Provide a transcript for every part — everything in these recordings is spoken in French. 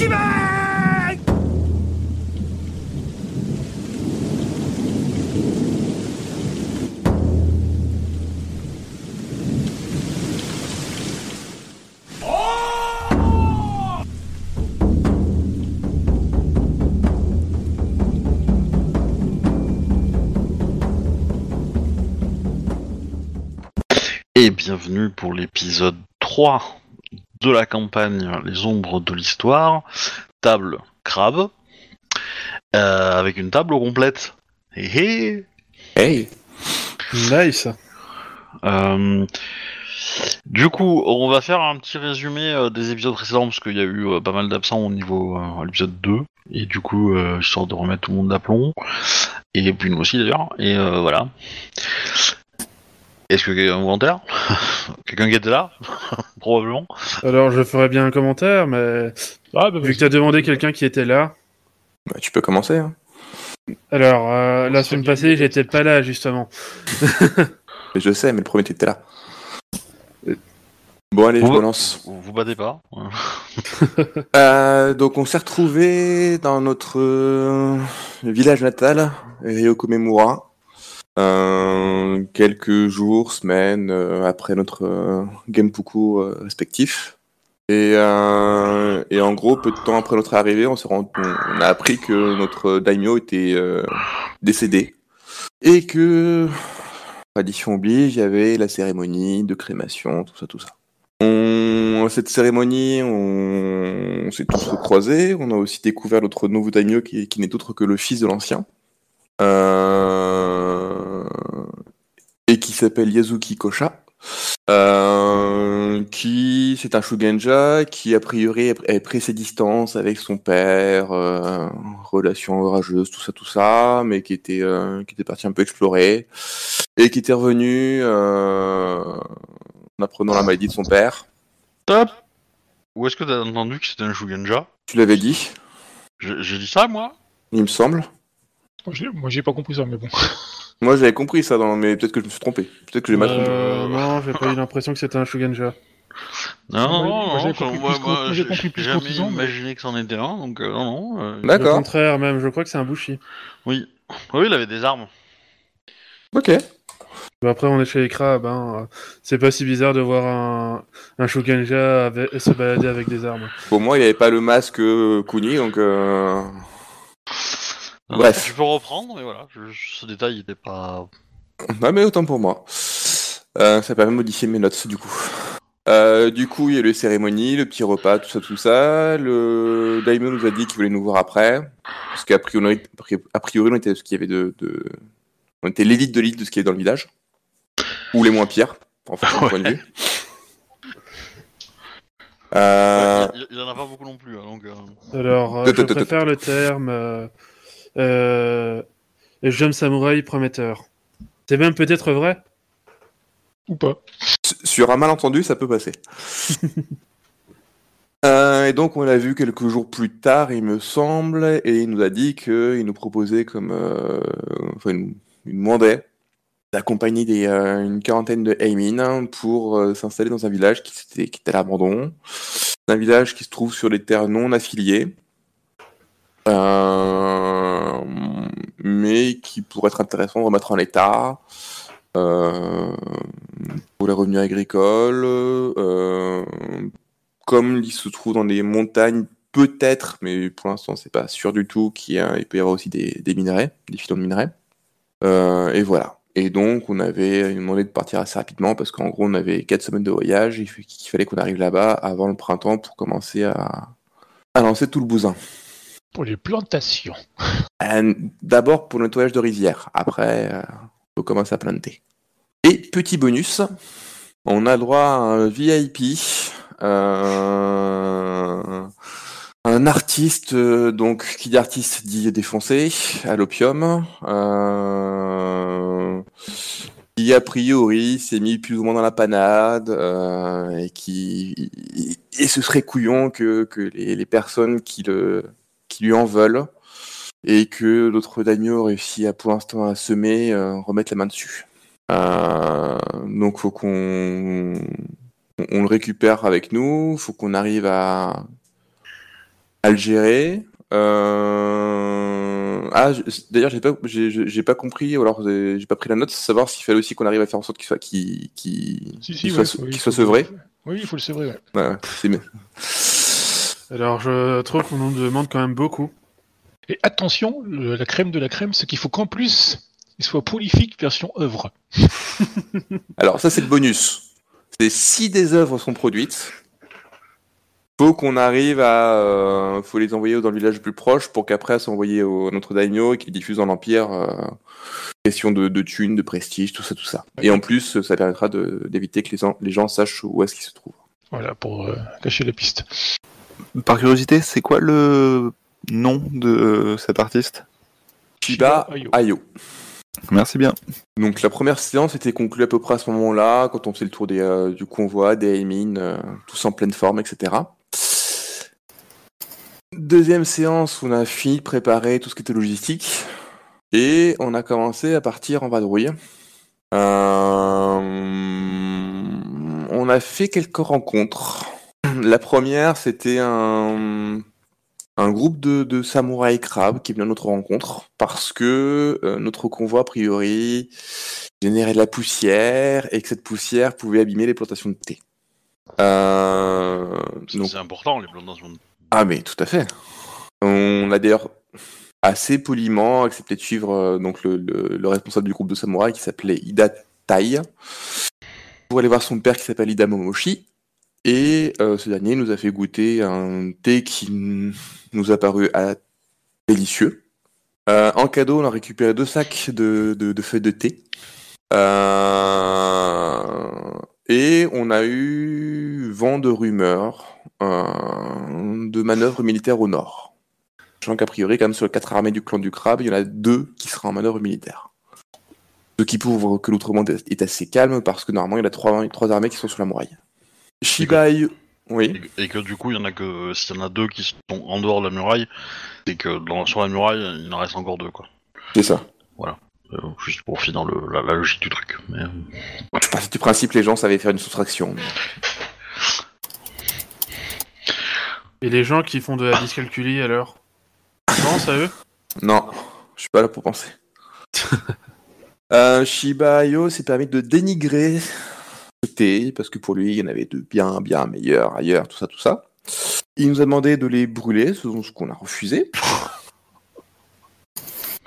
Et bienvenue pour l'épisode 3 de la campagne Les Ombres de l'Histoire, table crabe, euh, avec une table complète. Hé hé Hey Nice. Euh, Du coup, on va faire un petit résumé euh, des épisodes précédents, parce qu'il y a eu euh, pas mal d'absents au niveau euh, l'épisode 2, et du coup, euh, histoire de remettre tout le monde d'aplomb, et puis nous aussi d'ailleurs, et euh, voilà. Est-ce que quelqu'un a un commentaire Quelqu'un qui était là Probablement. Alors, je ferais bien un commentaire, mais Ah, bah, vu que tu as demandé quelqu'un qui était là. Bah, Tu peux commencer. Hein. Alors, euh, la semaine passée, j'étais pas là, justement. Je sais, mais le premier t'étais là. Bon allez, je Vous- me lance. Vous vous battez pas Euh, donc on s'est retrouvé dans notre euh, village natal, Ryokomemura, euh, quelques jours, semaines euh, après notre euh, Genpuku respectif. Et, et en gros, peu de temps après notre arrivée, on, s'est rendu- on, a appris que notre daimyo était décédé. Et que, tradition oblige, il y avait la cérémonie de crémation, tout ça, tout ça. On, cette cérémonie, on, on s'est tous recroisés. On a aussi découvert notre nouveau daimyo qui, qui n'est autre que le fils de l'ancien. Euh, et qui s'appelle Yazuki Kosha. Euh, qui c'est un Shugenja qui a priori a pris ses distances avec son père, euh, relation orageuse, tout ça, tout ça, mais qui était euh, qui était parti un peu explorer et qui était revenu euh, en apprenant la maladie de son père. Top Ou est-ce que t'as entendu que c'était un Shugenja? Tu l'avais dit, J'ai dit ça, moi? Il me semble. Moi, j'ai pas compris ça, mais bon. Moi, j'avais compris ça, dans... mais peut-être que je me suis trompé. Peut-être que j'ai mal compris. Euh, non, j'ai pas eu l'impression que c'était un Shugenja. Non, non, non, ça- compris moi, plus moi, j'ai j'ai compris plus j'ai mais- imaginé que c'en était un, donc euh, non, non. euh, Au D'accord. contraire, même, je crois que c'est un Bushi. Oui. Oui, il avait des armes. Ok. Bah, après, on est chez les crabes, hein. euh, C'est pas si bizarre de voir un, un Shugenja avec- se balader avec des armes. Pour moi, il n'y avait pas le masque Kuni, donc. Euh... Non, Bref. Tu peux reprendre, mais voilà, je- ce détail il était pas. Ah, mais autant pour moi. Euh, ça permet de modifier mes notes, du coup. Euh, du coup, il y a les cérémonies, le petit repas, tout ça, tout ça. Le Daimyo nous a dit qu'il voulait nous voir après. Parce qu'a priori, a priori, on était ce qu'il y avait de. de... On était l'élite de l'élite de ce qu'il y avait dans le village. Ou les moins pires, en fait, de mon point de vue. Euh, Il y, en a pas beaucoup non plus, hein, donc. euh, Alors, euh, je préfère le terme euh, jeune samouraï prometteur. C'est même peut-être vrai Ou pas. Sur un malentendu, ça peut passer. Euh, et donc, on l'a vu quelques jours plus tard, il me semble, et il nous a dit qu'il nous proposait comme. euh, enfin, il nous, il nous demandait d'accompagner des, euh, une quarantaine de Aimin pour euh, s'installer dans un village qui, s'était- qui était à l'abandon. Un village qui se trouve sur des terres non affiliées. Euh, mais qui pourrait être intéressant de remettre en état. Euh, pour les revenus agricoles. euh, comme il se trouve dans des montagnes, peut-être, mais pour l'instant c'est pas sûr du tout, qu'il peut y avoir aussi des, minerais, des filons de minerais. Euh, et voilà. Et donc on avait demandé de partir assez rapidement parce qu'en gros on avait 4 semaines de voyage, il, fallait qu'on arrive là-bas avant le printemps pour commencer à lancer tout le bousin. Pour les plantations. Euh, D'abord pour le nettoyage de rivière, après euh, on peut commencer à planter. Et petit bonus, on a droit à un VIP, euh, un artiste, donc qui dit artiste dit défoncé, à l'opium, qui a priori s'est mis plus ou moins dans la panade, et qui et ce serait couillon que, que les personnes qui, le, qui lui en veulent et que l'autre daimyo réussit à, pour l'instant à semer, euh, remettre la main dessus. Euh, donc faut qu'on on, on le récupère avec nous, faut qu'on arrive à à le gérer. Euh... Ah, d'ailleurs, j'ai pas, j'ai, pas compris, ou alors j'ai pas pris la note, savoir s'il fallait aussi qu'on arrive à faire en sorte qu'il soit, qu'il, qu'il, Si, si, qu'il ouais, soit, oui, soit sevré. Oui, il faut le sevrer, ouais. C'est bien. Alors, je trouve qu'on nous demande quand même beaucoup. Et attention, le- la crème de la crème, c'est qu'il faut qu'en plus, il soit prolifique version œuvre. Alors, ça, c'est le bonus. C'est si des œuvres sont produites, faut qu'on arrive à, euh, faut les envoyer dans le village le plus proche pour qu'après s'envoyer au à notre daimyo et qu'il diffuse dans l'empire. euh, question de, de thunes, de prestige, tout ça, tout ça. Et en plus, ça permettra de- d'éviter que les, gens- les gens sachent où est-ce qu'ils se trouvent. Voilà, pour euh, cacher la piste. Par curiosité, c'est quoi le nom de cet artiste? Shiba Ayo. Merci bien. Donc la première séance était conclue à peu près à ce moment-là, quand on faisait le tour des, euh, du convoi, des mines, euh, tous en pleine forme, etc. Deuxième séance, on a fini de préparer tout ce qui était logistique et on a commencé à partir en vadrouille. Euh, on a fait quelques rencontres. La première, c'était un, un groupe de, de samouraïs crabes qui est venu à notre rencontre parce que euh, notre convoi, a priori, générait de la poussière et que cette poussière pouvait abîmer les plantations de thé. Euh, C'est donc- important, les plantations. de- ah mais tout à fait. On a d'ailleurs assez poliment accepté de suivre euh, donc le, le- le responsable du groupe de samouraïs qui s'appelait Ida Tai pour aller voir son père qui s'appelle Ida Momoshi. Et euh, ce dernier nous a fait goûter un thé qui nous a paru délicieux. Euh, en cadeau, on a récupéré deux sacs de, feuilles de thé. Euh, et on a eu vent de rumeurs de manœuvres militaires au nord. Sachant qu'a priori, quand même, sur les quatre armées du clan du crabe, il y en a deux qui seront en manœuvre militaire. Ce qui prouve que l'outre-monde est assez calme parce que normalement, il y a trois armées qui sont sur la muraille. Shiba Inu- Oui. Et, et que du coup, il y en a que s'il y en a deux qui sont en dehors de la muraille, c'est que dans, sur la muraille, il en reste encore deux, quoi. C'est ça. Euh, juste pour finir le, la, la logique du truc. Mais, euh, Je pense du principe les gens savaient faire une soustraction. Et les gens qui font de la dyscalculie, alors? Tu penses à eux? Non, je suis pas là pour penser. euh, Shiba Inu s'est permis de dénigrer parce que pour lui, il y en avait de bien, bien meilleurs ailleurs, tout ça, tout ça. Il nous a demandé de les brûler, ce ce qu'on a refusé.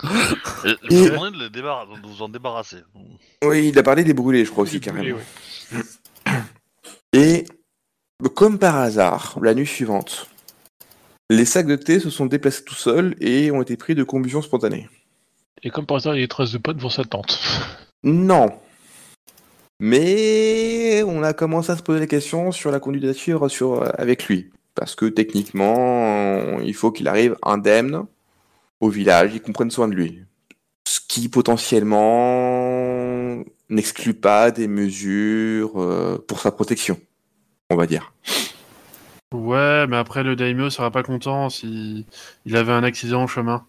et, Et- je vous de, de vous en débarrasser. Oui, il a parlé des brûlés, je crois aussi, carrément. Et comme par hasard, la nuit suivante, les sacs de thé se sont déplacés tout seuls et ont été pris de combustion spontanée. Et comme par hasard, il y a des traces de pas devant sa tente. Non. Mais on a commencé à se poser la question sur la candidature sur, avec lui. Parce que techniquement, il faut qu'il arrive indemne au village, ils comprennent soin de lui. Ce qui potentiellement n'exclut pas des mesures euh, pour sa protection, on va dire. Ouais, mais après, le daimyo sera pas content si il avait un accident au chemin.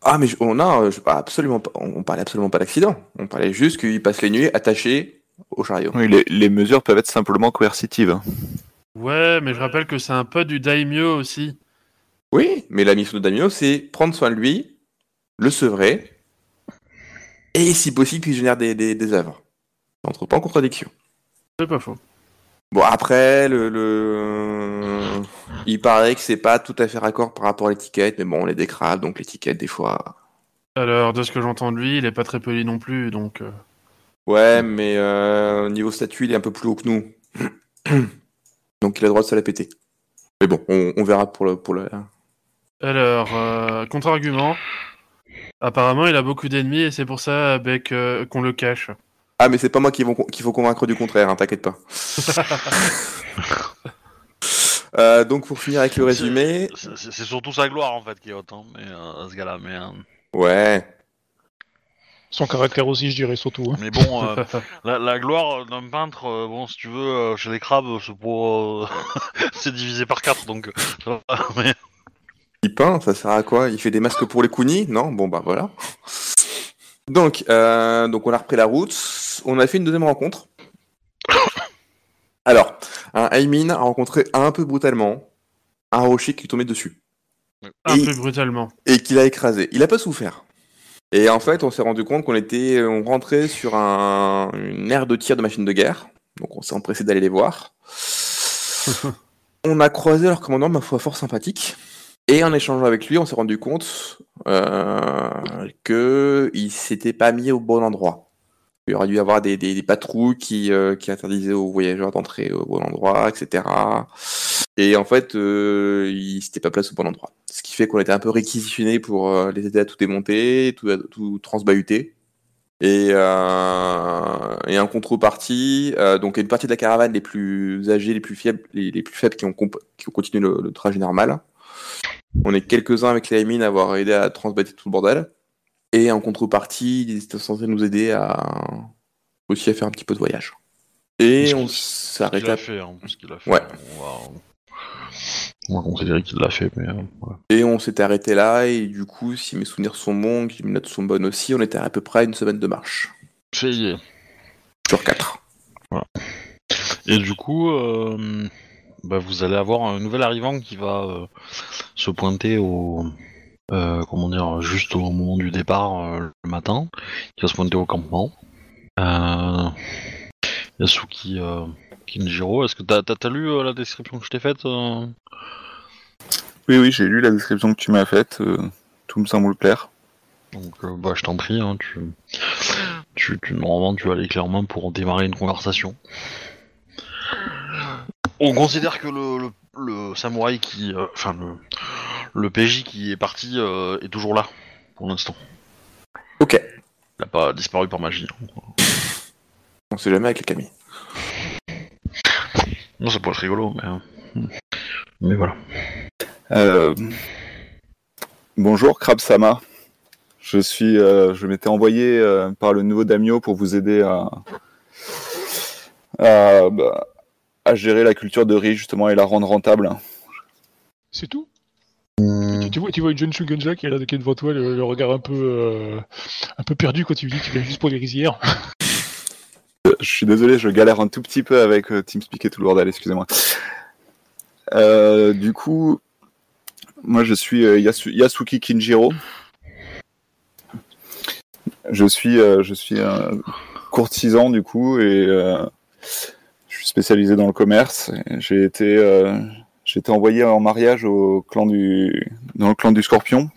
Ah mais je- on a, je, pas absolument pas, on parlait absolument pas d'accident. On parlait juste qu'il passe les nuits attachés au chariot. Oui, les, les mesures peuvent être simplement coercitives. Ouais, mais je rappelle que c'est un pote du daimyo aussi. Oui, mais la mission de Damio, c'est prendre soin de lui, le sevrer, et si possible, qu'il génère des, des, des œuvres. Ça entre pas en contradiction. C'est pas faux. Bon, après, le, le... il paraît que c'est pas tout à fait raccord par rapport à l'étiquette, mais bon, on est des crabes, donc l'étiquette, des fois... Alors, de ce que j'entends de lui, il est pas très poli non plus, donc... euh, Ouais, mais euh, au niveau statut, il est un peu plus haut que nous. donc il a le droit de se la péter. Mais bon, on, on verra pour le... Pour le... Alors, euh, contre-argument. Apparemment, il a beaucoup d'ennemis et c'est pour ça que- qu'on le cache. Ah, mais c'est pas moi qui vont- qu'il faut convaincre du contraire, hein, t'inquiète pas. Euh, donc pour finir avec le résumé, C'est surtout sa gloire en fait qui est haute, hein, mais, euh, ce gars-là. Mais, euh, ouais, Son caractère aussi, je dirais, surtout. hein. mais bon, euh, la, la gloire d'un peintre, euh, bon, si tu veux, euh, chez les crabes, c'est pour, euh, c'est divisé par 4 donc. ça va, mais- il peint, ça sert à quoi? Il fait des masques pour les kounis? Non? Bon bah voilà. Donc, euh, donc on a repris la route, on a fait une deuxième rencontre. Alors, un Aimin a rencontré un peu brutalement un rocher qui lui tombait dessus. Un Et- peu brutalement. et qu'il a écrasé. Il a pas souffert. Et en fait, on s'est rendu compte qu'on était, on rentrait sur un, une aire de tir de machines de guerre. Donc, on s'est empressé d'aller les voir. on a croisé leur commandant, ma foi, fort sympathique. Et en échangeant avec lui, on s'est rendu compte euh, que il s'était pas mis au bon endroit. Il aurait dû y avoir des, des, des patrouilles qui, euh, qui interdisaient aux voyageurs d'entrer au bon endroit, etc. Et en fait, euh, il s'était pas placé au bon endroit. Ce qui fait qu'on était un peu réquisitionné pour euh, les aider à tout démonter, tout, tout transbahuter. Et, euh, et en contrepartie, euh, donc une partie de la caravane les plus âgés, les plus faibles, les, plus faibles qui ont, qui ont continué le, le trajet normal. On est quelques-uns avec les mines à avoir aidé à transbattre tout le bordel. Et en contrepartie, ils étaient censés nous aider à aussi à faire un petit peu de voyage. Et on s'est l'a à fait, hein, ce qu'il a fait. Ouais. On va, on va considérer qu'il l'a fait, mais euh, ouais. Et on s'était arrêté là, et du coup, si mes souvenirs sont bons, que mes notes sont bonnes aussi, on était à peu près à une semaine de marche. Est. Sur quatre. Et du coup, euh, bah, vous allez avoir un nouvel arrivant qui va euh, se pointer au, euh, comment dire, juste au moment du départ euh, le matin, qui va se pointer au campement. Euh, Yasuki Kinjiro, est-ce que t'as as, lu la description que je t'ai faite Oui, oui, j'ai lu la description que tu m'as faite. tout me semble clair. Donc, bah, je t'en prie, hein, tu, tu, tu, normalement, tu vas aller clairement pour démarrer une conversation. On considère que le, le, le samouraï qui, enfin le, le PJ qui est parti euh, est toujours là pour l'instant. Ok. Il n'a pas disparu par magie. On sait jamais avec les camis. Non, ça pourrait être rigolo, mais, euh, mais voilà. Euh, Bonjour, Krabsama. Je suis, euh, je m'étais envoyé euh, par le nouveau Damio pour vous aider à, à, bah, à gérer la culture de riz justement et la rendre rentable. C'est tout? Tu, tu vois, tu vois une jeune Shugenja qui est là qui est devant toi, le, le regard un peu, euh, un peu perdu quand tu lui dis que tu viens juste pour les rizières. Euh, Je suis désolé, je galère un tout petit peu avec euh, TeamSpeak et tout le bordel, excusez-moi. Euh, du coup, moi je suis Yasu- Yasuki Kinjiro. Je suis, je suis un courtisan du coup et je suis spécialisé dans le commerce. J'ai été, été envoyé en mariage au clan du, dans le clan du Scorpion.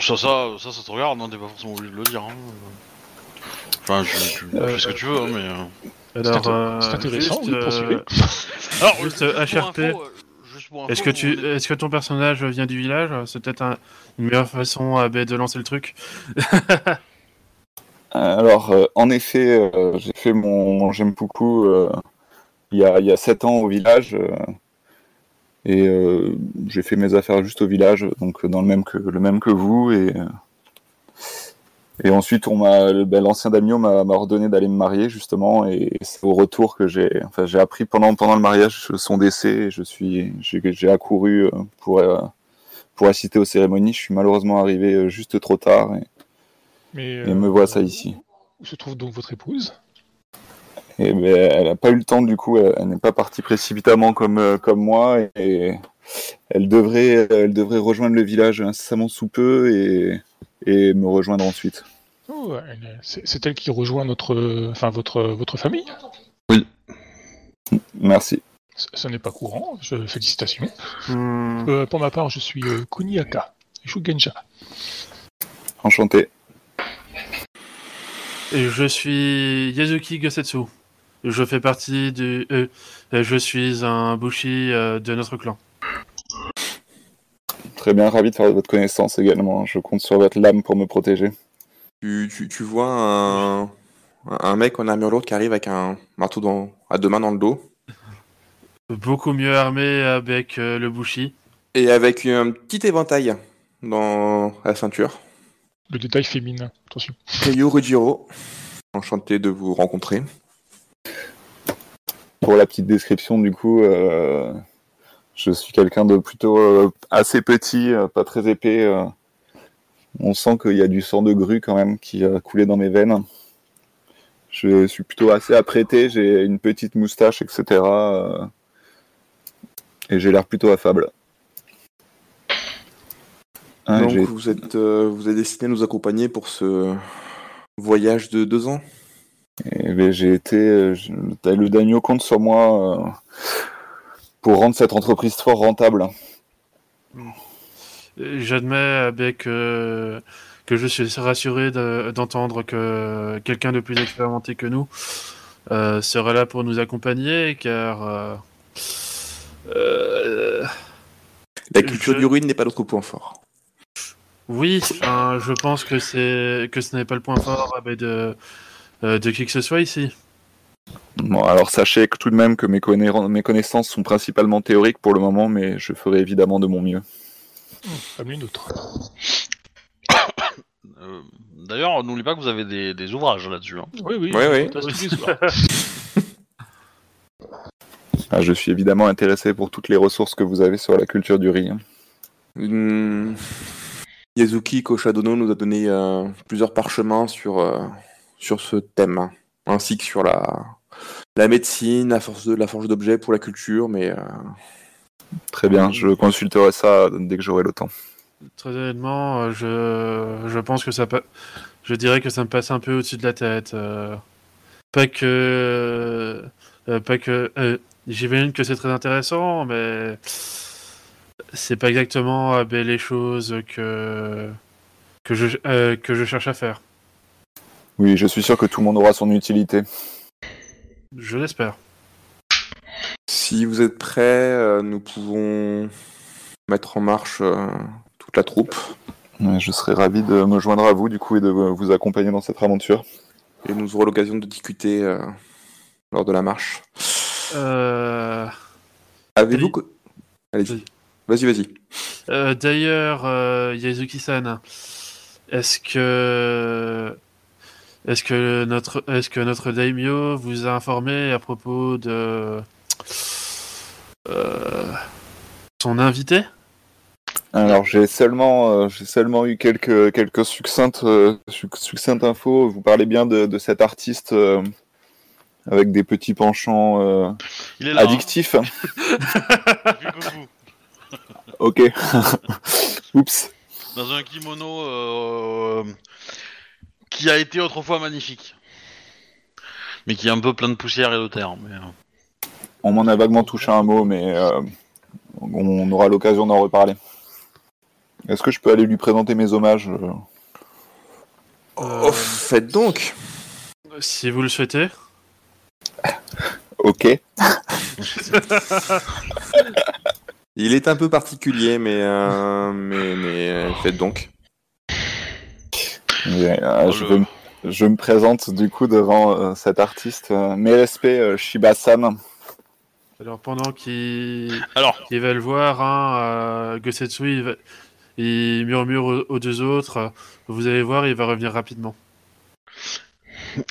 Ça, ça, ça, ça te regarde, non, t'es pas forcément obligé de le dire. Hein. Enfin, je, tu tu fais ce que tu veux, hein, mais. euh, Alors, C'est int- euh, c'est intéressant, juste, oui, euh, Alors, Juste, info, Est-ce que tu, est- est-ce que ton personnage vient du village? C'est peut-être un- une meilleure façon euh, ben, de lancer le truc. Alors, euh, en effet, euh, j'ai fait mon, mon Gempuku euh, il, y a, il y a 7 ans au village. Euh, et euh, j'ai fait mes affaires juste au village, donc dans le même que, le même que vous. Et, euh, et ensuite, on m'a, ben, l'ancien Damio m'a m'a ordonné d'aller me marier, justement. Et c'est au retour que j'ai, enfin, j'ai appris pendant, pendant le mariage son décès. Et je suis, j'ai j'ai accouru euh, pour, euh, pour assister aux cérémonies. Je suis malheureusement arrivé euh, juste trop tard. Et, Mais, et me voilà ça ici. Où se trouve donc votre épouse? Et ben, elle n'a pas eu le temps du coup, elle, elle n'est pas partie précipitamment comme, euh, comme moi et elle devrait, elle devrait rejoindre le village incessamment sous peu et, et me rejoindre ensuite. Oh, c'est elle qui rejoint notre, enfin votre, votre famille? Merci. Ce, ce n'est pas courant. Je, félicitations. Euh, pour ma part, je suis euh, Kuniaka, Shugenja. Enchanté. Et je suis Yazuki Gosetsu. Je fais partie du. euh, euh, je suis un bushi euh, de notre clan. Très bien, ravi de faire votre connaissance également. Je compte sur votre lame pour me protéger. Tu, tu, tu vois un, un mec en armure lourde qui arrive avec un marteau dans, à deux mains dans le dos Beaucoup mieux armé avec euh, le bushi. et avec un petit éventail dans la ceinture. Le détail féminin. Attention. Ryu Rujiro, enchanté de vous rencontrer. Pour la petite description, du coup, euh, je suis quelqu'un de plutôt euh, assez petit, euh, pas très épais. on sent qu'il y a du sang de grue quand même qui a coulé dans mes veines. Je suis plutôt assez apprêté, j'ai une petite moustache, etc. et j'ai l'air plutôt affable. Ah, Donc vous êtes, vous êtes destiné à nous accompagner pour ce voyage de deux ans? Eh ben, j'ai été. euh, je- Le Daimyo compte sur moi euh, pour rendre cette entreprise fort rentable. J'admets avec que que je suis rassuré de- d'entendre que quelqu'un de plus expérimenté que nous euh, sera là pour nous accompagner, car euh, euh, La culture Je- du ruine n'est pas notre point fort. oui, je pense que c'est que ce n'est pas le point fort euh, de euh, de qui que ce soit ici. Bon, alors sachez que tout de même que mes, connai- mes connaissances sont principalement théoriques pour le moment, mais je ferai évidemment de mon mieux. Comme les nôtres. Euh, D'ailleurs, n'oubliez pas que vous avez des, des ouvrages là-dessus. hein. Oui, oui. Les soirs. Ah, je suis évidemment intéressé pour toutes les ressources que vous avez sur la culture du riz. hein. Yazuki Koshadono nous a donné euh, plusieurs parchemins sur, euh, sur ce thème, hein, ainsi que sur la, la médecine, la force de la forge d'objets pour la culture, mais euh, Très bien, je consulterai ça dès que j'aurai le temps. Très honnêtement, euh, je, je pense que ça pa- je dirais que ça me passe un peu au-dessus de la tête. euh. Pas que, euh, pas que, euh, j'imagine que c'est très intéressant, mais c'est pas exactement les choses que que je euh, que je cherche à faire. Oui, je suis sûr que tout le monde aura son utilité. Je l'espère. si vous êtes prêts, euh, nous pouvons mettre en marche euh, toute la troupe Ouais, Je serai ravi de me joindre à vous du coup et de vous accompagner dans cette aventure. et nous aurons l'occasion de discuter euh, lors de la marche. Euh, Avez-vous... Allez-y. Vas-y, vas-y. Euh, D'ailleurs, euh, Yazuki-san, est-ce que est-ce que notre est-ce que notre daimyo vous a informé à propos de euh, son invité? Alors j'ai seulement, euh, j'ai seulement eu quelques, quelques succinctes, euh, succinctes infos. Vous parlez bien de, de cet artiste euh, avec des petits penchants euh, Il est là. hein. addictifs. Ok. Oups. Dans un kimono euh, qui a été autrefois magnifique. Mais qui est un peu plein de poussière et de terre. Mais, euh, On m'en a vaguement touché un mot, mais euh, on aura l'occasion d'en reparler. Est-ce que je peux aller lui présenter mes hommages euh Oh, faites donc Si vous le souhaitez. Ok. Il est un peu particulier, mais, euh, mais, mais faites donc. Mais, euh, Oh, je, le- veux me- je me présente du coup devant euh, cet artiste. Euh, mes respects, euh, Shiba-san. Alors pendant qu'ils Alors, va le voir, hein, euh, Gosetsu, il, va- il murmure aux, aux deux autres. euh, Vous allez voir, il va revenir rapidement.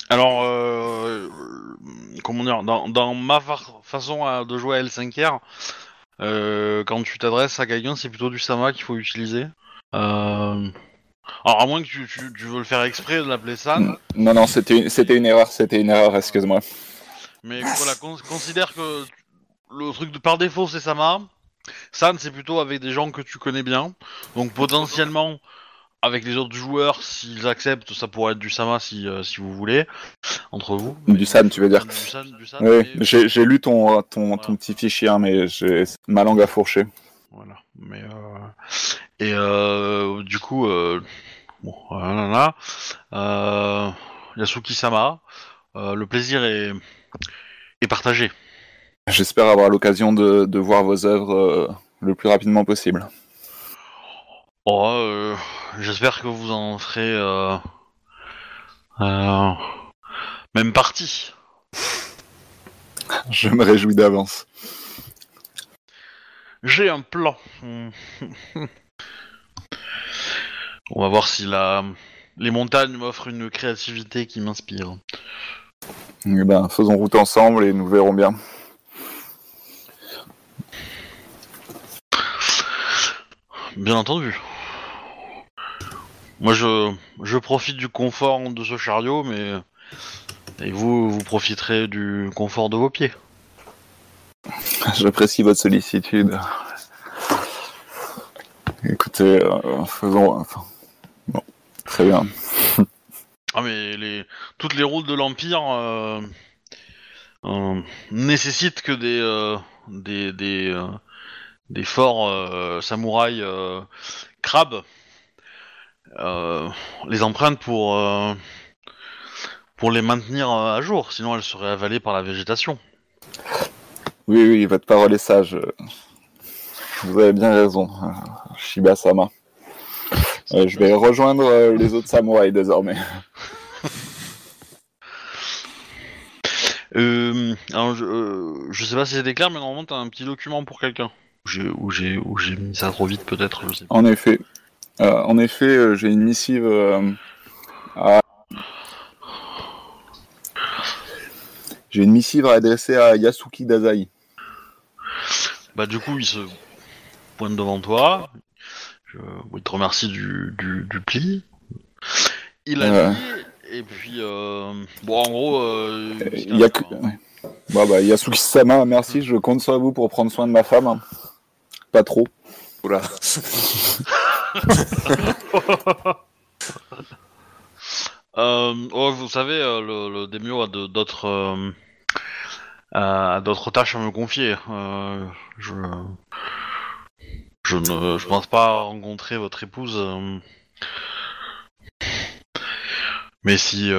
alors euh, comment dire, dans, dans ma fa- façon à- de jouer à L5R, euh, quand tu t'adresses à quelqu'un, c'est plutôt du Sama qu'il faut utiliser. Euh, Alors, à moins que tu, tu, tu veux le faire exprès de l'appeler San, Non, non, c'était une, c'était une erreur, c'était une erreur, excuse-moi. mais voilà, con- considère que le truc de par défaut c'est Sama. San, c'est plutôt avec des gens que tu connais bien. Donc, potentiellement, avec les autres joueurs, s'ils acceptent, ça pourrait être du Sama si, euh, si vous voulez, entre vous. Du San, tu veux dire Du San, du San, Oui, mais- j'ai j'ai lu ton, ton, petit fichier, hein, mais j'ai ma langue à fourcher. Voilà. Mais euh... et euh, du coup, euh... bon, là, euh... Yasuki Sama, euh, le plaisir est est partagé. J'espère avoir l'occasion de, de voir vos œuvres le plus rapidement possible. Oh, euh, j'espère que vous en ferez euh... euh, même partie. Je me réjouis d'avance. J'ai un plan. On va voir si la les montagnes m'offrent une créativité qui m'inspire. Eh ben, faisons route ensemble et nous verrons bien. Bien entendu. Moi, je, je profite du confort de ce chariot, mais et vous, vous profiterez du confort de vos pieds. J'apprécie votre sollicitude. Écoute, écoutez, euh, faisons. Bon, très bien. Ah mais les toutes les routes de l'empire euh, euh, nécessitent que des des des, des forts samouraïs crabes les empruntent pour pour les maintenir à jour, sinon elles seraient avalées par la végétation. Oui, oui, votre parole est sage. Vous avez bien raison, euh, Shiba-sama. Euh, je vais rejoindre euh, les autres samouraïs désormais. Euh, alors je, euh, je sais pas si c'était clair, mais normalement t'as un petit document pour quelqu'un. Ou j'ai mis ça trop vite peut-être, je sais pas. En effet, en effet, j'ai une missive à... J'ai une missive à adresser à Yasuki Dazai. Bah du coup il se pointe devant toi. Je, il te remercie du, du, du pli. Il a Ouais. dit et puis euh, bon en gros euh, Il y a que... ouais. Bon, bah, Yasuki-sama, merci, je compte sur vous pour prendre soin de ma femme. hein. Pas trop. Oula. Oh, vous savez, euh, le, le euh, a d'autres tâches à me confier. Je ne pense pas rencontrer votre épouse. mais si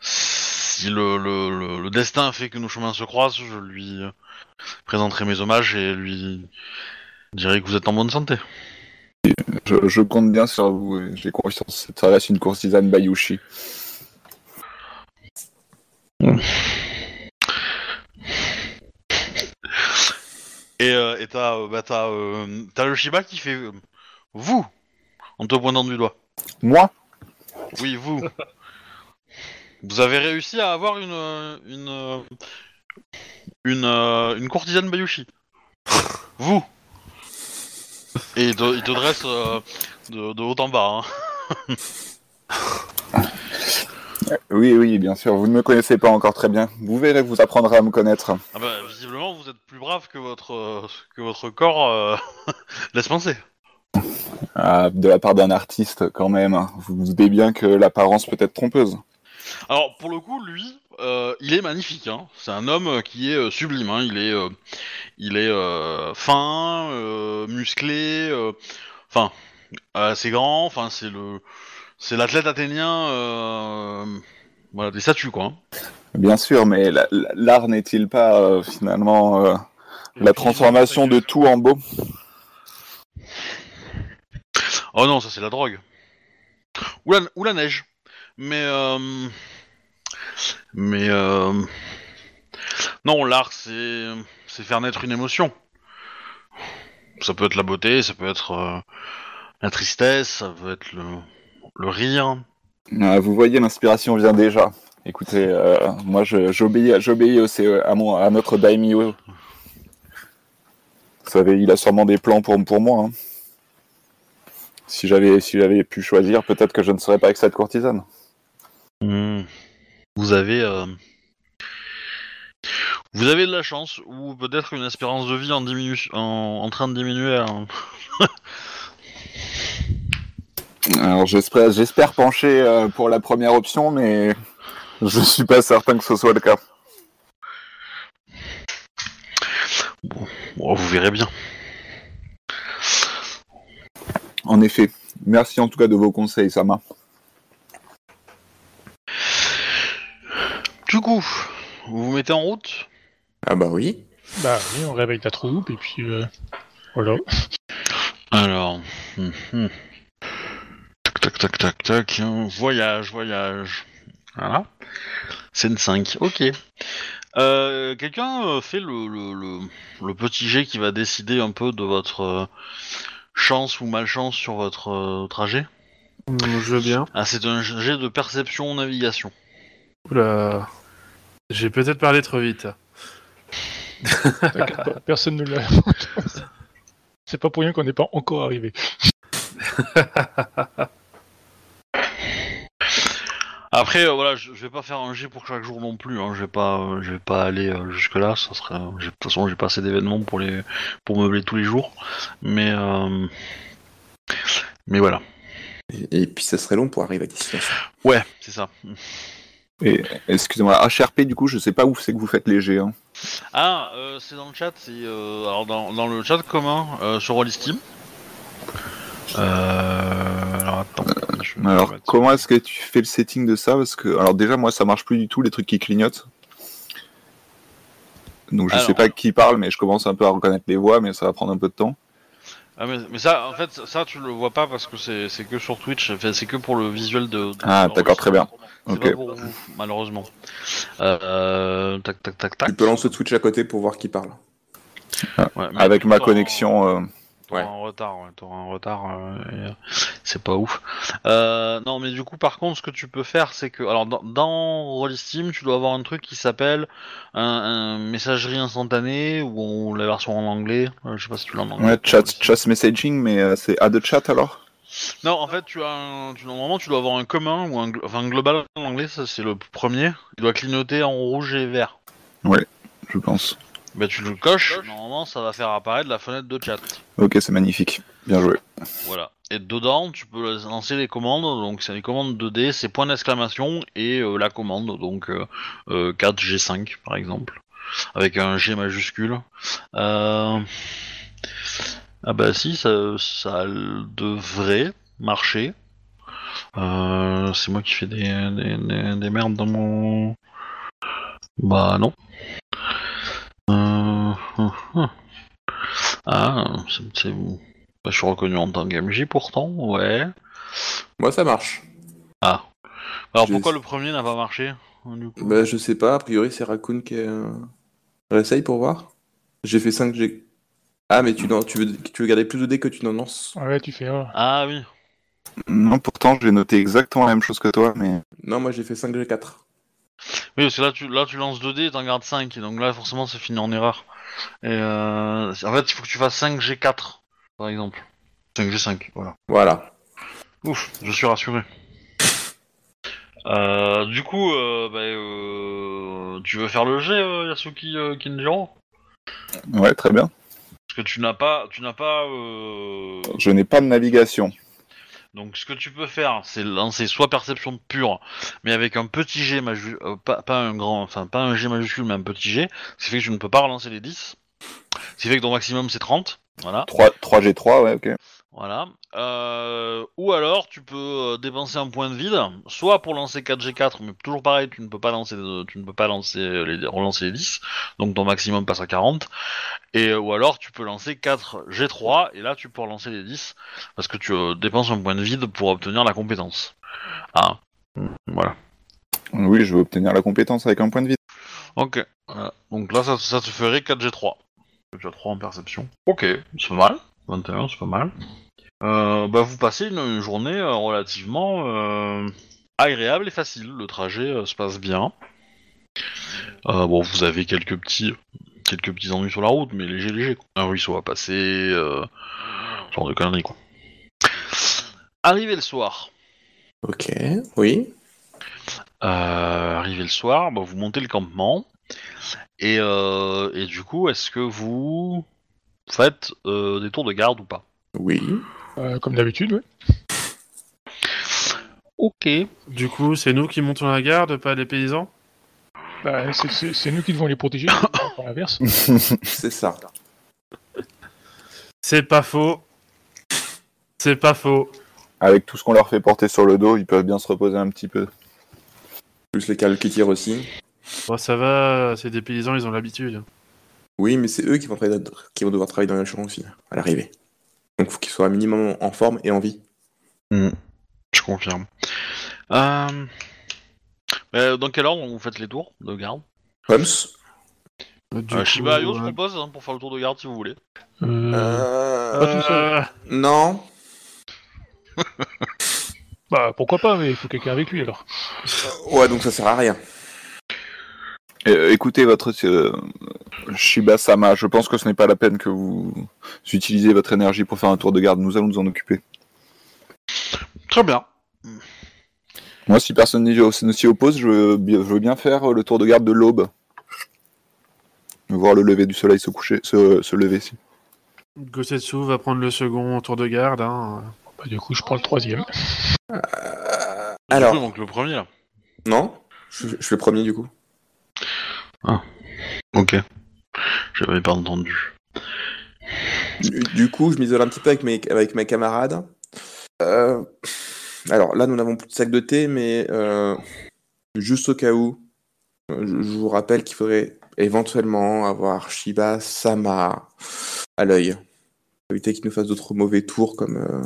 si le, le destin fait que nos chemins se croisent, je lui présenterai mes hommages et lui dirai que vous êtes en bonne santé. Je, je compte bien sur vous et j'ai confiance. Ça reste une courtisane Bayushi. Et euh, t'as euh, bah, t'as, euh, le Shiba qui fait euh, vous en te pointant du doigt. Moi? Oui, vous. vous avez réussi à avoir une euh, une une, euh, une courtisane Bayushi. vous. Et il te, il te dresse euh, de, de haut en bas. Hein. Oui, oui, bien sûr. Vous ne me connaissez pas encore très bien. Vous verrez, vous apprendrez à me connaître. Ah bah, visiblement, vous êtes plus brave que votre que votre corps euh, laisse penser. Ah, de la part d'un artiste, quand même. hein. Vous vous doutez bien que l'apparence peut être trompeuse. Alors pour le coup, lui, euh, il est magnifique. Hein. C'est un homme qui est euh, sublime. Hein. Il est, euh, il est euh, fin, euh, musclé, euh, enfin assez grand. Enfin c'est le, c'est l'athlète athénien. Euh, voilà des statues quoi. hein. Bien sûr, mais la- la- l'art n'est-il pas euh, finalement euh, la transformation de tout en beau? Oh non, ça c'est la drogue. Ou la, ou la neige. Mais euh, mais euh, non, l'art c'est faire naître une émotion. Ça peut être la beauté, ça peut être euh, la tristesse, ça peut être le, le rire. Ah, Vous voyez, l'inspiration vient déjà. Écoutez, moi j'obéis j'obéis aussi euh, à, mon, à notre daimyo. Vous savez, il a sûrement des plans pour, pour moi. hein. Si j'avais si j'avais pu choisir, peut-être que je ne serais pas avec cette courtisane. Hmm. Vous avez euh, vous avez de la chance ou peut-être une espérance de vie en diminu- en, en train de diminuer. hein. Alors j'espère j'espère pencher euh, pour la première option, mais je suis pas certain que ce soit le cas. Bon, vous verrez bien. En effet. Merci en tout cas de vos conseils, Sama. Du coup, vous vous mettez en route? Ah bah oui. Bah oui, on réveille la troupe et puis euh, voilà. Alors, hum, hum. tac tac tac tac tac, hein, voyage, voyage. Voilà. Scène 5, ok. Euh, Quelqu'un euh, fait le, le, le, le petit jet qui va décider un peu de votre euh, chance ou malchance sur votre euh, trajet? Je veux bien. Ah, c'est un jet de perception navigation. Oula. J'ai peut-être parlé trop vite. T'inquiète pas, Personne ne l'a. C'est pas pour rien qu'on n'est pas encore arrivé. Après, euh, voilà, je, je vais pas faire un G pour chaque jour non plus. Hein. Je vais pas, euh, je vais pas aller jusque là. Ça serait, j'ai- de toute façon, j'ai pas assez d'événements pour les, pour meubler tous les jours. Mais, euh, mais voilà. Et, et puis ça serait long pour arriver à destination. Ouais, c'est ça. Et excusez-moi, HRP du coup, je sais pas où c'est que vous faites les. Hein. Ah, euh, c'est dans le chat. C'est euh, alors dans, dans le chat commun euh, sur Rollisteam. Euh, alors attends. je Alors comment est-ce que tu fais le setting de ça? Parce que alors déjà moi ça marche plus du tout les trucs qui clignotent. Donc je Alors- sais pas qui parle, mais je commence un peu à reconnaître les voix, mais ça va prendre un peu de temps. Ah, mais, mais ça, en fait, ça tu le vois pas parce que c'est c'est que sur Twitch. Enfin, c'est que pour le visuel de. de- Ah, d'accord, très bien. C'est Ok. pas pour vous, malheureusement. Euh, tac, tac, tac, tac. Tu peux lancer le Twitch à côté pour voir qui parle. Ouais, Avec ma connexion. euh, T'auras Ouais. un retard, ouais, t'auras un retard, euh, et, euh, c'est pas ouf. Euh, non, mais du coup, par contre, ce que tu peux faire, c'est que, alors, dans, dans Rollisteam, tu dois avoir un truc qui s'appelle un, un messagerie instantanée ou on- la version en anglais. euh, je sais pas si tu l'as en anglais. Ouais, chat, chat messaging, mais euh, c'est add a chat alors? Non, en fait, tu as un, tu, normalement, tu dois avoir un commun ou un, enfin, un global en anglais, ça c'est le premier. Il doit clignoter en rouge et vert. Je pense. Ben, tu le coches, normalement, ça va faire apparaître la fenêtre de chat. Ok, c'est magnifique. Bien joué. Voilà. Et dedans, tu peux lancer les commandes. Donc, c'est les commandes 2D, c'est point d'exclamation et euh, la commande. Donc, euh, euh, 4G5 par exemple. Avec un G majuscule. Euh... Ah bah si, ça, ça devrait marcher. Euh, c'est moi qui fais des, des, des- des merdes dans mon... Bah non. Euh... Ah, c'est... bah, je suis reconnu en tant qu'MJ pourtant, ouais. Moi, ça marche. Ah. Alors pourquoi le premier n'a pas marché du coup? Bah, je sais pas, a priori, c'est Raccoon qui est. euh, Réessaye pour voir. J'ai fait 5G. Ah, mais tu, n'en- tu, veux, tu veux garder plus de dés que tu n'en lances Ouais, tu fais. Ah oui. Non, pourtant, j'ai noté exactement la même chose que toi, mais. Non, moi j'ai fait 5G4. Oui, parce que là tu, là, tu lances 2 dés et t'en gardes 5, et donc là forcément c'est fini en erreur. Et euh, en fait, il faut que tu fasses 5G4, par exemple. 5G5, voilà. Voilà. Ouf, je suis rassuré. Euh, du coup, euh, bah, euh, tu veux faire le jet, Yasuki Kinjiro Ouais, très bien. Parce que tu n'as pas, tu n'as pas. Je n'ai pas de navigation. Donc, ce que tu peux faire, c'est lancer soit perception pure, mais avec un petit G majuscule, pas, pas un grand, enfin pas un G majuscule, mais un petit G, ce qui fait que tu ne peux pas relancer les 10. Ce qui fait que ton maximum c'est 30. Voilà. 3, 3G3, ouais, ok. Voilà. Euh, ou alors, tu peux euh, dépenser un point de vide, soit pour lancer 4G4, mais toujours pareil, tu ne peux pas lancer, euh, tu ne peux pas lancer les, relancer les 10, donc ton maximum passe à 40. Et euh, ou alors, tu peux lancer 4G3, et là, tu peux relancer les 10, parce que tu euh, dépenses un point de vide pour obtenir la compétence. Ah, voilà. Oui, je veux obtenir la compétence avec un point de vide. Ok. Donc là, ça, ça te ferait 4G3. 4G3 en perception. Ok, c'est mal. 21, c'est pas mal. Euh, bah, vous passez une, une journée euh, relativement euh, agréable et facile. Le trajet euh, se passe bien. Euh, bon, vous avez quelques petits, quelques petits ennuis sur la route, mais léger, léger. Quoi. Un ruisseau à passer, euh, ce genre de conneries, quoi. Arrivé le soir. Ok, oui. Euh, arrivé le soir, bah, vous montez le campement. Et, euh, et du coup, est-ce que vous faites euh, des tours de garde ou pas Oui. Euh, comme d'habitude, ouais. Ok. Du coup, c'est nous qui montons la garde, pas les paysans? Bah, c'est- nous qui devons les protéger, pas l'inverse. C'est ça. C'est pas faux. C'est pas faux. Avec tout ce qu'on leur fait porter sur le dos, ils peuvent bien se reposer un petit peu. Plus les cales qui tirent aussi. Bon, ça va, c'est des paysans, ils ont l'habitude. Oui, mais c'est eux qui vont, travailler- qui vont devoir travailler dans les champs aussi, à l'arrivée. Donc il faut qu'ils soient un minimum en forme et en vie. Je confirme. Euh... euh, dans quel ordre vous faites les tours de garde? Homs Du euh, coup, Shiba Ayo, je euh, propose hein, pour faire le tour de garde si vous voulez. euh, euh... Pas tout seul. euh, Non. Bah, pourquoi pas, mais il faut quelqu'un avec lui alors. Ouais, donc ça sert à rien. Euh, écoutez, votre euh, Shiba Sama, je pense que ce n'est pas la peine que vous utilisez votre énergie pour faire un tour de garde. Nous allons nous en occuper. Très bien. Moi, si personne ne s'y oppose, je veux, bi- je veux bien faire le tour de garde de l'aube. Voir le lever du soleil se coucher, se, se lever. Si. Gosetsu va prendre le second tour de garde. Hein. Bah, du coup, je prends le troisième. Euh, alors, donc le premier là. non? Je, je suis le premier du coup. Ok. J'avais pas entendu. Du, du coup, je m'isole un petit peu avec mes, avec mes camarades. Euh, alors là, nous n'avons plus de sac de thé, mais euh, juste au cas où, euh, je, je vous rappelle qu'il faudrait éventuellement avoir Shiba Sama à l'œil. Pour éviter qu'il nous fasse d'autres mauvais tours, comme euh,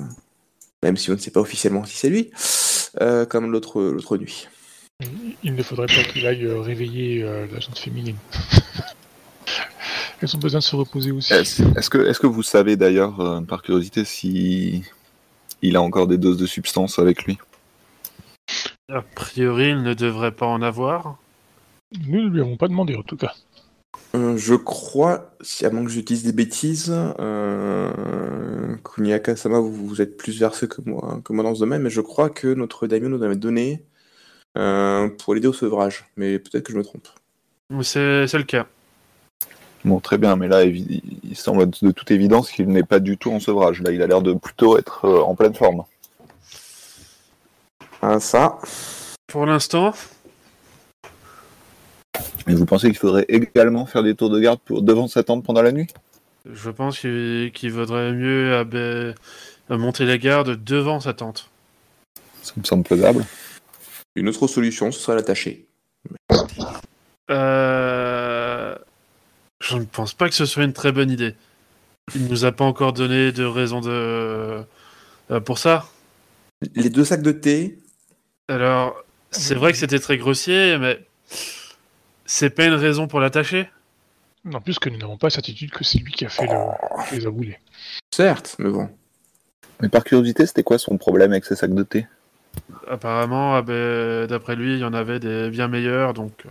même si on ne sait pas officiellement si c'est lui, euh, comme l'autre l'autre nuit. Il ne faudrait pas qu'il aille euh, réveiller euh, la gente féminine. Elles ont besoin de se reposer aussi. Est-ce que, est que vous savez d'ailleurs, euh, par curiosité, si il a encore des doses de substance avec lui? A priori, il ne devrait pas en avoir. Nous ne lui avons pas demandé en tout cas. Euh, je crois, si à moins que j'utilise des bêtises, euh, Kuniaka-sama, vous, vous êtes plus versé que moi, que moi dans ce domaine, mais je crois que notre daimyo nous avait donné euh, pour l'aider au sevrage. Mais peut-être que je me trompe. C'est c'est le cas. Bon, très bien, mais là, évi- il semble de toute évidence qu'il n'est pas du tout en sevrage. Là, il a l'air de plutôt être euh, en pleine forme. Ah, ça. Pour l'instant, Et vous pensez qu'il faudrait également faire des tours de garde pour, devant sa tente pendant la nuit? Je pense qu'il vaudrait mieux abe- monter la garde devant sa tente. Ça me semble faisable. Une autre solution, ce serait l'attacher. Euh... Je ne pense pas que ce soit une très bonne idée. Il nous a pas encore donné de raison de euh, pour ça. Les deux sacs de thé, Alors, c'est vrai que c'était très grossier, mais c'est pas une raison pour l'attacher. En plus que nous n'avons pas certitude que c'est lui qui a fait le... qui les a boulés. certes, mais bon. Mais par curiosité, c'était quoi son problème avec ses sacs de thé? Apparemment, ah ben, d'après lui, il y en avait des bien meilleurs, donc. euh,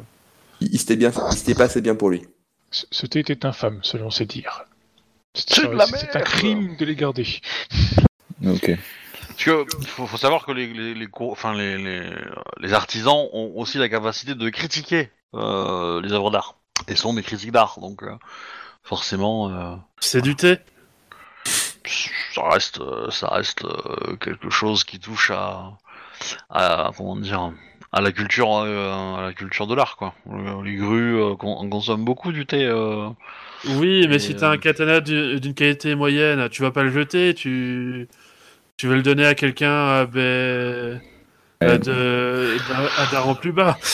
Il, s'était bien, il s'était pas assez bien pour lui. Ce ce thé était infâme, selon ses dires. C'est C'est de la c'est un crime de les garder. Ok. Parce que faut, faut savoir que les, les, enfin, les, les, les artisans ont aussi la capacité de critiquer euh, les œuvres d'art. Et sont des critiques d'art, donc euh, forcément, euh, C'est du thé. ça reste, ça reste quelque chose qui touche à, à comment dire, à la culture, euh, à la culture de l'art, quoi. Les grues euh, con- consomment beaucoup du thé. euh, Oui, mais Et, si t'as un katana du- d'une qualité moyenne, tu vas pas le jeter, tu, tu veux le donner à quelqu'un euh, ben, de... d'un- d'un rang plus bas.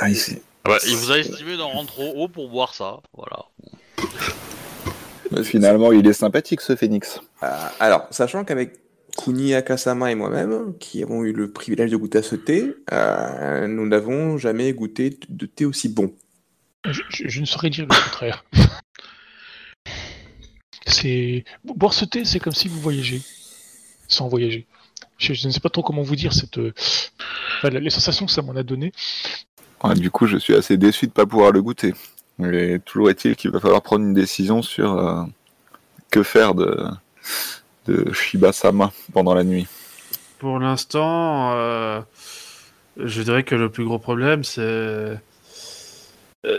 Ah, ici. Ah bah, il vous a estimé d'un rang trop haut pour boire ça, voilà. Finalement, il est sympathique ce phénix. Euh, alors, sachant qu'avec Kuni Akasama et moi-même, qui avons eu le privilège de goûter à ce thé, euh, nous n'avons jamais goûté de thé aussi bon. Je, je- je ne saurais dire le contraire. C'est boire ce thé, c'est comme si vous voyagez sans voyager. Je, je ne sais pas trop comment vous dire cette euh, enfin, les sensations que ça m'en a donné. Ouais, du coup, je suis assez déçu de ne pas pouvoir le goûter. Mais toujours est-il qu'il va falloir prendre une décision sur euh, que faire de, de Shiba Sama pendant la nuit. Pour l'instant, euh, je dirais que le plus gros problème, c'est euh,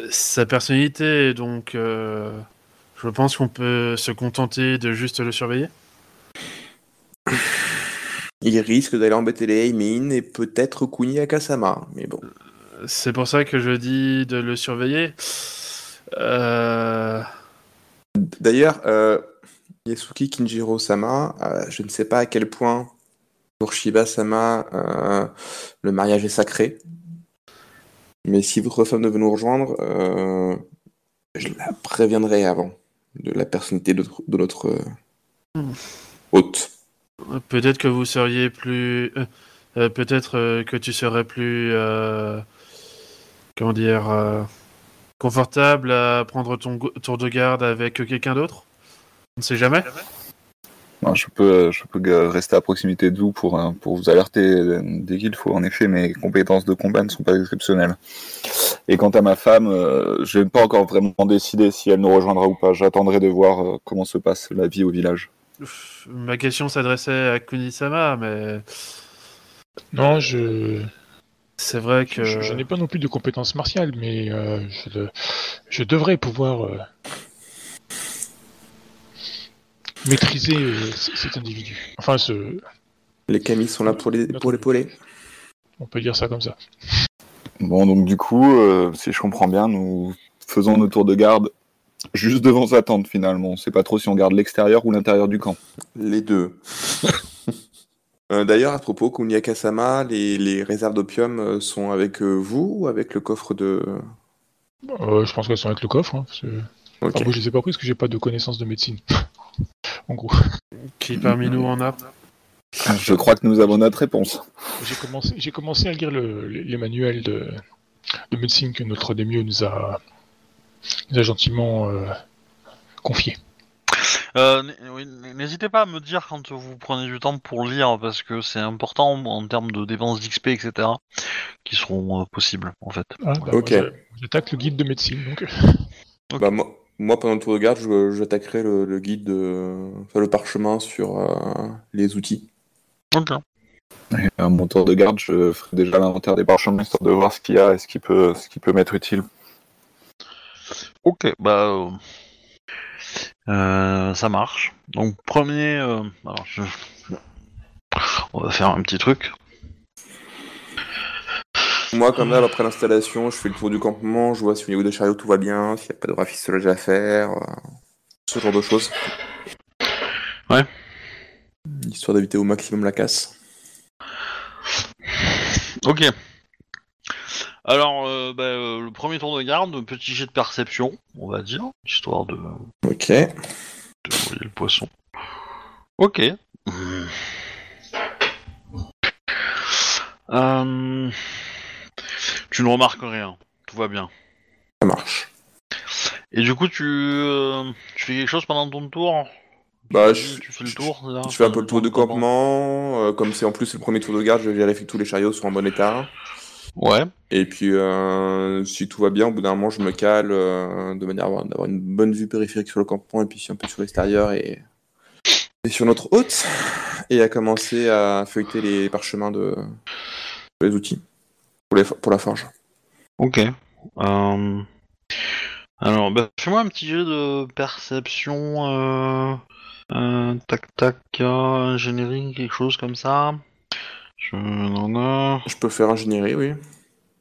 sa personnalité. Donc, euh, je pense qu'on peut se contenter de juste le surveiller. Il risque d'aller embêter les Heimin et peut-être Kuni Akasama. Mais bon. C'est pour ça que je dis de le surveiller. Euh, D'ailleurs, Yasuki Kinjiro-sama, euh, je ne sais pas à quel point pour Shiba-sama euh, le mariage est sacré. Mais si votre femme veut nous rejoindre, euh, je la préviendrai avant de la personnalité de, notre hôte. Peut-être que vous seriez plus. Peut-être que tu serais plus. comment dire. confortable à prendre ton tour de garde avec quelqu'un d'autre? On ne sait jamais. Non, je peux, je peux ga- rester à proximité de vous pour, euh, pour vous alerter euh, dès qu'il faut. En effet, mes compétences de combat ne sont pas exceptionnelles. Et quant à ma femme, euh, je n'ai pas encore vraiment décidé si elle nous rejoindra ou pas. J'attendrai de voir euh, comment se passe la vie au village. Ma question s'adressait à Kunisama, mais Non, je, C'est vrai que. je, je n'ai pas non plus de compétences martiales, mais euh, je, de- je devrais pouvoir euh, maîtriser euh, cet individu. Enfin, ce, Les camis sont là pour les- pour l'épauler. on peut dire ça comme ça. Bon, donc du coup, euh, si je comprends bien, nous faisons nos tours de garde juste devant sa tente finalement. On sait pas trop si on garde l'extérieur ou l'intérieur du camp. Les deux. Euh, D'ailleurs, à propos, Kunia Kasama, les, les réserves d'opium sont avec vous ou avec le coffre de? Euh, je pense qu'elles sont avec le coffre. Hein, parce que- Ok. enfin, moi, je les ai pas prises parce que j'ai pas de connaissances de médecine. en gros, Qui parmi nous en a Je crois que nous avons notre réponse. j'ai commencé, j'ai commencé à lire le- les, manuels de, de médecine que notre démieux nous a, nous a gentiment euh, confiés. Euh, N'hésitez pas à me dire quand vous prenez du temps pour lire, parce que c'est important en termes de dépenses d'XP, etc., qui seront euh, possibles, en fait. Ah, bah, Ok. J'attaque le guide de médecine. Donc. Bah, moi, moi, pendant le tour de garde, je- j'attaquerai le, le guide, de... enfin, le parchemin sur euh, les outils. Ok. Et à mon tour de garde, je ferai déjà l'inventaire des parchemins histoire de voir ce qu'il y a et ce qui peut, ce qui peut m'être utile. Ok, bah... euh, euh, ça marche. Donc, premier... euh, alors, je... On va faire un petit truc. Moi, comme d'hab, après l'installation, je fais le tour du campement, je vois si au niveau des chariots tout va bien, s'il n'y a pas de rafistolage à faire, euh, ce genre de choses. Ouais. Histoire d'éviter au maximum la casse. Ok. Alors, euh, bah, euh, le premier tour de garde, petit jet de perception, on va dire, histoire de... Ok. de envoyer le poisson. Ok. Euh, Tu ne remarques rien. Tout va bien. Ça marche. Et du coup, tu, euh, tu fais quelque chose pendant ton tour? Bah, tu, je, tu fais le tour je fais un peu le tour de campement. euh, comme c'est en plus le premier tour de garde, je vérifie que tous les chariots sont en bon état. Ouais. Et puis, euh, si tout va bien, au bout d'un moment, je me cale de manière à avoir, d'avoir une bonne vue périphérique sur le campement et puis un peu sur l'extérieur et, et sur notre hôte. Et à commencer à feuilleter les parchemins de les outils pour, les, pour la forge. Ok. Euh, Alors, bah, fais-moi un petit jet de perception. Euh... euh, tac tac, ingénierie, quelque chose comme ça. Je n'en. Je peux faire ingénierie, oui.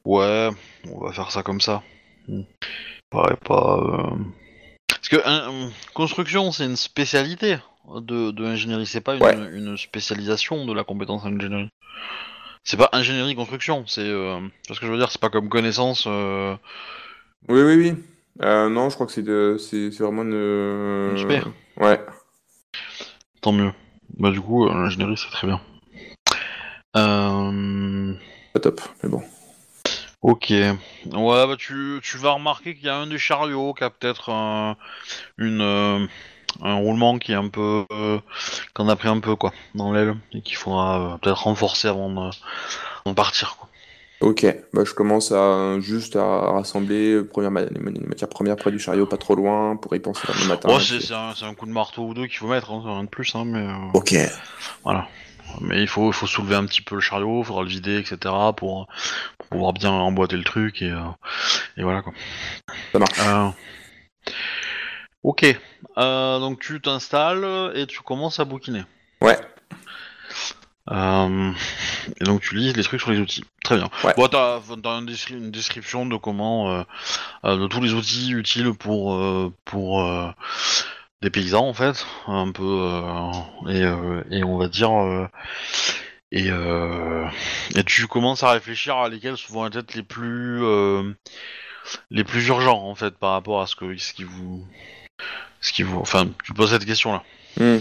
Ouais, on va faire ça comme ça. Hmm. Paraît pas. Parce que construction, c'est une spécialité de, de ingénierie, c'est pas une, Ouais. une spécialisation de la compétence ingénierie. C'est pas ingénierie construction, c'est. Euh... ce que je veux dire, c'est pas comme connaissance. euh, Oui, oui, oui. Euh, non, je crois que c'est c'est vraiment une. Une spé. Ouais. Tant mieux. Bah du coup, euh, l'ingénierie c'est très bien. Euh... Pas top, mais bon. Ok. Ouais, bah tu, tu vas remarquer qu'il y a un des chariots qui a peut-être un, une, euh, un roulement qui est un peu... euh, qu'on a pris un peu, quoi, dans l'aile, et qu'il faudra euh, peut-être renforcer avant de, avant de partir, quoi. Ok, bah, je commence à juste à rassembler euh, première ma- les ma- les matières premières près du chariot, pas trop loin, pour y penser le matin. Ouais, c'est un, coup de marteau ou deux qu'il faut mettre, hein, rien de plus, hein, mais... euh, Ok. Voilà. Mais il faut, faut soulever un petit peu le chariot, il faudra le vider, etc. pour, pour pouvoir bien emboîter le truc et, euh, et voilà quoi. Ça marche. Euh, Ok. Euh, donc tu t'installes et tu commences à bouquiner. Ouais. Euh, et donc tu lis les trucs sur les outils. Très bien. Ouais. Bon, t'as t'as un descri- une description de comment, euh, de tous les outils utiles pour pour des paysans en fait, un peu et, et on va dire et et tu commences à réfléchir à lesquels vont être les plus les plus urgents en fait par rapport à ce que ce qui vous ce qui vous enfin tu poses cette question là. Hmm.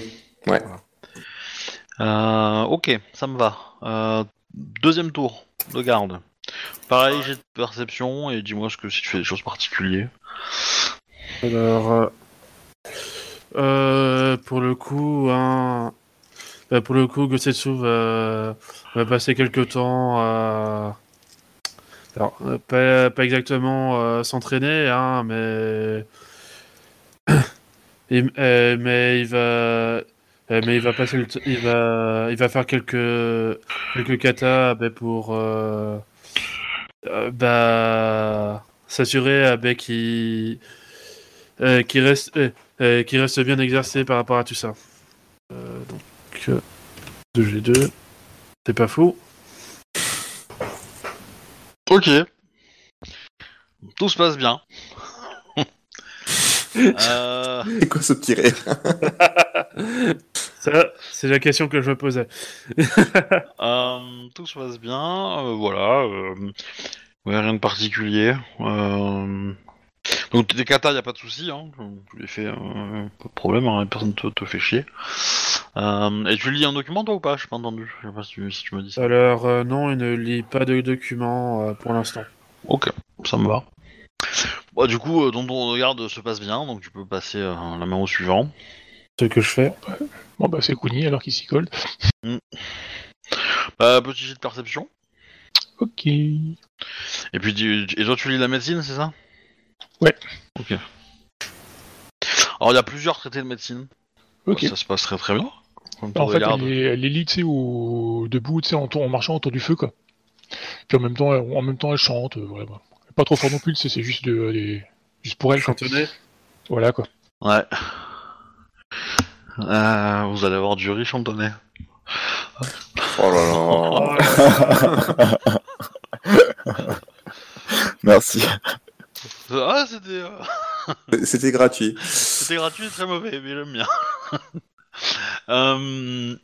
Euh, ok, ça me va. Euh, deuxième tour de garde. Pareil, j'ai de perception et dis-moi ce que si tu fais des choses particulières. Alors, euh, pour le coup, hein, euh, pour le coup, Gosetsu va, va passer quelques temps à, alors, pas, pas exactement euh, s'entraîner, hein, mais, Et- euh, mais il va, Euh, mais il va passer le il va il va faire quelques quelques katas bah, pour euh, euh, bah s'assurer bah, qu'il qu'il reste euh, euh, qu'il reste bien exercé par rapport à tout ça. Donc euh, 2G2 c'est pas fou. Ok. Tout se passe bien. Euh, C'est quoi ce petit rire Ça c'est la question que je me posais. euh, tout se passe bien, euh, voilà. Euh, ouais, rien de particulier. Euh, donc tes katas, y a pas de souci, hein. Tu les fais, euh, pas de problème, hein, personne te, te fait chier. Euh, et tu lis un document toi ou pas? J'ai pas entendu. Je sais pas si tu, si tu me dis ça. Alors euh, non, il ne lit pas de documents euh, pour l'instant. Ok, ça me va. Bon, du coup, euh, ton ton regarde se passe bien, donc tu peux passer euh, la main au suivant. Ce que je fais. Bon, bah, c'est Kuni alors qu'il s'y colle. Euh, petit jet de perception. Ok. Et puis, tu- et toi, tu lis la médecine, c'est ça? Ouais. Ok. Alors, il y a plusieurs traités de médecine. Ok. Ça se passe très très bien. Comme tu en fait, elle est, elle est lit, tu sais, au... debout, tu sais, en, tour- en marchant autour du feu, quoi. Puis en même temps, elle, en même temps, elle chante, euh, voilà. Pas trop fort non plus, c'est juste de, des- juste pour elle. Chantonner. Voilà, quoi. Ouais. Euh, vous allez avoir du riz chantonné. Oh là là. Merci. Ah, c'était euh, C'était gratuit. c'était gratuit et très mauvais, mais j'aime bien. Euh,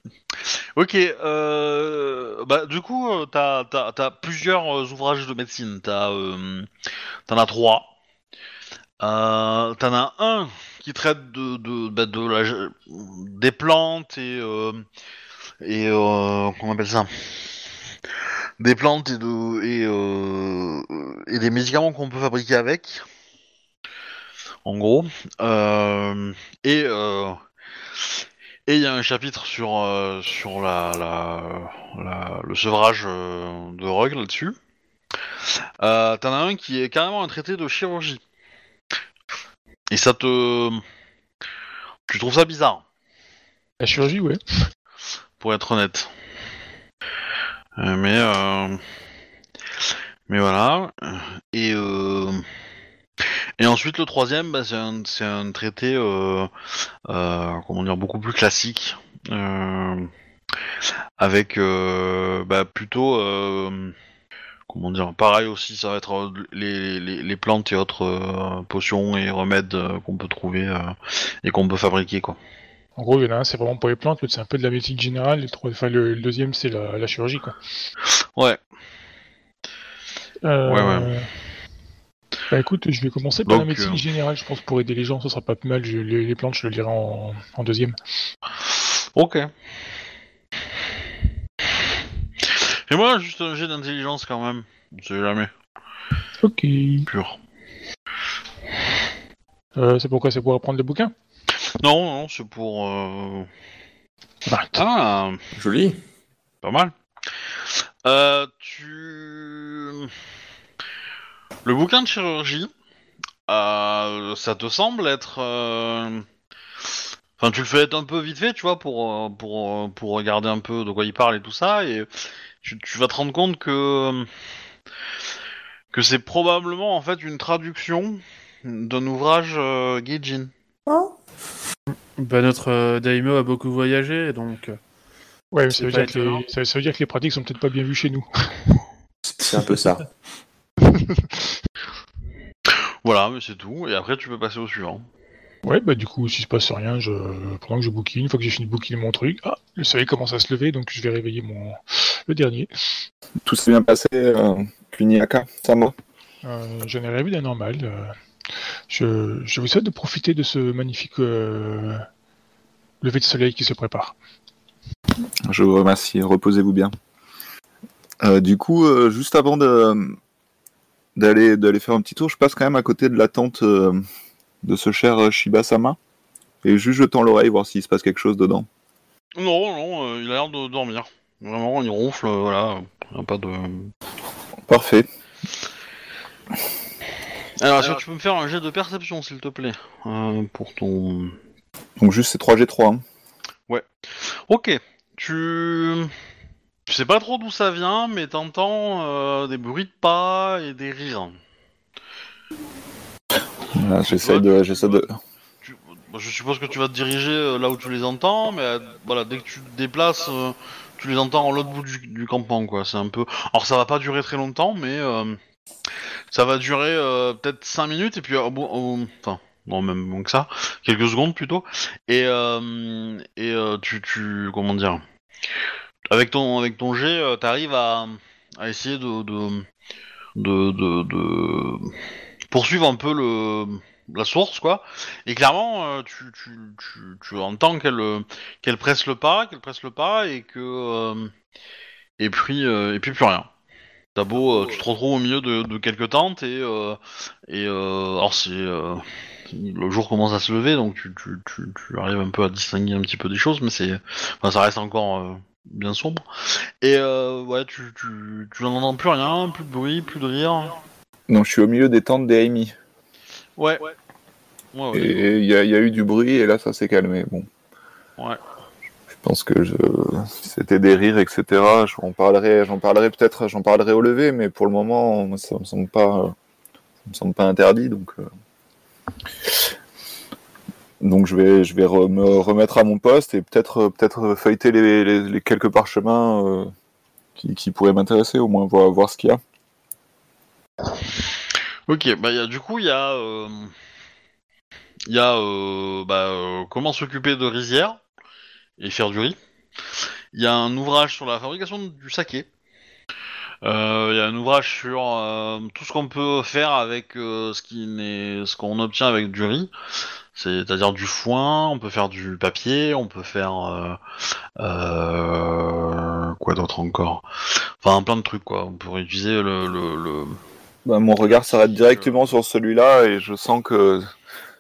ok, euh, bah du coup, euh, t'as t'as plusieurs euh, ouvrages de médecine. T'as euh, t'en as trois. Euh, t'en as un qui traite de de, bah, de la, des plantes et euh, et euh, comment on appelle ça? Des plantes et de et euh, et des médicaments qu'on peut fabriquer avec. En gros, euh, et euh, et il y a un chapitre sur, euh, sur la, la, la- le sevrage euh, de Rogue là-dessus. Euh, T'en as un qui est carrément un traité de chirurgie. Et ça te. Tu trouves ça bizarre, La chirurgie, ouais. pour être honnête. Mais. euh, Mais voilà. Et. Et ensuite, le troisième, bah, c'est un, c'est un traité, euh, euh, comment dire, beaucoup plus classique, euh, avec bah, plutôt, comment dire, pareil aussi, ça va être les, les, les plantes et autres potions et remèdes qu'on peut trouver et qu'on peut fabriquer, quoi. En gros, il y en a un, c'est vraiment pour les plantes, l'autre, c'est un peu de la médecine générale, et le, trois- enfin, le, le deuxième, c'est la, la chirurgie, quoi. Ouais. Euh, Ouais, ouais. Bah écoute, je vais commencer par la médecine euh, générale, je pense, pour aider les gens, ça sera pas plus mal. Je- les, les plantes, je le lirai en, en deuxième. Ok. Et moi, juste un jet d'intelligence quand même. On sait jamais. Ok. Pur. Euh, c'est pourquoi C'est pour apprendre le bouquin? Non, non, c'est pour. Euh... Bah, Ah, Joli. pas mal. Euh, tu. Le bouquin de chirurgie, euh, ça te semble être. euh, Enfin, tu le fais un peu vite fait, tu vois, pour, euh, pour, euh, pour regarder un peu de quoi il parle et tout ça, et tu, tu vas te rendre compte que. que c'est probablement en fait une traduction d'un ouvrage euh, Gaijin. Bah, notre euh, Daimyo a beaucoup voyagé, donc. euh, Ouais, mais ça veut, dire que les, ça veut dire que les pratiques sont peut-être pas bien vues chez nous. C'est un peu ça. Voilà, mais c'est tout, et après tu peux passer au suivant. Ouais, bah du coup, si se passe rien, je, pendant que je bouquine, une fois que j'ai fini de bouquiner mon truc, ah, le soleil commence à se lever, donc je vais réveiller mon le dernier. Tout s'est bien passé, euh, Kuniaka, Samo. Euh, J'en ai rêvé d'un normal. euh, je, je vous souhaite de profiter de ce magnifique euh, lever de soleil qui se prépare. Je vous remercie, reposez-vous bien. Euh, du coup, euh, juste avant de- d'aller d'aller faire un petit tour, je passe quand même à côté de la tente euh, de ce cher euh, Shiba-sama. Et juste je tends l'oreille, voir s'il se passe quelque chose dedans. Non, non, euh, il a l'air de dormir. Vraiment, il ronfle, voilà. Y a pas de. Parfait. Alors, est-ce que tu peux me faire un jet de perception, s'il te plaît euh, Pour ton. Donc juste c'est 3G3. hein. Ok, tu... tu sais pas trop d'où ça vient, mais t'entends euh, des bruits de pas et des rires. Voilà, J'essaie de, j'essaie de. Tu- bon, Je suppose que tu vas te diriger euh, là où tu les entends, mais euh, voilà, dès que tu te déplaces, euh, tu les entends en l'autre bout du, du campement, quoi. C'est un peu. Alors ça va pas durer très longtemps, mais euh, ça va durer euh, peut-être 5 minutes et puis au bout, au- enfin, non même moins que ça, quelques secondes plutôt. Et euh, et euh, tu tu comment dire, avec ton avec ton jet, euh, t'arrives à à essayer de de de, de, poursuivre un peu le la source quoi. Et clairement euh, tu, tu, tu, tu entends qu'elle qu'elle presse le pas qu'elle presse le pas et que euh, et puis euh, et puis plus rien. T'as beau tu te retrouves au milieu de, de quelques tentes et et alors c'est le jour commence à se lever donc tu, tu, tu, tu arrives un peu à distinguer un petit peu des choses mais c'est enfin, ça reste encore bien sombre et euh, ouais tu tu tu n'entends plus rien plus de bruit plus de rire Donc je suis au milieu des tentes des Amy. ouais ouais, ouais. Et il y, y a eu du bruit et là ça s'est calmé. Bon. Ouais. Je pense que je... c'était des rires, etc. J'en parlerai, j'en parlerai peut-être, j'en parlerai au lever, mais pour le moment, ça me semble pas, ça me semble pas interdit, donc. Euh, Donc je vais, je vais me remettre à mon poste et peut-être, peut-être feuilleter les, quelques parchemins euh, qui, pourraient m'intéresser, au moins voir, voir ce qu'il y a. Ok, bah du coup il y a, euh, euh, bah, euh, comment s'occuper de rizières et faire du riz. Il y a un ouvrage sur la fabrication du saké. Euh, Il y a un ouvrage sur euh, tout ce qu'on peut faire avec euh, ce qu'on obtient avec du riz, c'est-à-dire du foin. On peut faire du papier, on peut faire euh, euh, quoi d'autre encore? Enfin plein de trucs quoi. On pourrait utiliser le, le, le... Bah, mon regard s'arrête directement sur celui-là et je sens que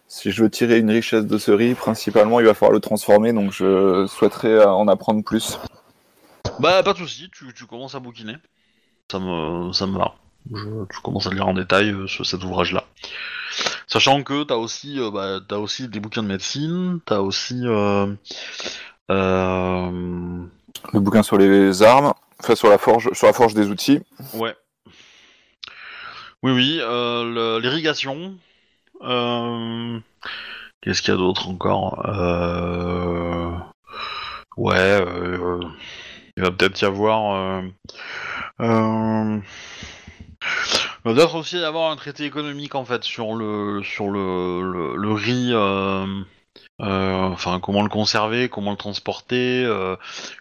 si je veux tirer une richesse de ce riz, principalement, il va falloir le transformer, donc je souhaiterais en apprendre plus. Bah pas de souci, tu, tu commences à bouquiner. Ça me ça me va. Je, tu commences à lire en détail euh, ce- cet ouvrage-là. Sachant que t'as aussi euh, bah, t'as aussi des bouquins de médecine, t'as aussi euh, euh, Le bouquin sur les armes, enfin sur la forge, sur la forge des outils. ouais. Oui oui, euh, le- l'irrigation. Euh, Qu'est-ce qu'il y a d'autre encore euh, Ouais. euh, il va peut-être y avoir. euh, euh, peut-être aussi y avoir un traité économique en fait sur le sur le, le, riz. euh, euh, enfin, comment le conserver, comment le transporter, euh,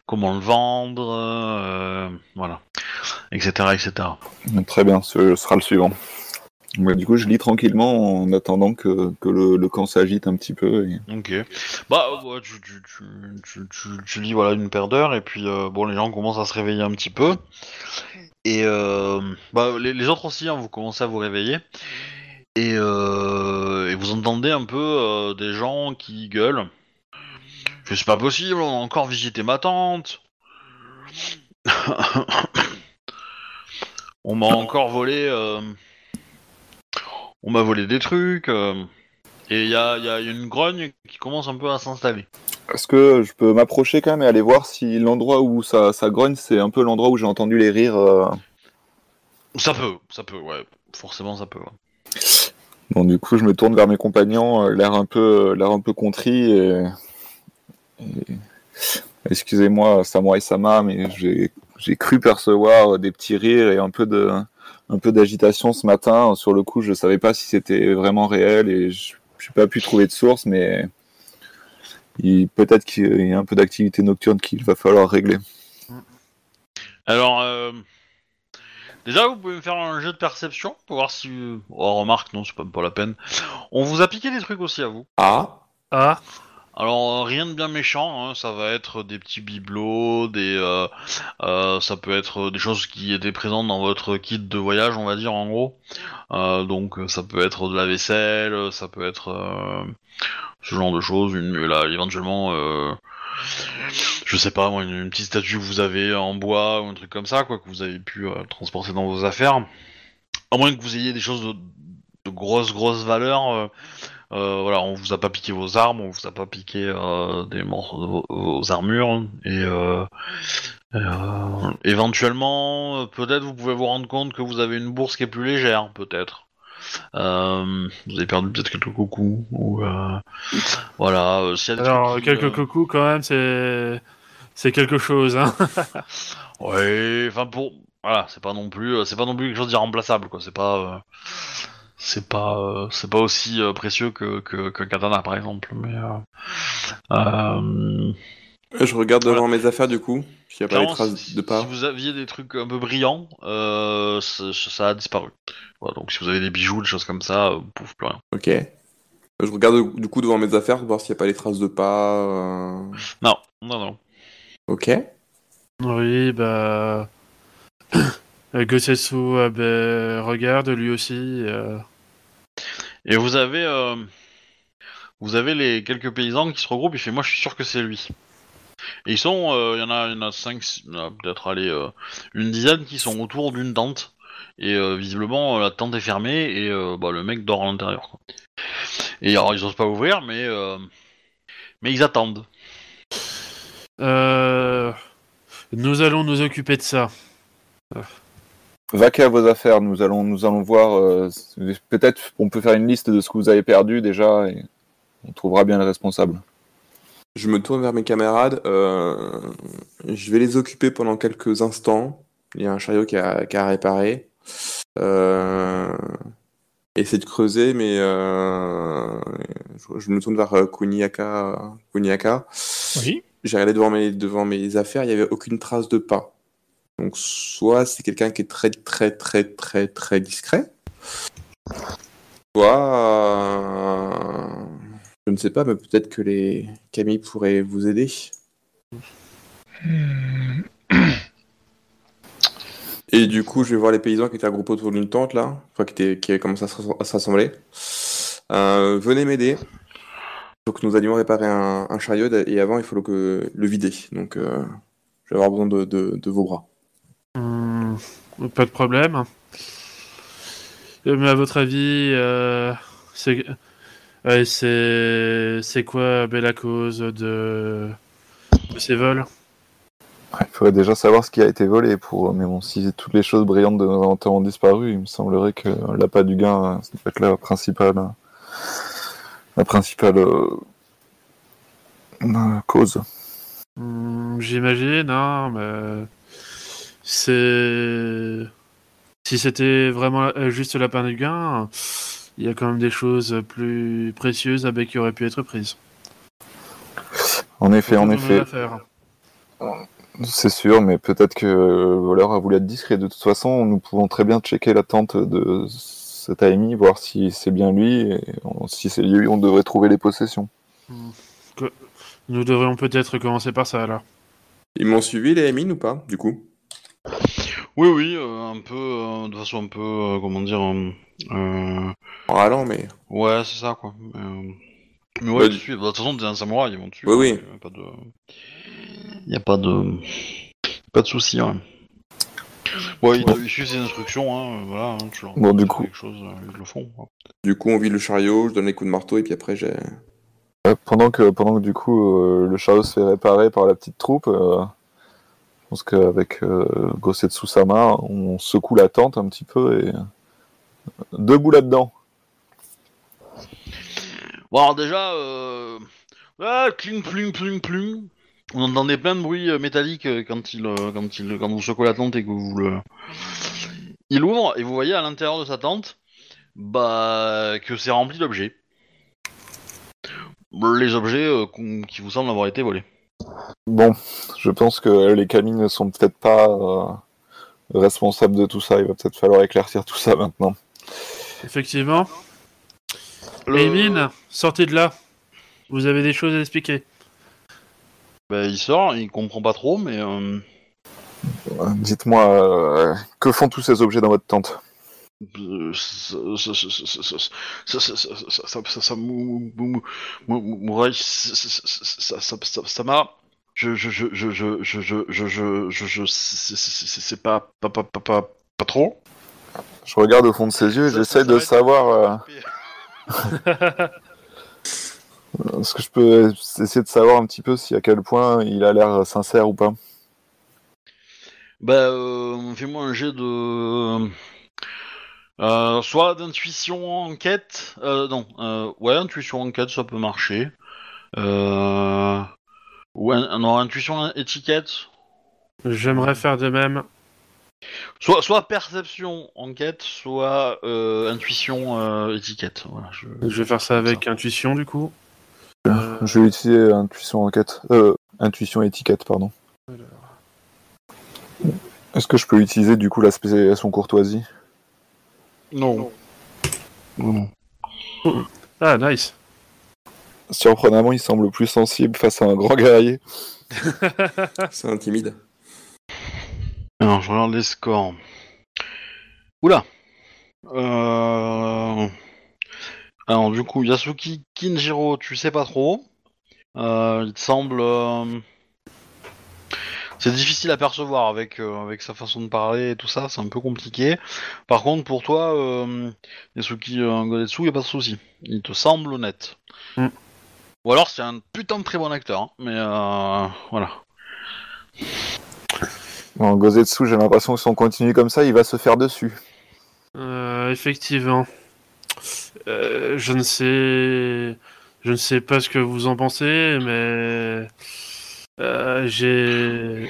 comment le vendre, voilà, etc., etc. Très bien, ce sera le suivant. Du coup, je lis tranquillement en attendant que, le, camp s'agite un petit peu. et- Ok. Bah, ouais, tu, tu, tu, lis voilà une paire d'heures et puis euh, bon, les gens commencent à se réveiller un petit peu. Et euh, bah, les, autres aussi, hein, vous commencez à vous réveiller. Et, euh, et vous entendez un peu euh, des gens qui gueulent. C'est pas possible, on a encore visité ma tante. on m'a encore volé. On m'a volé des trucs. euh, et il y a, y a une grogne qui commence un peu à s'installer. Est-ce que je peux m'approcher quand même et aller voir si l'endroit où ça, ça grogne, c'est un peu l'endroit où j'ai entendu les rires euh, Ça peut, ça peut, ouais. Forcément, ça peut. ouais. Bon, du coup, je me tourne vers mes compagnons, euh, l'air un peu, l'air un peu contrit. Et... et- Excusez-moi, Samurai Sama, mais j'ai, j'ai cru percevoir des petits rires et un peu de, un peu d'agitation ce matin. Sur le coup, je savais pas si c'était vraiment réel et je n'ai pas pu trouver de source, mais il, peut-être qu'il y a un peu d'activité nocturne qu'il va falloir régler. Alors, euh, déjà, vous pouvez me faire un jeu de perception pour voir si. Oh, remarque, non, c'est pas, pas la peine. On vous a piqué des trucs aussi à vous. Ah, Ah, Alors, euh, rien de bien méchant, hein, ça va être des petits bibelots, des, euh, euh, ça peut être des choses qui étaient présentes dans votre kit de voyage, on va dire, en gros. Euh, donc, ça peut être de la vaisselle, ça peut être ce genre de choses, une, là, éventuellement, je sais pas, moi, une, une petite statue que vous avez en bois ou un truc comme ça, quoi, que vous avez pu transporter dans vos affaires. À moins que vous ayez des choses de, de grosses, grosses valeurs. Euh, voilà, on vous a pas piqué vos armes, on vous a pas piqué euh, des morceaux de vos, vos armures et euh, éventuellement, peut-être vous pouvez vous rendre compte que vous avez une bourse qui est plus légère, peut-être. Euh, vous avez perdu peut-être quelques coucous ou euh, voilà. euh, s'il y a des Alors, trucs quelques coucous, quand même, c'est. C'est quelque chose, hein. Ouais, enfin pour voilà, c'est pas non plus c'est pas non plus quelque chose d'irremplaçable quoi, c'est pas c'est pas euh, c'est pas aussi euh, précieux que que que katana par exemple, mais euh, euh, Je regarde devant mes affaires du coup, s'il n'y a pas les traces si, de pas. si vous aviez des trucs un peu brillants, euh, ça, ça a disparu. Voilà, donc si vous avez des bijoux, des choses comme ça, euh, pouf, plus rien. Ok. Je regarde du coup devant mes affaires pour voir s'il n'y a pas les traces de pas. euh, Non, non, non. Ok. Oui, bah. Euh, bah, regarde lui aussi. euh, Et vous avez, euh, vous avez les quelques paysans qui se regroupent. Il fait, moi, je suis sûr que c'est lui. Et ils sont, il y en a, y en a cinq, peut-être allez, une dizaine qui sont autour d'une tente. Et euh, visiblement, la tente est fermée et euh, bah, le mec dort à l'intérieur. Et alors, ils osent pas ouvrir, mais euh, mais ils attendent. euh, Nous allons nous occuper de ça. Vaquez à vos affaires, nous allons, nous allons voir. euh, Peut-être on peut faire une liste de ce que vous avez perdu déjà et on trouvera bien le responsable. Je me tourne vers mes camarades. euh, je vais les occuper pendant quelques instants. Il y a un chariot qui a, qui a réparé. Euh, essayer de creuser, mais euh, je, je me tourne vers Kuniaka. Kuniaka. Oui. J'ai regardé devant mes, devant mes affaires, il n'y avait aucune trace de pas. Donc, soit c'est quelqu'un qui est très, très, très, très, très discret. Soit. euh, je ne sais pas, mais peut-être que les Camille pourraient vous aider. Et du coup, je vais voir les paysans qui étaient regroupés autour d'une tente là, qui, étaient, qui commencé à se. Euh, venez m'aider. Il faut que nous allions réparer un, chariot et avant il faut que le vider. Donc euh, je vais avoir besoin de vos bras. Pas de problème. Mais à votre avis, euh, c'est ouais, quoi ben, la cause de, de ces vols? Il faudrait déjà savoir ce qui a été volé pour. Mais bon, si toutes les choses brillantes de nos inventaires ont disparu, il me semblerait que l'appât du gain, ça doit être la principale, la principale euh, euh, cause. Hmm, J'imagine, hein, mais c'est si c'était vraiment euh, juste la peine du gain, il y a quand même des choses plus précieuses avec qui auraient pu être prises. En effet, en effet. C'est sûr, mais peut-être que le voleur a voulu être discret. De toute façon, nous pouvons très bien checker la tente de cet ami, voir si c'est bien lui. Et si c'est lui, on devrait trouver les possessions. Nous devrions peut-être commencer par ça alors. Ils m'ont suivi les mines ou pas, du coup? Oui, oui, euh, un peu, euh, de façon un peu, euh, comment dire, euh, En râlant, mais. ouais, c'est ça quoi. Mais, euh, mais ouais, Ouais, ils te suivent. Bah, De toute façon, t'es un samouraï, ils vont te suivre. Oui, oui. Il y a pas de, il y a pas de, pas de souci. Ouais. Ouais, ils, te- ils suivent ces instructions, hein, voilà. Hein, tu leur Bon, du coup. quelque chose, euh, ils le font. quoi. Du coup, on vide le chariot, je donne les coups de marteau et puis après j'ai. Euh, pendant que, pendant que du coup euh, le chariot se fait réparer par la petite troupe, euh, je pense qu'avec euh, Gosetsu Sama, on secoue la tente un petit peu et euh, debout là-dedans. Bon, alors déjà, euh... ah, cling, pling, pling, pling. On entendait plein de bruits euh, métalliques euh, quand il, quand il, quand vous secouez la tente et que vous le, il ouvre et vous voyez à l'intérieur de sa tente, bah, que c'est rempli d'objets. Les objets qui vous semblent avoir été volés. Bon, je pense que les Kami ne sont peut-être pas euh, responsables de tout ça. Il va peut-être falloir éclaircir tout ça maintenant. Effectivement. Le- Emin, sortez de là. Vous avez des choses à expliquer. Bah, il sort, il comprend pas trop, mais euh, Euh, Dites-moi, euh, que font tous ces objets dans votre tente? Euh, ça. Je, je, je, je, c'est- pas, trop. Je regarde au fond de ses yeux et j'essaie de savoir. euh, Est-ce que je peux essayer de savoir un petit peu si à quel point il a l'air sincère ou pas Bah, euh, fais-moi un jet de. Euh, soit d'intuition enquête. Euh, non, euh, ouais, intuition enquête, ça peut marcher. Euh, ou un- non, intuition étiquette. J'aimerais faire de même. Soit, soit perception enquête, soit euh, intuition euh, étiquette. Voilà, je... Je vais faire ça avec intuition du coup. Euh, Je vais utiliser intuition enquête. Euh, intuition étiquette, pardon. Est-ce que je peux utiliser du coup la spécialisation courtoisie? Non. Ah, nice. Surprenamment, il semble plus sensible face à un grand guerrier. C'est intimide. Alors, je regarde les scores. Oula euh... Alors, du coup, Yasuki Kinjiro, tu sais pas trop. Euh, il te semble... C'est difficile à percevoir avec, euh, avec sa façon de parler et tout ça, c'est un peu compliqué. Par contre, pour toi, euh, Yasuki euh, Godetsu, y a pas de souci. Il te semble honnête. Mm. Ou alors, c'est un putain de très bon acteur, hein, mais euh, voilà. En Gozetsu, j'ai l'impression que si on continue comme ça, il va se faire dessus. Euh, effectivement. Euh, je ne sais, je ne sais pas ce que vous en pensez, mais euh, j'ai,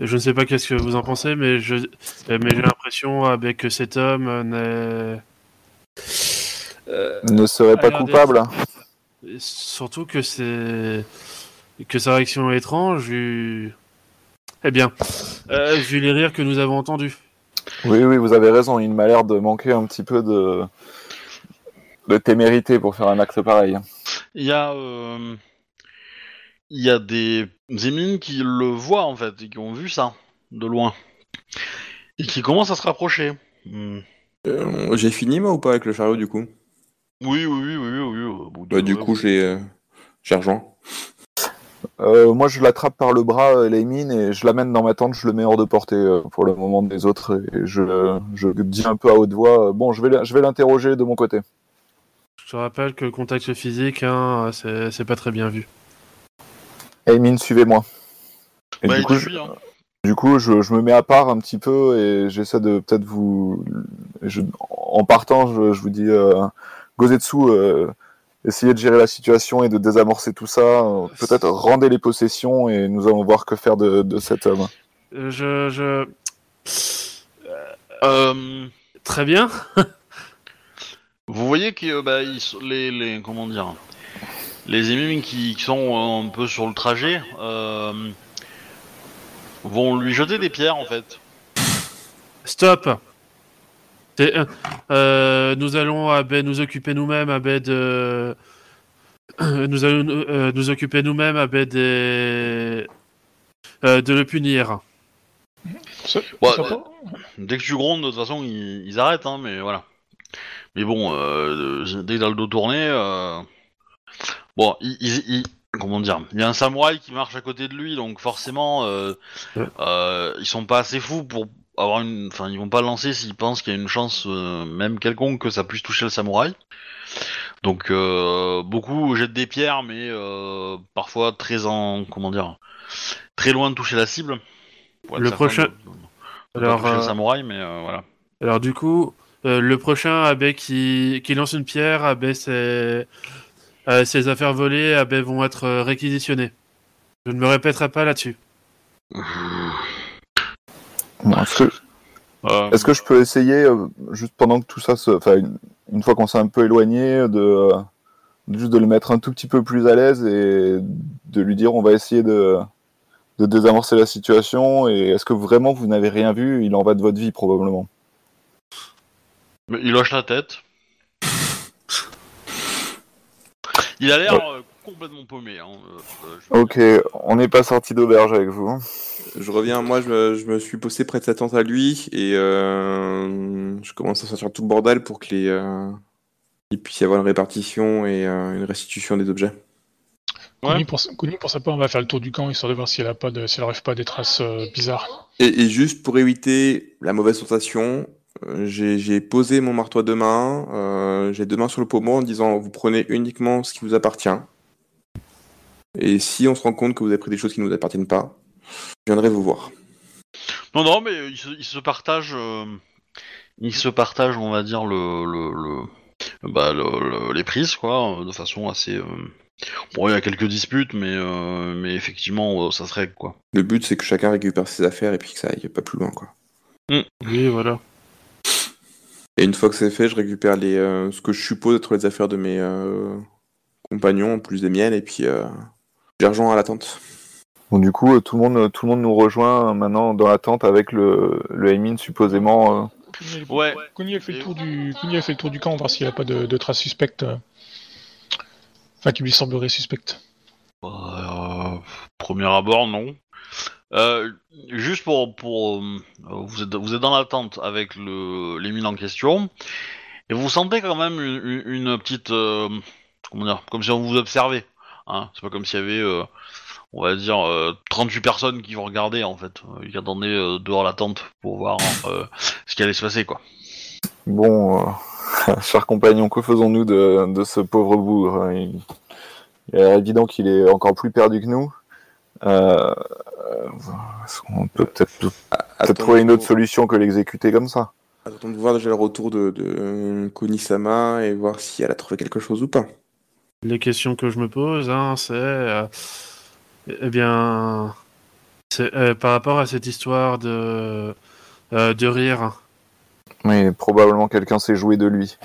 je ne sais pas qu'est-ce que vous en pensez, mais je, mais j'ai l'impression avec que cet homme euh, n'est, euh, Ne serait pas coupable. surtout que c'est, que sa réaction est étrange. vu- Eh bien, euh, vu les rires que nous avons entendus. Oui, oui, vous avez raison. Il m'a l'air de manquer un petit peu de... de témérité pour faire un acte pareil. Il y a, euh, il y a des émines qui le voient en fait et qui ont vu ça de loin et qui commencent à se rapprocher. Hmm. Euh, J'ai fini moi ou pas avec le chariot du coup? Oui, oui, oui, oui, oui. au bout de- Bah, Du coup, j'ai euh, j'ai rejoint. Euh, moi, je l'attrape par le bras, euh, Laymin, et je l'amène dans ma tente. Je le mets hors de portée euh, pour le moment des autres. Et je, je dis un peu à haute voix euh, Bon, je vais, je vais l'interroger de mon côté. Je te rappelle que le contact physique, hein, c'est c'est pas très bien vu. Laymin, suivez-moi. Et Bah, du coup, je, hein. du coup je, je me mets à part un petit peu et j'essaie de peut-être vous. je- en partant, je, je vous dis euh, Gozetsu, euh, essayez de gérer la situation et de désamorcer tout ça. euh, Peut-être rendez les possessions et nous allons voir que faire de, de cet homme. Euh, Je, je... Euh, Très bien. vous voyez que euh, bah, ils sont- les, les comment dire les émines qui, qui sont un peu sur le trajet euh, vont lui jeter des pierres en fait. Stop. Euh, euh, nous allons à baie- nous occuper nous-mêmes à baie de... Nous allons euh, nous occuper nous-mêmes à baie des... euh, de le punir. Ça- Ouais, ça ouais. va Dès que tu grondes, de toute façon, ils, ils arrêtent, hein, mais voilà. Mais bon, euh, dès qu'il a le dos tourné, euh... bon, il, il- il- comment dire, il y a un samouraï qui marche à côté de lui, donc forcément, euh, Ouais. euh, ils sont pas assez fous pour avoir une, enfin, ils vont pas lancer s'ils pensent qu'il y a une chance, euh, même quelconque, que ça puisse toucher le samouraï. Donc, euh, beaucoup jettent des pierres, mais parfois très en, comment dire, très loin de toucher la cible. Le prochain- de- de Alors, le samouraï, mais voilà. Alors du coup, le prochain abbé qui, qui lance une pierre, abbé ses, euh, ses affaires volées, abbé vont être euh, réquisitionnées. Je ne me répéterai pas là-dessus. Bon, Est-ce que, Euh, est-ce que je peux essayer, euh, juste pendant que tout ça se. Enfin, une, une fois qu'on s'est un peu éloigné, de. euh, juste de le mettre un tout petit peu plus à l'aise et de lui dire on va essayer de, de désamorcer la situation et est-ce que vraiment vous n'avez rien vu? Il en va de votre vie probablement. mais il hoche la tête. Il a l'air euh, complètement paumé. Hein. euh, euh, je- Ok, on n'est pas sorti d'auberge avec vous. hein. Je reviens, moi je me, je me suis posté près de sa tente à lui et euh, je commence à sortir tout le bordel pour que les, euh, il puisse y avoir une répartition et euh, une restitution des objets. Ouais. Kuni, pour, sa- Kuni, pour sa part, on va faire le tour du camp histoire de voir si elle a pas de, si elle arrive pas à des traces euh, bizarres. Et, et juste pour éviter la mauvaise sensation, j'ai j'ai posé mon marteau à deux mains, euh, j'ai deux mains sur le pommeau en disant vous prenez uniquement ce qui vous appartient. Et si on se rend compte que vous avez pris des choses qui ne vous appartiennent pas, je viendrai vous voir. Non, non, mais ils se, ils se partagent. euh, ils se partagent, on va dire, le, le, le- bah, le- le- les prises, quoi, euh, de façon assez. euh, Bon, il y a quelques disputes, mais, euh, mais effectivement, euh, ça se règle, quoi. Le but c'est que chacun récupère ses affaires et puis que ça aille pas plus loin quoi. Oui, voilà. Et une fois que c'est fait, je récupère les, euh, ce que je suppose être les affaires de mes euh, compagnons, en plus des miennes, et puis euh, rejoins à la tente. Bon, du coup, euh, tout le monde, tout le monde nous rejoint maintenant dans la tente avec le, le Aimin supposément. euh, Ouais. Kuni a fait le tour du, Kuni a fait le tour du camp, voir s'il n'y a pas de, de traces suspectes. Enfin, qui lui semblerait suspectes. Euh, premier abord, non. Euh, juste pour, euh, vous êtes vous êtes dans la tente avec le les mines en question et vous sentez quand même une, petite euh, comment dire comme si on vous observait. Hein c'est pas comme s'il y avait on va dire euh, 38 personnes qui vous regardaient en fait, qui attendaient dehors la tente pour voir ce qui allait se passer quoi. Bon, cher compagnon, que faisons-nous de, de ce pauvre bougre? Il, il est évident qu'il est encore plus perdu que nous. Euh, euh, on peut peut-être peut trouver une autre solution que l'exécuter comme ça. Attendons de voir déjà le retour de, de Konisama et voir si elle a trouvé quelque chose ou pas. Les questions que je me pose, hein, c'est. euh, eh bien. euh, par rapport à cette histoire de. euh, de rire. Mais probablement quelqu'un s'est joué de lui.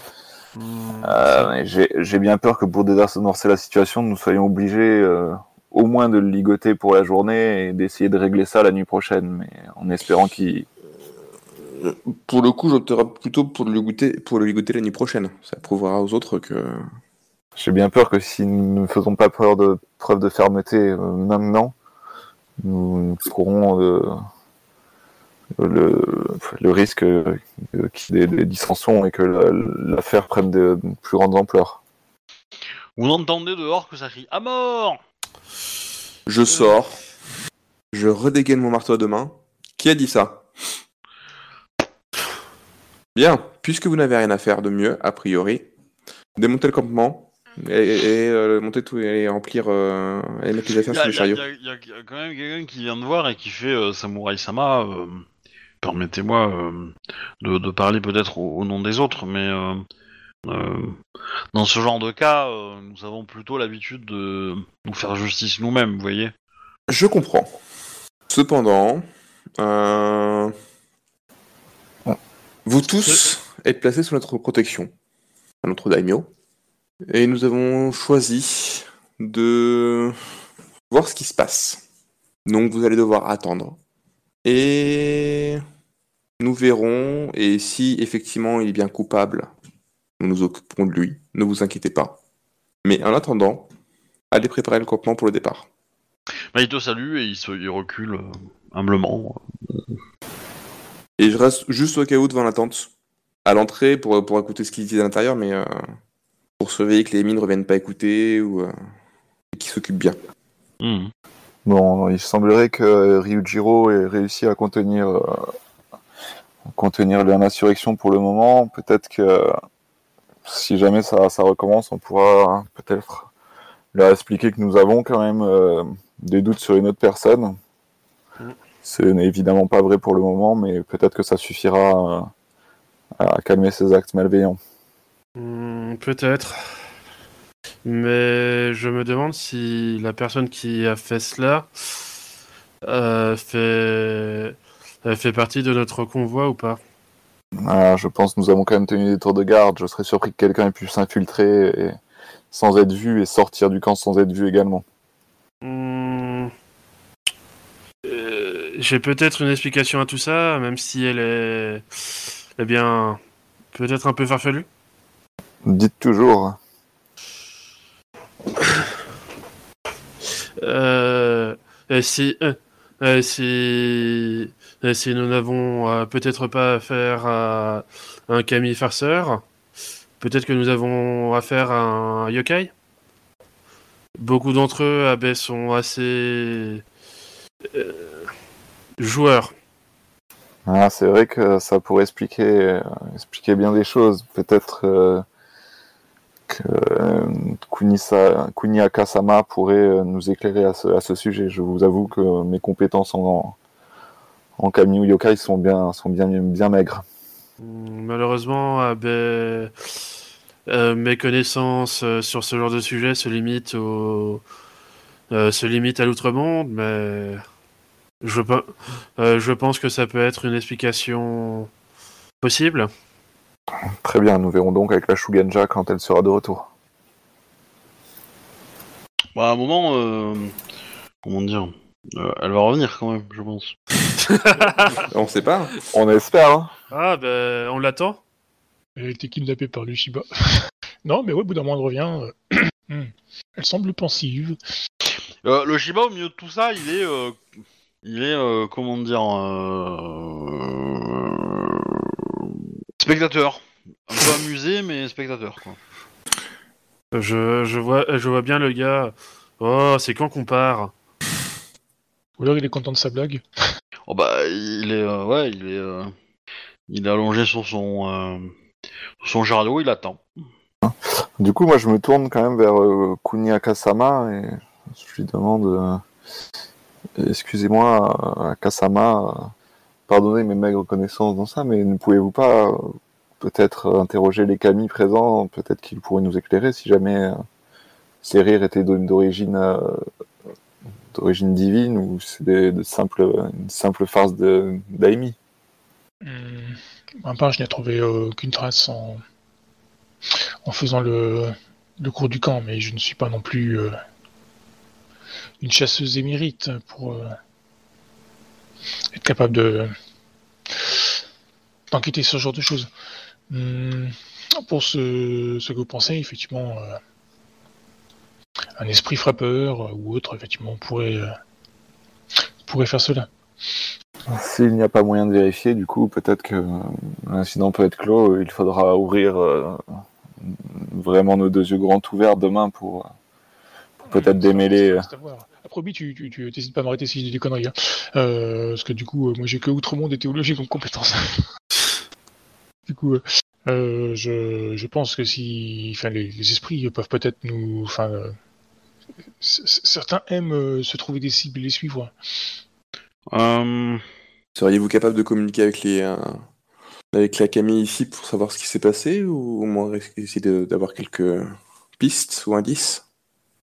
Hmm, Euh, J'ai bien peur que pour désamorcer la situation, nous soyons obligés euh, au moins de le ligoter pour la journée et d'essayer de régler ça la nuit prochaine, mais en espérant qu'il... Pour le coup, j'opterai plutôt pour le goûter, pour le ligoter la nuit prochaine. Ça prouvera aux autres que. J'ai bien peur que si nous ne faisons pas peur de, preuve de fermeté euh, maintenant, nous courons euh, le, le risque euh, qu'il y ait des dissensions et que la- l'affaire prenne de plus grandes ampleurs. Vous entendez dehors que ça crie à mort. Je sors, je redégaine mon marteau à deux mains. Qui a dit ça? Bien, puisque vous n'avez rien à faire de mieux, a priori, démontez le campement et, et, euh, monter tout et remplir euh, et mettre les affaires Il y, sur a- le chariot. y a- y a- quand même quelqu'un qui vient de voir et qui fait euh, Samurai Sama. Permettez-moi de, de parler peut-être au, au nom des autres, mais dans ce genre de cas, euh, nous avons plutôt l'habitude de nous faire justice nous-mêmes, vous voyez. Je comprends. Cependant, euh, vous tous êtes placés sous notre protection, à notre daimyo, et nous avons choisi de voir ce qui se passe. Donc vous allez devoir attendre. Et nous verrons, et si effectivement il est bien coupable, nous nous occuperons de lui, ne vous inquiétez pas. Mais en attendant, allez préparer le campement pour le départ. Bah, il te salue et il, se, il recule euh, humblement. Et je reste juste au cas où devant la tente, à l'entrée, pour, pour écouter ce qu'ils disent à l'intérieur, mais euh, pour surveiller que les mines ne reviennent pas écouter ou euh, et qu'ils s'occupent bien. Mhm. Bon, il semblerait que Ryujiro ait réussi à contenir, euh, à contenir l'insurrection pour le moment. Peut-être que si jamais ça, ça recommence, on pourra peut-être leur expliquer que nous avons quand même euh, des doutes sur une autre personne. Mm. Ce n'est évidemment pas vrai pour le moment, mais peut-être que ça suffira euh, à calmer ces actes malveillants. Hmm, Peut-être. Mais je me demande si la personne qui a fait cela euh, fait, fait partie de notre convoi ou pas. Ah, je pense que nous avons quand même tenu des tours de garde. Je serais surpris que quelqu'un ait pu s'infiltrer et- sans être vu et sortir du camp sans être vu également. Hmm. Euh, J'ai peut-être une explication à tout ça, même si elle est, eh bien, peut-être un peu farfelue. Dites toujours. Euh, euh, si, euh, euh, si, euh, si nous n'avons euh, peut-être pas affaire à un kami farceur, peut-être que nous avons affaire à un yokai? Beaucoup d'entre eux sont assez euh, joueurs. Ah, c'est vrai que ça pourrait expliquer, euh, bien des choses. Peut-être que Kunisa, Kuni Akasama pourrait nous éclairer à ce, à ce sujet. Je vous avoue que mes compétences en, en kami ou yokai sont bien, sont bien, bien maigres. Hmm, Malheureusement, euh, ben, euh, mes connaissances euh, sur ce genre de sujet se limitent au, euh, se limitent à l'outre-monde, mais je, pe- euh, je pense que ça peut être une explication possible. Très bien, nous verrons donc avec la Shugenja quand elle sera de retour. Bah, à un moment, euh, comment dire, euh, elle va revenir quand même, je pense. On sait pas. On espère, hein Ah, ben, on l'attend. Elle a été kidnappée par le Shiba. non, mais ouais, au bout d'un moment, elle revient. euh, hmm. Elle semble pensive. Euh, le Shiba, au milieu de tout ça, il est, euh, il est, euh, comment dire, euh, spectateur. Un peu amusé, mais spectateur, quoi. Je, je, vois, je vois bien le gars. Oh, c'est quand qu'on part? Ou alors il est content de sa blague. Oh bah, il est, euh, ouais, il est, euh, il est allongé sur son, euh, il attend. Du coup, moi, je me tourne quand même vers euh, Kuni Akasama et je lui demande Excusez-moi, euh, pardonnez mes maigres connaissances dans ça, mais ne pouvez-vous pas peut-être interroger les kami présents? Peut-être qu'ils pourraient nous éclairer si jamais ces rires étaient d'o- d'origine d'origine divine ou c'est une simple farce d'Aimi. Part, je n'ai trouvé aucune trace en, faisant le, cours du camp, mais je ne suis pas non plus euh, une chasseuse émérite pour euh, être capable de d'enquêter ce genre de choses. Hmm. Pour ce, ce que vous pensez, effectivement, euh, un esprit frappeur euh, ou autre, effectivement, pourrait, euh, pourrait faire cela. S'il n'y a pas moyen de vérifier, du coup, peut-être que euh, l'incident peut être clos. Il faudra ouvrir euh, vraiment nos deux yeux grands ouverts demain pour, pour peut-être démêler. oui, tu, t'hésites pas à m'arrêter si je dis des conneries. Hein. Euh, parce que du coup, moi j'ai que Outre-Monde et théologie comme compétence. du coup, euh, je, je pense que si. Enfin, les, les esprits peuvent peut-être nous. Enfin. Certains aiment euh, se trouver des cibles et les suivre. Euh, Seriez-vous capable de communiquer avec les euh, avec la Camille ici pour savoir ce qui s'est passé ou au moins essayer d'avoir quelques pistes ou indices?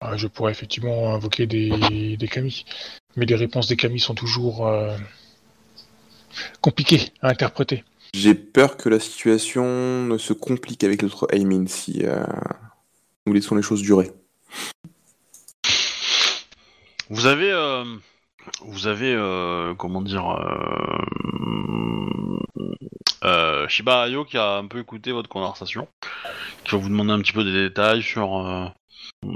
Euh, je pourrais effectivement invoquer des, des camis. Mais les réponses des camis sont toujours euh, compliquées à interpréter. J'ai peur que la situation ne se complique avec notre Aimin si euh, nous laissons les choses durer. Vous avez, euh, vous avez, euh, comment dire, euh, euh, Shiba Ayo qui a un peu écouté votre conversation, qui va vous demander un petit peu des détails sur, euh,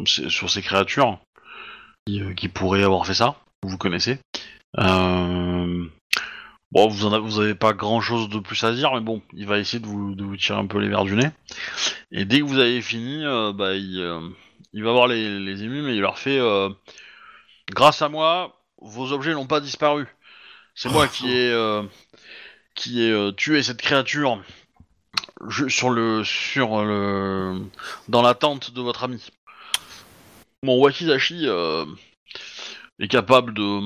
sur ces créatures qui, euh, qui pourraient avoir fait ça. Vous connaissez. Bon, vous en avez, vous avez pas grand chose de plus à dire, mais bon, il va essayer de vous, de vous tirer un peu les verres du nez. Et dès que vous avez fini, bah, il, euh, il va voir les, les émus, mais il leur fait. Grâce à moi, vos objets n'ont pas disparu. C'est moi qui ai euh, qui ai euh, tué cette créature je- sur le sur le dans la tente de votre ami. Mon Wakizashi euh, est capable de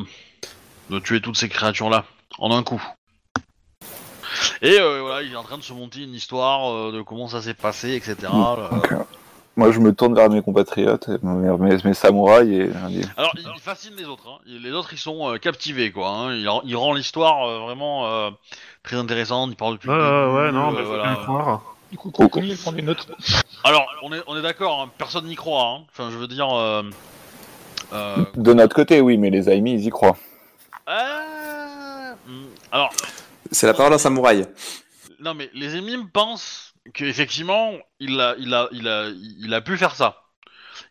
de tuer toutes ces créatures là en un coup. Et euh, voilà, il est en train de se monter une histoire de comment ça s'est passé, etc. moi, je me tourne vers mes compatriotes, mes, mes- mes samouraïs, et je leur dis, Alors, il fascine les autres. Hein. Les autres, ils sont euh, captivés, quoi. Hein. Il, il rend l'histoire euh, vraiment euh, très intéressante. Il parle le début. ouais, ouais, non, euh, mais voilà. croire. Du coup, Oh. Prend des notes. Alors, on est, on est d'accord. hein. Personne n'y croit. Hein. Enfin, je veux dire. euh, euh, De notre côté, oui, mais les Aimi, ils y croient. euh, hmm, alors, C'est la parole d'un samouraï. non, mais les émimes pensent qu'effectivement, il a, il a, il a, il a pu faire ça.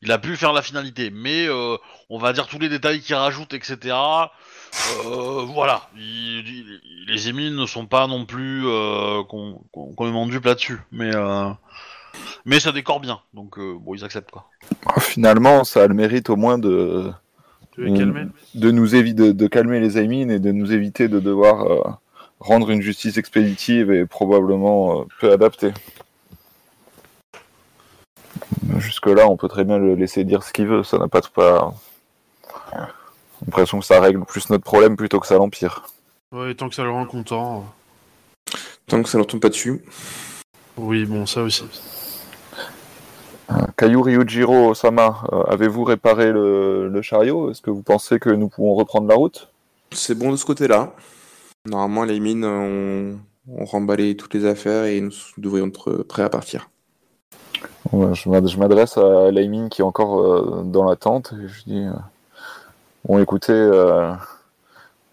Il a pu faire la finalité, mais euh, on va dire tous les détails qu'il rajoute, etc. Euh, voilà, Il- il- les émines ne sont pas non plus euh, qu'on dupes là-dessus, mais euh, mais ça décore bien, donc euh, bon, ils acceptent quoi. Finalement, ça a le mérite au moins de, Tu veux calmer de nous évi- de, de calmer les Aimin et de nous éviter de devoir euh, rendre une justice expéditive est probablement euh, peu adapté. Jusque-là, on peut très bien le laisser dire ce qu'il veut, ça n'a pas de pas. l'impression que ça règle plus notre problème plutôt que ça l'empire. Ouais, tant que ça le rend content. Tant que ça ne tombe pas dessus. Oui, bon, ça aussi. Kayu Ryujiro Sama, euh, avez-vous réparé le, le chariot? Est-ce que vous pensez que nous pouvons reprendre la route? C'est bon de ce côté-là. Normalement, les mines ont, ont remballé toutes les affaires et nous devrions être prêts à partir. Je m'ad- je m'adresse à Laimine qui est encore euh, dans la tente et je dis euh, Bon, écoutez, euh,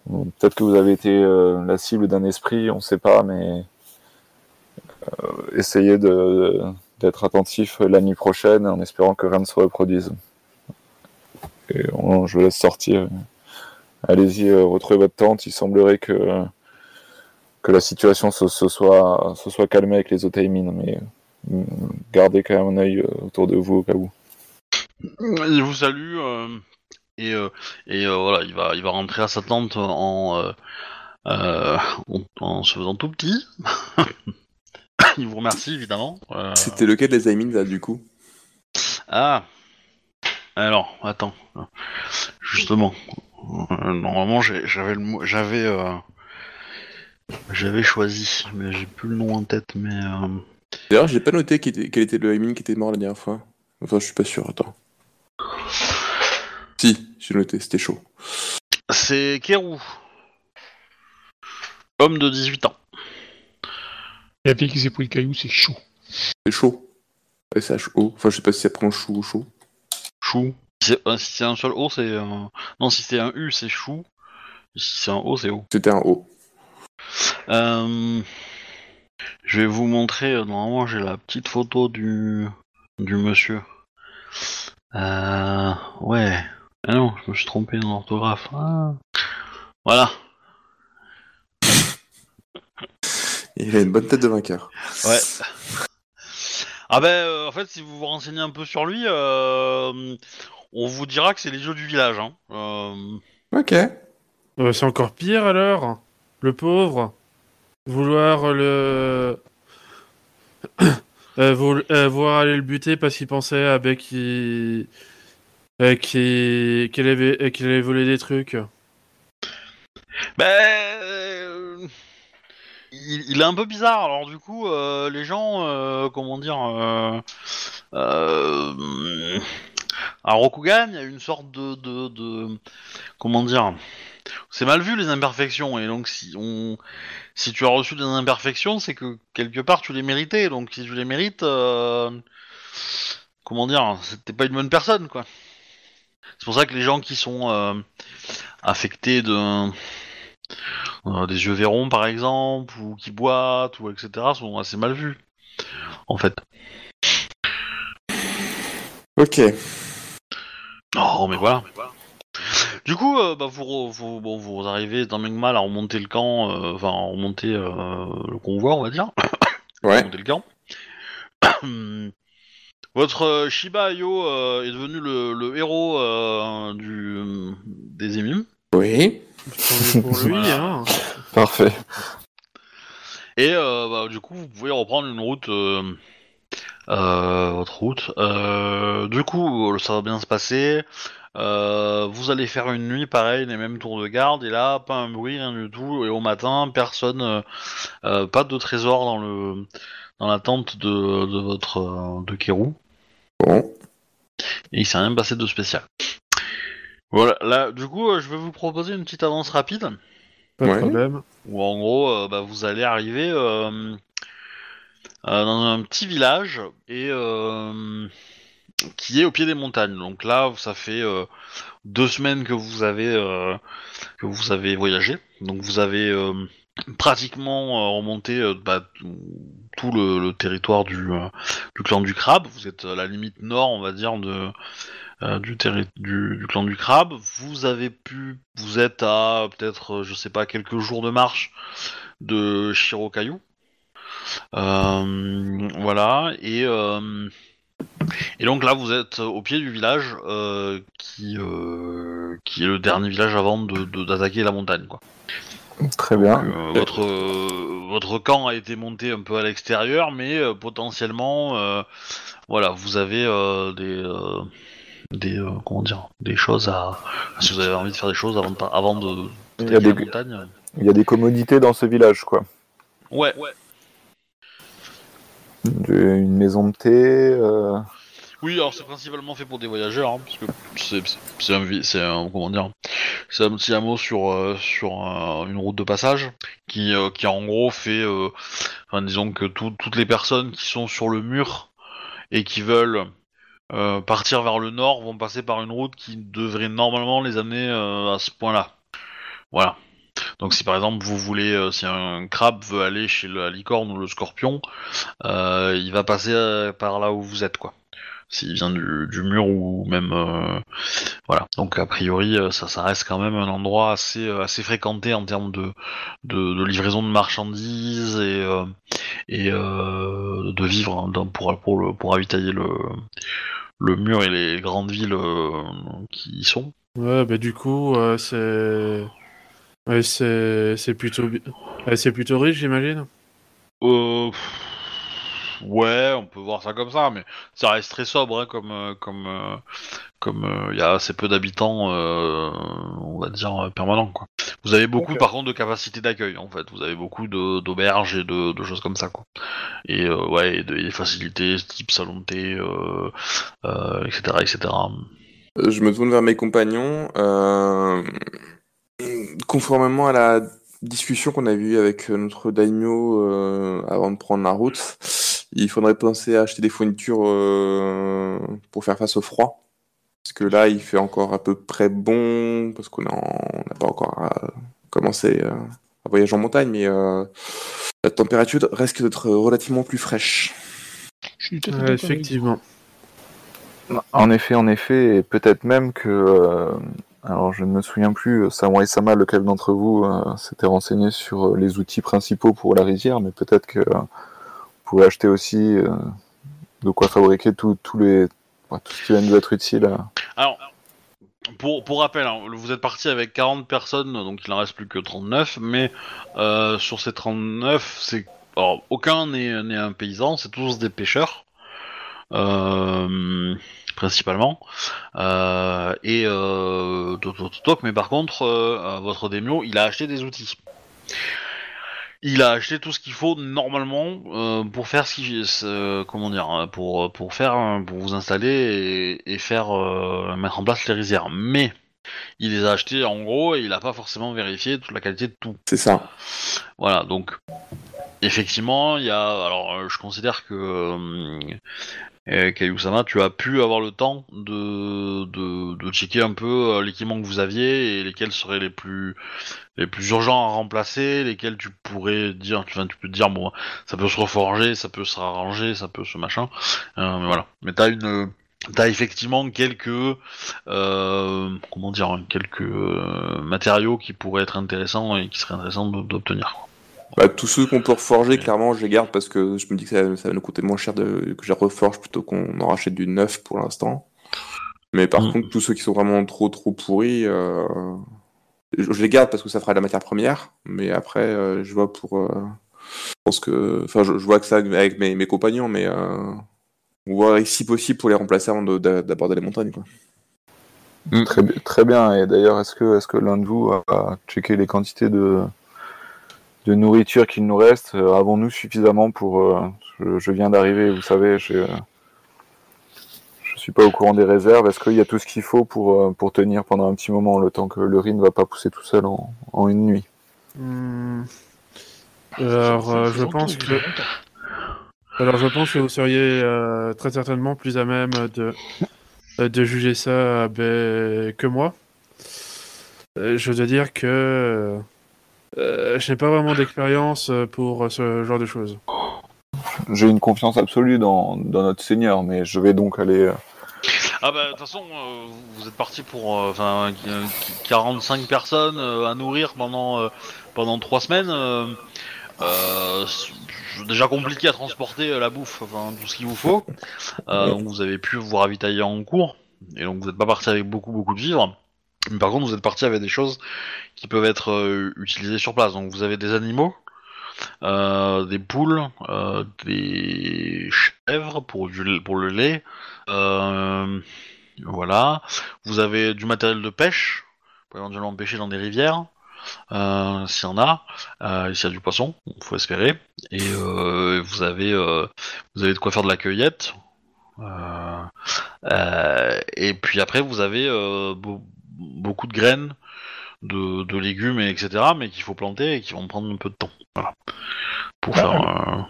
peut-être que vous avez été euh, la cible d'un esprit, on ne sait pas, mais euh, essayez d'être attentif la nuit prochaine en espérant que rien ne se reproduise. Et on- je vous laisse sortir. Allez-y, euh, retrouvez votre tente. Il semblerait que, que la situation se, se soit, se soit calmée avec les Otaimines, mais euh, gardez quand même un œil euh, autour de vous au cas où. Il vous salue euh, et, euh, et euh, voilà, il va, il va rentrer à sa tente en, euh, euh, en, en se faisant tout petit. il vous remercie évidemment. Euh, C'était lequel des Aimins, là, du coup? Ah. Alors, attends. Justement. Euh, normalement, j'ai- j'avais le mot- j'avais euh, j'avais choisi, mais j'ai plus le nom en tête. Mais euh, D'ailleurs, j'ai pas noté qui était- quel était le Aimin qui était mort la dernière fois. Enfin, je suis pas sûr, attends. Si, j'ai noté, c'était chaud. c'est Keru, homme de 18 ans. La fille qui s'est pris le caillou, c'est chaud. C'est chaud. S-H-O. Enfin, je sais pas si ça prend chou ou chaud. Chou. Si c'est- un seul O, c'est euh, non. Si c'est un U, c'est chou. Si c'est un O, c'est O. C'était un O. Euh, je vais vous montrer. euh, Normalement, j'ai la petite photo du du monsieur. Euh, ouais. Ah non, je me suis trompé dans l'orthographe. Ah. Voilà. Il a une bonne tête de vainqueur. Ouais. Ah ben, euh, en fait, si vous vous renseignez un peu sur lui, euh, on vous dira que c'est les jeux du village. Hein. Euh, Ok. Euh, c'est encore pire alors Le pauvre Vouloir le. euh, vou- euh, vouloir aller le buter parce qu'il pensait à Beck qui. euh, qui- qu'il avait, euh, qu'il avait volé des trucs. Ben, il, il est un peu bizarre. Alors du coup, euh, les gens, euh, comment dire, euh, euh, à Rokugan, il y a une sorte de, de, de- comment dire, c'est mal vu les imperfections. Et donc si on, si tu as reçu des imperfections, c'est que quelque part tu les méritais. Donc si tu les mérites, euh, comment dire, t'es pas une bonne personne, quoi. C'est pour ça que les gens qui sont euh, affectés de euh, des yeux verrons par exemple, ou qui boitent, ou etc., sont assez mal vus, en fait. Ok. Oh, mais voilà. Du coup, euh, bah, vous, re- vous, bon, vous arrivez que mal à remonter le camp, euh, enfin, à remonter euh, le convoi, on va dire. Ouais. Remonter le camp. Votre Shiba Ayo euh, est devenu le, le héros euh, du, des émimes. Oui. Pour lui, Voilà. hein. Parfait. Et euh, bah, du coup, vous pouvez reprendre une route, votre route. Euh, du coup, ça va bien se passer. Euh, vous allez faire une nuit pareil, les mêmes tours de garde, et là, pas un bruit, rien du tout. Et au matin, personne, euh, euh, pas de trésor dans le dans la tente de, de votre euh, de Keru. Bon. Et il s'est rien passé de spécial. Voilà, là, du coup, euh, je vais vous proposer une petite avance rapide. Pas de Ouais. problème. Où en gros, euh, bah, vous allez arriver euh, euh, dans un petit village et euh, qui est au pied des montagnes. Donc là, ça fait euh, deux semaines que vous avez euh, que vous avez voyagé. Donc vous avez euh, pratiquement euh, remonté euh, bah, tout le, territoire du, euh, clan du crabe. Vous êtes à la limite nord, on va dire, de euh, du, clan du crabe. Vous avez pu, vous êtes à peut-être, euh, je sais pas, quelques jours de marche de Shirokayu. Euh, voilà, et, euh, et donc là vous êtes au pied du village euh, qui, qui est le dernier village avant de- de- d'attaquer la montagne. Quoi. Très bien. Votre, votre camp a été monté un peu à l'extérieur, mais potentiellement, voilà, vous avez des, des, euh, comment dire, des choses à. Si vous avez envie de faire des choses avant de, avant de Il y, a attaquer des, la montagne. il y a des commodités dans ce village, quoi. Ouais, ouais. Une maison de thé. euh, Oui, alors c'est principalement fait pour des voyageurs, hein, parce que c'est un, c'est un, comment dire, c'est un petit hameau sur euh, sur une route de passage qui euh, qui en gros fait, enfin disons que tout- toutes les personnes qui sont sur le mur et qui veulent partir vers le nord vont passer par une route qui devrait normalement les amener à ce point-là. Voilà. Donc si par exemple vous voulez, euh, si un crabe veut aller chez la licorne ou le scorpion, euh, il va passer euh, par là où vous êtes, quoi s'il vient du, mur ou même voilà donc a priori ça reste quand même un endroit assez assez fréquenté en termes de livraison de marchandises et et de vivre hein, pour pour le pour ravitailler le mur et les grandes villes qui y sont Ouais, bah du coup, c'est. Ouais, c'est c'est plutôt ouais, c'est plutôt riche, j'imagine. Euh, ouais, on peut voir ça comme ça, mais ça reste très sobre, hein, comme euh, comme euh, comme il y a assez peu d'habitants, euh, on va dire euh, permanents, quoi. Vous avez beaucoup, par contre, de capacité d'accueil, en fait. Vous avez beaucoup d'auberges et de, de choses comme ça, quoi. Et euh, ouais, et des facilités type salon de thé, euh, euh, etc., etc. Euh, Je me tourne vers mes compagnons. Euh, Conformément à la discussion qu'on a eue avec notre daimyo euh, avant de prendre la route, il faudrait penser à acheter des fournitures euh, pour faire face au froid. Parce que là, il fait encore à peu près bon, parce qu'on n'a pas encore euh, commencé euh, à voyager en montagne, mais euh, la température risque d'être relativement plus fraîche. Je suis tout à fait Ouais, d'accord avec effectivement. En effet, en effet, et peut-être même que. Euh, alors, je ne me souviens plus, Samurai Sama, lequel d'entre vous euh, s'était renseigné sur euh, les outils principaux pour la rizière, mais peut-être que euh, vous pouvez acheter aussi euh, de quoi fabriquer tout- tous les, tout ce qui va nous être utile. Alors, pour, pour rappel, hein, vous êtes parti avec 40 personnes, donc il en reste plus que 39, mais euh, sur ces 39, c'est... Aucun n'est un paysan, c'est tous des pêcheurs, euh, principalement. Euh, et euh, toc, toc, toc, toc, mais par contre, euh, votre démio, il a acheté des outils. Il a acheté tout ce qu'il faut normalement pour faire ce comment dire, euh, pour pour faire, euh, pour vous installer et, et faire mettre en place les rizières. Mais il les a achetés en gros et il n'a pas forcément vérifié toute la qualité de tout. C'est ça. Voilà, donc effectivement, il y a. Alors, euh, je considère que euh, euh, Kayusama, tu as pu avoir le temps de, de, checker un peu euh, l'équipement que vous aviez et lesquels seraient les plus les plus urgents à remplacer, lesquels tu pourrais dire, enfin, tu peux te dire bon, ça peut se reforger, ça peut se arranger, ça peut se machin, Euh, mais voilà. Mais t'as une T'as effectivement quelques euh, comment dire quelques euh, matériaux qui pourraient être intéressants et qui seraient intéressants d'obtenir. Bah, tous ceux qu'on peut reforger, clairement, je les garde parce que je me dis que ça, ça va nous coûter moins cher de, que je les reforge plutôt qu'on en rachète du neuf pour l'instant. Mais par Mm. contre, tous ceux qui sont vraiment trop trop pourris, euh, je, je les garde parce que ça fera de la matière première. Mais après, euh, je vois pour. euh, je pense que. Enfin, je, je vois que ça avec mes, mes compagnons, mais. Euh, on voit si possible pour les remplacer avant de- d'a- d'aborder les montagnes. Quoi. Très, bi- très bien. Et d'ailleurs, est-ce que, est-ce que l'un de vous a checké les quantités de, de nourriture qu'il nous reste Euh, Avons-nous suffisamment pour. euh, je, viens d'arriver, vous savez, je, je suis pas au courant des réserves. Est-ce qu'il y a tout ce qu'il faut pour, euh, pour tenir pendant un petit moment, le temps que le riz ne va pas pousser tout seul en, en une nuit? Hmm. Alors, je pense que. Alors, je pense que vous seriez très certainement plus à même de, de juger ça ben, que moi. Je dois dire que euh, je n'ai pas vraiment d'expérience euh, pour ce genre de choses. J'ai une confiance absolue dans, dans notre Seigneur, mais je vais donc aller. euh, Ah bah de toute façon, euh, vous êtes parti pour euh, enfin euh, 45 personnes euh, à nourrir pendant euh, pendant trois semaines. euh, euh, déjà compliqué à transporter euh, la bouffe, enfin tout ce qu'il vous faut. Euh, donc vous avez pu vous ravitailler en cours et donc vous n'êtes pas parti avec beaucoup beaucoup de vivres. Par contre, vous êtes parti avec des choses qui peuvent être euh, utilisées sur place. Donc vous avez des animaux, euh, des poules, euh, des chèvres pour, le lait. voilà. Vous avez du matériel de pêche, pour éventuellement pêcher dans des rivières. S'il y en a, euh, s'il y a du poisson, faut espérer. Et vous avez vous avez de quoi faire de la cueillette. Et puis après vous avez beaucoup de graines, de, de légumes, et etc. Mais qu'il faut planter et qui vont prendre un peu de temps. Voilà. Pour faire. euh,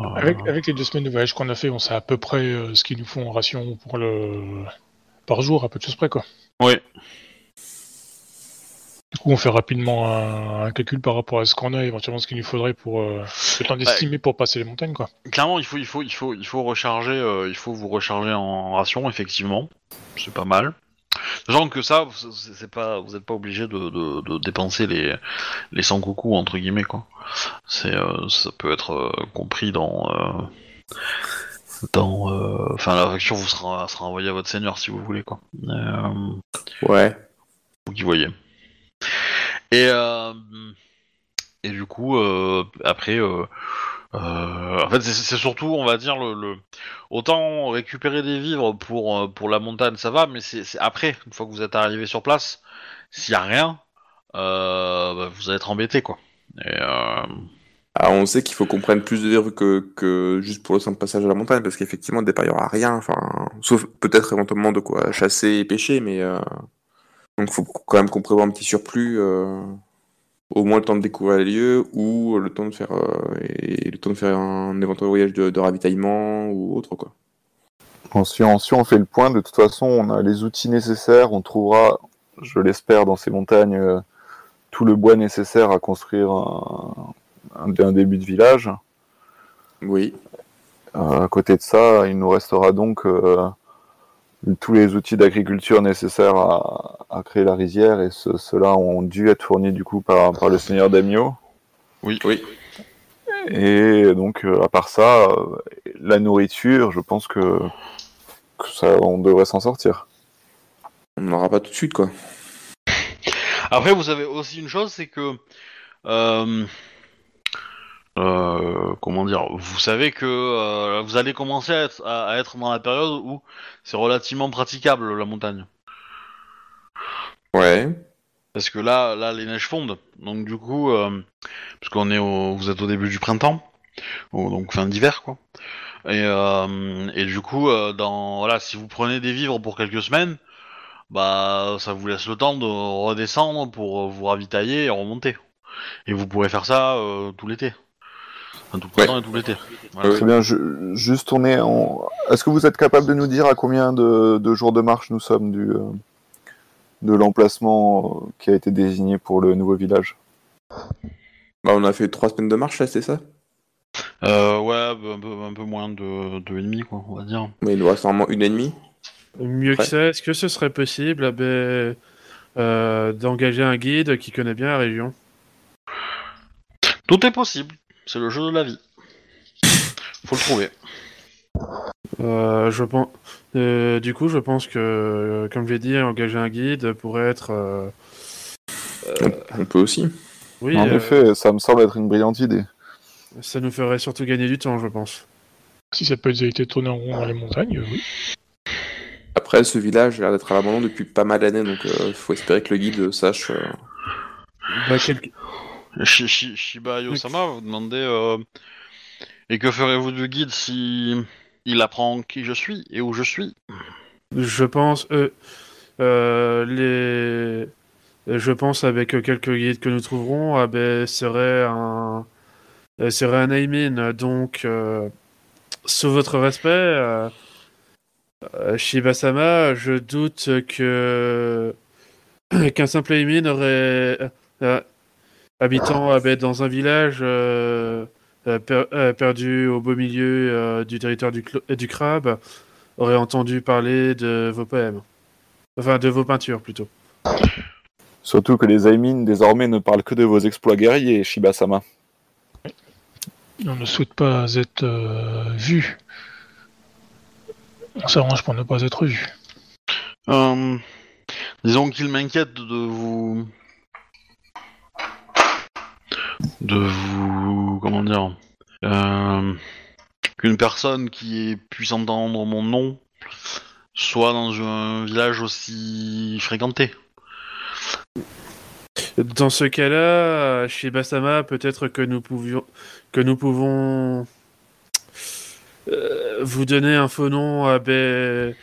euh, Avec, avec les deux semaines de voyage qu'on a fait, on sait à peu près euh, ce qu'ils nous font en ration pour le par jour, à peu de choses près, quoi. Ouais. Du coup, on fait rapidement un, un calcul par rapport à ce qu'on a, éventuellement ce qu'il nous faudrait pour euh, le temps d'estimer pour passer les montagnes, quoi. Clairement, il faut, il faut, il faut, il faut recharger, euh, il faut vous recharger en ration, effectivement. C'est pas mal. Sachant que ça, c'est pas, vous n'êtes pas obligé de, de, de dépenser les, les 100 coucous entre guillemets quoi. C'est, euh, ça peut être euh, compris dans, euh, dans, enfin la facture vous sera, sera envoyée à votre seigneur si vous voulez quoi. Ouais. vous qui voyez. Et, et du coup, après, euh, en fait, c'est- surtout, on va dire, le, autant récupérer des vivres pour, euh, pour la montagne, ça va, mais c'est après, une fois que vous êtes arrivé sur place, s'il y a rien, euh, bah, vous allez être embêté, quoi. Alors, on sait qu'il faut qu'on prenne plus de vivres que, que juste pour le simple passage à la montagne, parce qu'effectivement, au départ, il n'y aura rien, enfin, sauf peut-être éventuellement de quoi chasser et pêcher, mais donc faut quand même qu'on prévoit un petit surplus, au moins le temps de découvrir les lieux, ou le temps de faire, euh, et le temps de faire un éventuel voyage de, de ravitaillement ou autre, quoi. Bon, si, on, si on fait le point, de toute façon, on a les outils nécessaires. On trouvera, je l'espère, dans ces montagnes, euh, tout le bois nécessaire à construire un, un- un début de village. Oui. Euh, à côté de ça, il nous restera donc euh, tous les outils d'agriculture nécessaires à, à créer la rizière, et ce- ceux-là ont dû être fournis du coup par, par le seigneur Damio. oui, Oui. Et donc, euh, à part ça, euh, la nourriture, je pense que, que ça, on devrait s'en sortir. On n'aura pas tout de suite, quoi. Après, vous avez aussi une chose, c'est que, euh, euh, comment dire, vous savez que euh, vous allez commencer à être, à- à être dans la période où c'est relativement praticable la montagne. Ouais. Parce que là, là, les neiges fondent. Donc du coup, euh, parce qu'on est au, vous êtes au début du printemps, au- donc fin d'hiver, quoi. Et, euh, et du coup, dans, voilà, si vous prenez des vivres pour quelques semaines, bah, ça vous laisse le temps de redescendre pour vous ravitailler et remonter. Et vous pourrez faire ça tout l'été. Enfin, tout le printemps et. Voilà. Ouais. Très bien, je- juste on est en... Est-ce que vous êtes capable de nous dire à combien de, de jours de marche nous sommes du, euh, de l'emplacement euh, qui a été désigné pour le nouveau village? Bah, on a fait trois semaines de marche, là, c'est ça? Euh, ouais, un peu, un peu moins de deux et demi, quoi, on va dire. Mais il nous reste normalement une et demie. Mieux que ça, est-ce que ce serait possible eh ben, euh, d'engager un guide qui connaît bien la région? Tout est possible. C'est le jeu de la vie. Faut le trouver. Euh, je pense, euh, du coup, je pense que, euh, comme je l'ai dit, engager un guide pourrait être. euh, On peut aussi. oui, En euh, effet, ça me semble être une brillante idée. ça nous ferait surtout gagner du temps, je pense. Si ça peut être tourné en rond dans les montagnes, oui. Après, ce village a l'air d'être à l'abandon depuis pas mal d'années, donc il faut espérer que le guide sache. euh, Bah, quel- Shi- Shiba Yosama vous demandez euh, et que ferez-vous du guide si il apprend qui je suis et où je suis? Je pense, euh, euh, les, je pense avec quelques guides que nous trouverons, ah ben, serait un, serait un Aimin. Donc, sous votre respect, Shiba-sama, je doute que qu'un simple Aimin aurait euh, habitant ah ben, dans un village. euh, euh, per- euh, perdu au beau milieu euh, du territoire du, clo- euh, du crabe, aurait entendu parler de vos poèmes. Enfin, de vos peintures, plutôt. Surtout que les Aimin désormais ne parlent que de vos exploits guerriers, Shiba-sama. On ne souhaite pas être euh, vu. On s'arrange pour ne pas être vu. Euh, Disons qu'il m'inquiète de vous. De vous. Comment dire euh, Qu'une personne qui puisse entendre mon nom soit dans un village aussi fréquenté. Dans ce cas-là, chez Basama, peut-être que nous pouvions, que nous pouvons euh, vous donner un faux nom à Baie,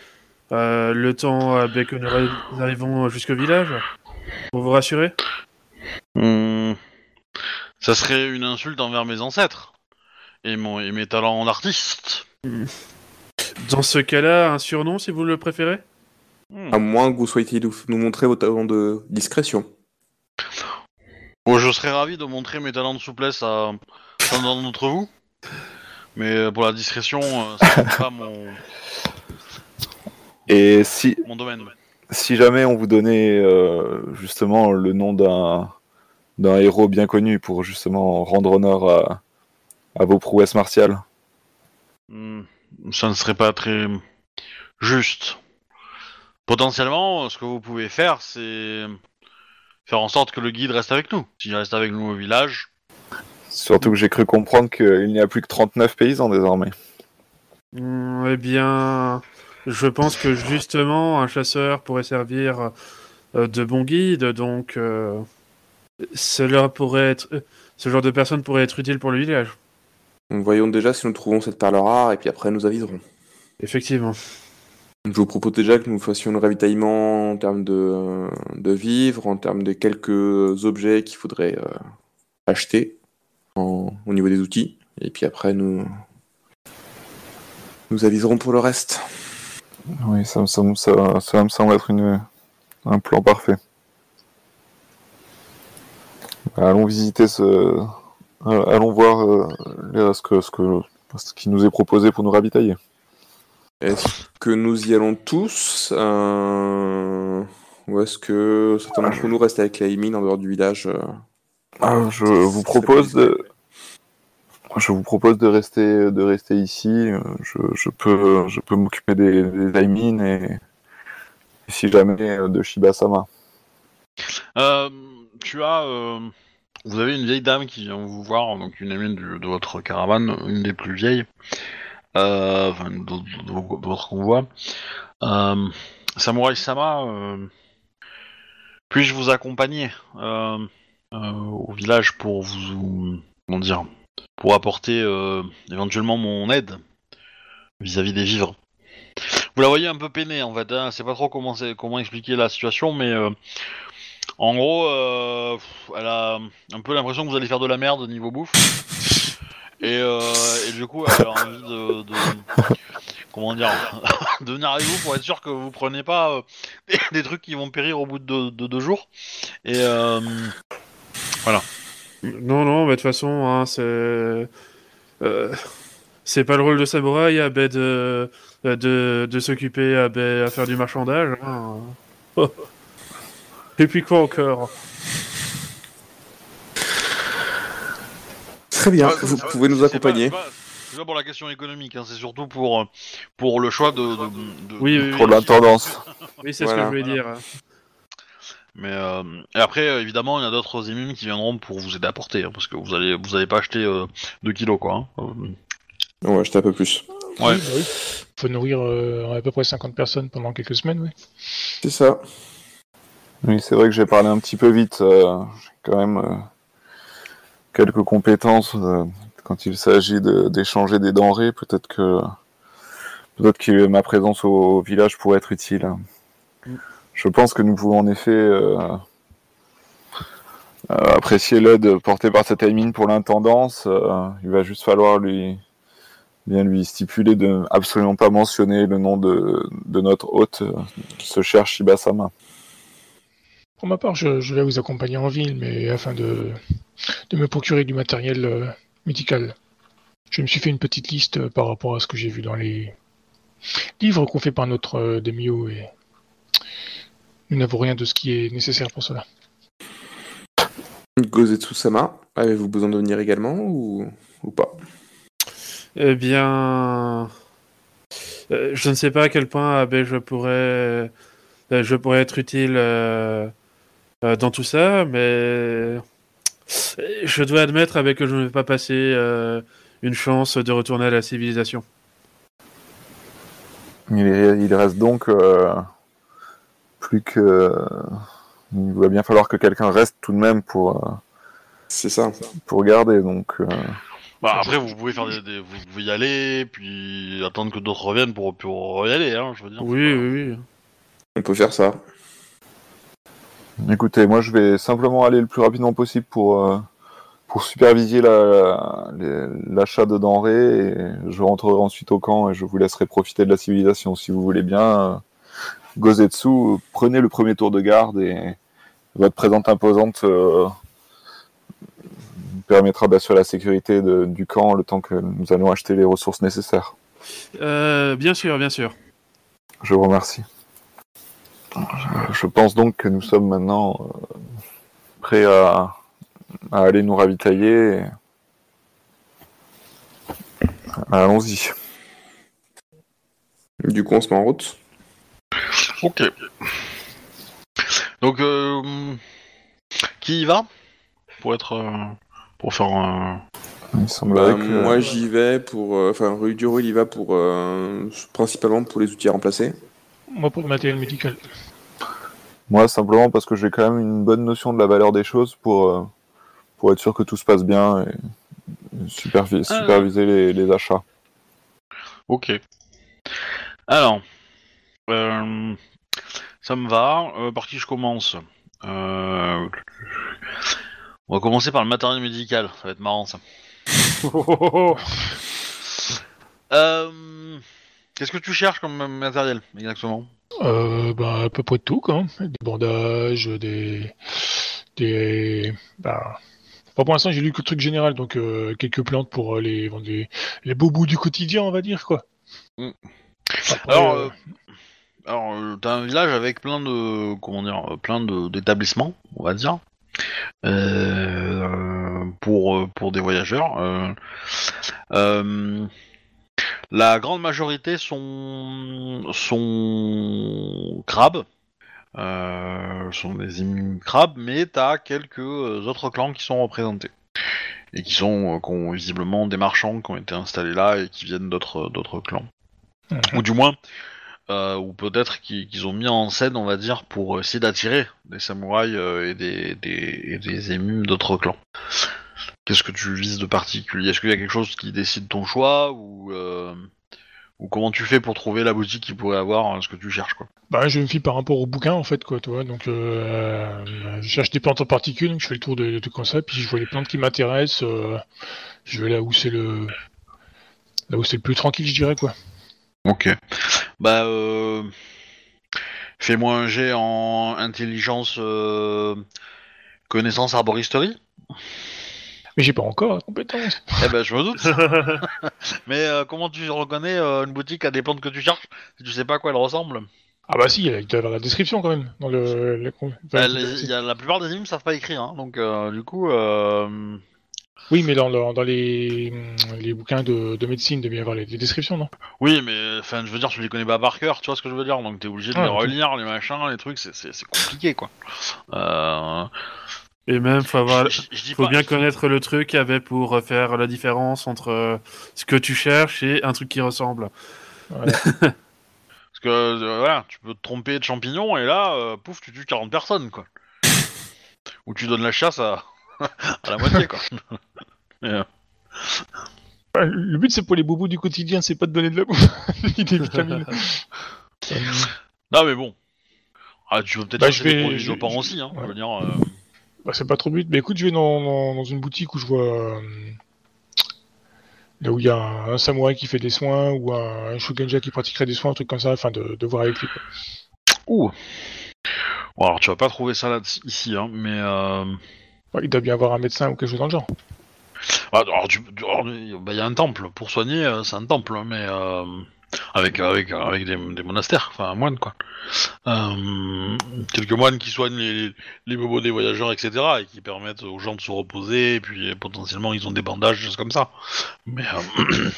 euh, le temps à Baie que nous arri- arrivons jusqu'au village, pour vous rassurer? Hmm. Ça serait une insulte envers mes ancêtres et, mon, et mes talents d'artiste. Dans ce cas-là, un surnom si vous le préférez? Hmm. À moins que vous souhaitiez nous montrer vos talents de discrétion. Bon, je serais ravi de montrer mes talents de souplesse à certains d'entre vous, mais euh, pour la discrétion, euh, c'est pas mon, Et si, mon domaine. si jamais on vous donnait euh, justement le nom d'un d'un héros bien connu pour justement rendre honneur à, à vos prouesses martiales. Hmm. Ça ne serait pas très juste. Potentiellement, ce que vous pouvez faire, c'est faire en sorte que le guide reste avec nous. S'il reste avec nous au village, Surtout que j'ai cru comprendre qu'il n'y a plus que 39 paysans désormais. Hmm, eh bien, je pense que justement, un chasseur pourrait servir euh, de bon guide, donc euh, cela pourrait être, euh, ce genre de personne pourrait être utile pour le village. Donc, voyons déjà si nous trouvons cette perle rare et puis après nous aviserons. Effectivement. Je vous propose déjà que nous fassions le ravitaillement en termes de, de vivres, en termes de quelques objets qu'il faudrait euh, acheter en- au niveau des outils. Et puis après, nous, nous aviserons pour le reste. Oui, ça, me semble- ça, ça me semble être une, un plan parfait. Allons visiter ce. euh, Allons voir euh, ce, que, ce, que, ce qui nous est proposé pour nous ravitailler. Est-ce que nous y allons tous euh, Ou est-ce que certains d'entre nous restent avec la mine en dehors du village euh, Ah, je vous propose de. Je vous propose de rester, de rester ici. Je, je peux, je peux m'occuper des, des et, et si jamais de Shiba-sama. Euh, tu as, euh, vous avez une vieille dame qui vient vous voir, donc une amie de votre caravane, une des plus vieilles, euh, enfin de, votre convoi. Samurai Sama, euh, puis-je vous accompagner euh, au village pour vous, comment dire, pour apporter éventuellement mon aide vis-à-vis des vivres? Vous la voyez un peu peinée en fait, hein, c'est pas trop comment, expliquer la situation, mais en gros, euh, elle a un peu l'impression que vous allez faire de la merde au niveau bouffe. Et, euh, du coup, elle a envie de. de- comment dire De venir avec vous pour être sûr que vous prenez pas euh, des, trucs qui vont périr au bout de deux, de deux jours. Et. Euh, Non, non, bah, de toute façon, hein, c'est. c'est pas le rôle de samouraï à de, s'occuper à, à faire du marchandage. hein. Et puis quoi encore Très bien, Ah, vous c'est- pouvez nous accompagner. c'est pas- pour la question économique, hein, c'est surtout pour, euh, pour le choix de. de- de- Oui, oui, Pour oui. l'intendance. Oui, c'est ce que je voulais dire. Mais euh, et après, euh, évidemment, il y a d'autres émimes qui viendront pour vous aider à porter, hein, parce que vous allez, vous allez pas acheter 2 kilos, quoi. hein. Euh, On va acheter un peu plus. Ouais. Oui, bah oui. Faut nourrir euh, à peu près 50 personnes pendant quelques semaines, oui. C'est ça. Oui, c'est vrai que j'ai parlé un petit peu vite. euh, j'ai quand même euh, quelques compétences euh, quand il s'agit de- d'échanger des denrées. Peut-être que peut-être que ma présence au, au village pourrait être utile. Mm. Je pense que nous pouvons en effet apprécier l'aide portée par cette Aimine pour l'intendance. Il va juste falloir lui bien lui stipuler de absolument pas mentionner le nom de, de notre hôte, ce cher Shiba-sama. Pour ma part, je, je vais vous accompagner en ville, mais afin de, de me procurer du matériel euh, médical. Je me suis fait une petite liste euh, par rapport à ce que j'ai vu dans les livres qu'on fait par notre euh, Demio et nous n'avons rien de ce qui est nécessaire pour cela. Gozetsu-sama, avez-vous besoin de venir également ou, ou pas? Eh bien. euh, je ne sais pas à quel point je pourrais je pourrais être utile euh, dans tout ça, mais je dois admettre avec que je ne vais pas passer euh, une chance de retourner à la civilisation. Il, est- il reste donc euh, plus que. Il va bien falloir que quelqu'un reste tout de même pour, euh, C'est ça. pour garder. Donc, euh, Bah, après, vous pouvez faire des, des- vous pouvez y aller, puis attendre que d'autres reviennent pour, pour y aller, hein, je veux dire. Oui, oui, oui. On peut faire ça. Écoutez, moi je vais simplement aller le plus rapidement possible pour, euh, pour superviser la- l'achat de denrées et je rentrerai ensuite au camp et je vous laisserai profiter de la civilisation si vous voulez bien. Euh, Gozetsu, prenez le premier tour de garde et votre présence imposante euh, permettra d'assurer la sécurité de- du camp le temps que nous allons acheter les ressources nécessaires. Euh, bien sûr, bien sûr. Je vous remercie. Je, pense donc que nous sommes maintenant euh, prêts à, à aller nous ravitailler. Allons-y. Du coup, on se met en route. Ok. Donc, euh, qui y va Pour être. euh, pour faire un. Il semblerait Bah, que... Moi, j'y vais pour. euh, Enfin, Rue Duro, il y va pour. euh, principalement pour les outils à remplacer. Moi, pour le matériel médical. Moi, simplement parce que j'ai quand même une bonne notion de la valeur des choses pour, euh, pour être sûr que tout se passe bien et supervi- Ah. superviser les, les achats. Ok. Alors. euh, ça me va. Euh, par qui je commence? Euh, On va commencer par le matériel médical. Ça va être marrant ça. Euh, Qu'est-ce que tu cherches comme matériel exactement Euh, bah, à peu près de tout, quoi. Des bandages, des. des. Bah. Bon, pour l'instant, j'ai lu que le truc général, donc euh, quelques plantes pour euh, les, les, les beaux bouts du quotidien, on va dire, quoi. Mm. Après, Alors, euh, euh, alors t'as un village avec plein de comment dire, plein de d'établissements, on va dire, euh, pour pour des voyageurs. La grande majorité sont sont crabes, euh, sont des crabes, mais t'as quelques euh, autres clans qui sont représentés et qui sont euh, qui ont visiblement des marchands qui ont été installés là et qui viennent d'autres d'autres clans mhm. ou du moins, euh, ou peut-être qu'ils ont mis en scène, on va dire, pour essayer d'attirer des samouraïs et des, des, et des émus d'autres clans. Qu'est-ce que tu vises de particulier? Est-ce qu'il y a quelque chose qui décide ton choix ou, euh, ou comment tu fais pour trouver la boutique qui pourrait avoir euh, ce que tu cherches quoi? Bah, je me fie par rapport au bouquin, en fait, quoi, tu vois. Donc, euh, je cherche des plantes en particulier, donc je fais le tour de, de tout comme ça, puis je vois les plantes qui m'intéressent, euh, je vais là où c'est le, là où c'est le plus tranquille, je dirais, quoi. Ok. Bah, euh, fais-moi un jet en intelligence, connaissance arboristerie. Mais j'ai pas encore la compétence. Eh ben, je me doute. Mais euh, comment tu reconnais euh, une boutique à des plantes que tu cherches si tu sais pas à quoi elles ressemblent? Ah bah si, il doit y avoir la description quand même, dans le... le- enfin, Bah, les- il y a, La plupart des énigmes savent pas écrire, hein, donc euh, du coup... Euh... Oui, mais dans, le- dans les, les bouquins de, de médecine, il devait y avoir les, les descriptions, non? Oui, mais enfin, je veux dire, tu les connais pas par cœur, tu vois ce que je veux dire Donc t'es obligé de Ah, les ok. relire, les machins, les trucs, c'est- c'est c'est compliqué, quoi. Euh... Et même, faut avoir, je- je dis faut pas- bien connaître le truc avait pour faire la différence entre euh, ce que tu cherches et un truc qui ressemble. Parce que, euh, voilà, tu peux te tromper de champignons, et là, euh, pouf, tu tues 40 personnes, quoi. Ou tu donnes la chasse à, à la moitié, quoi. Euh, Ouais, Le but, c'est pour les bobos du quotidien, c'est pas de donner de la bouffe, ni des vitamines. Euh, Non, mais bon. Ah, tu peux peut-être Bah, vais- des produits dopants je- aussi, hein. ouais. Je veux dire, euh, bah, c'est pas trop but. Mais écoute, je vais dans, dans, dans une boutique où je vois. euh, là où il y a un, un samouraï qui fait des soins, ou un, un shugenja qui pratiquerait des soins, un truc comme ça, afin de, de voir avec lui. quoi. Ouh. Bon, alors tu vas pas trouver ça là ici, hein, mais euh... Il doit bien avoir un médecin ou quelque chose dans le genre. ah, alors, alors, bah, il y a un temple pour soigner, euh, c'est un temple, hein, mais euh, avec avec avec des, des monastères, enfin un moine quoi. Euh, quelques moines qui soignent les, les bobos des voyageurs, etc., et qui permettent aux gens de se reposer, et puis euh, potentiellement ils ont des bandages, des choses comme ça. Mais euh,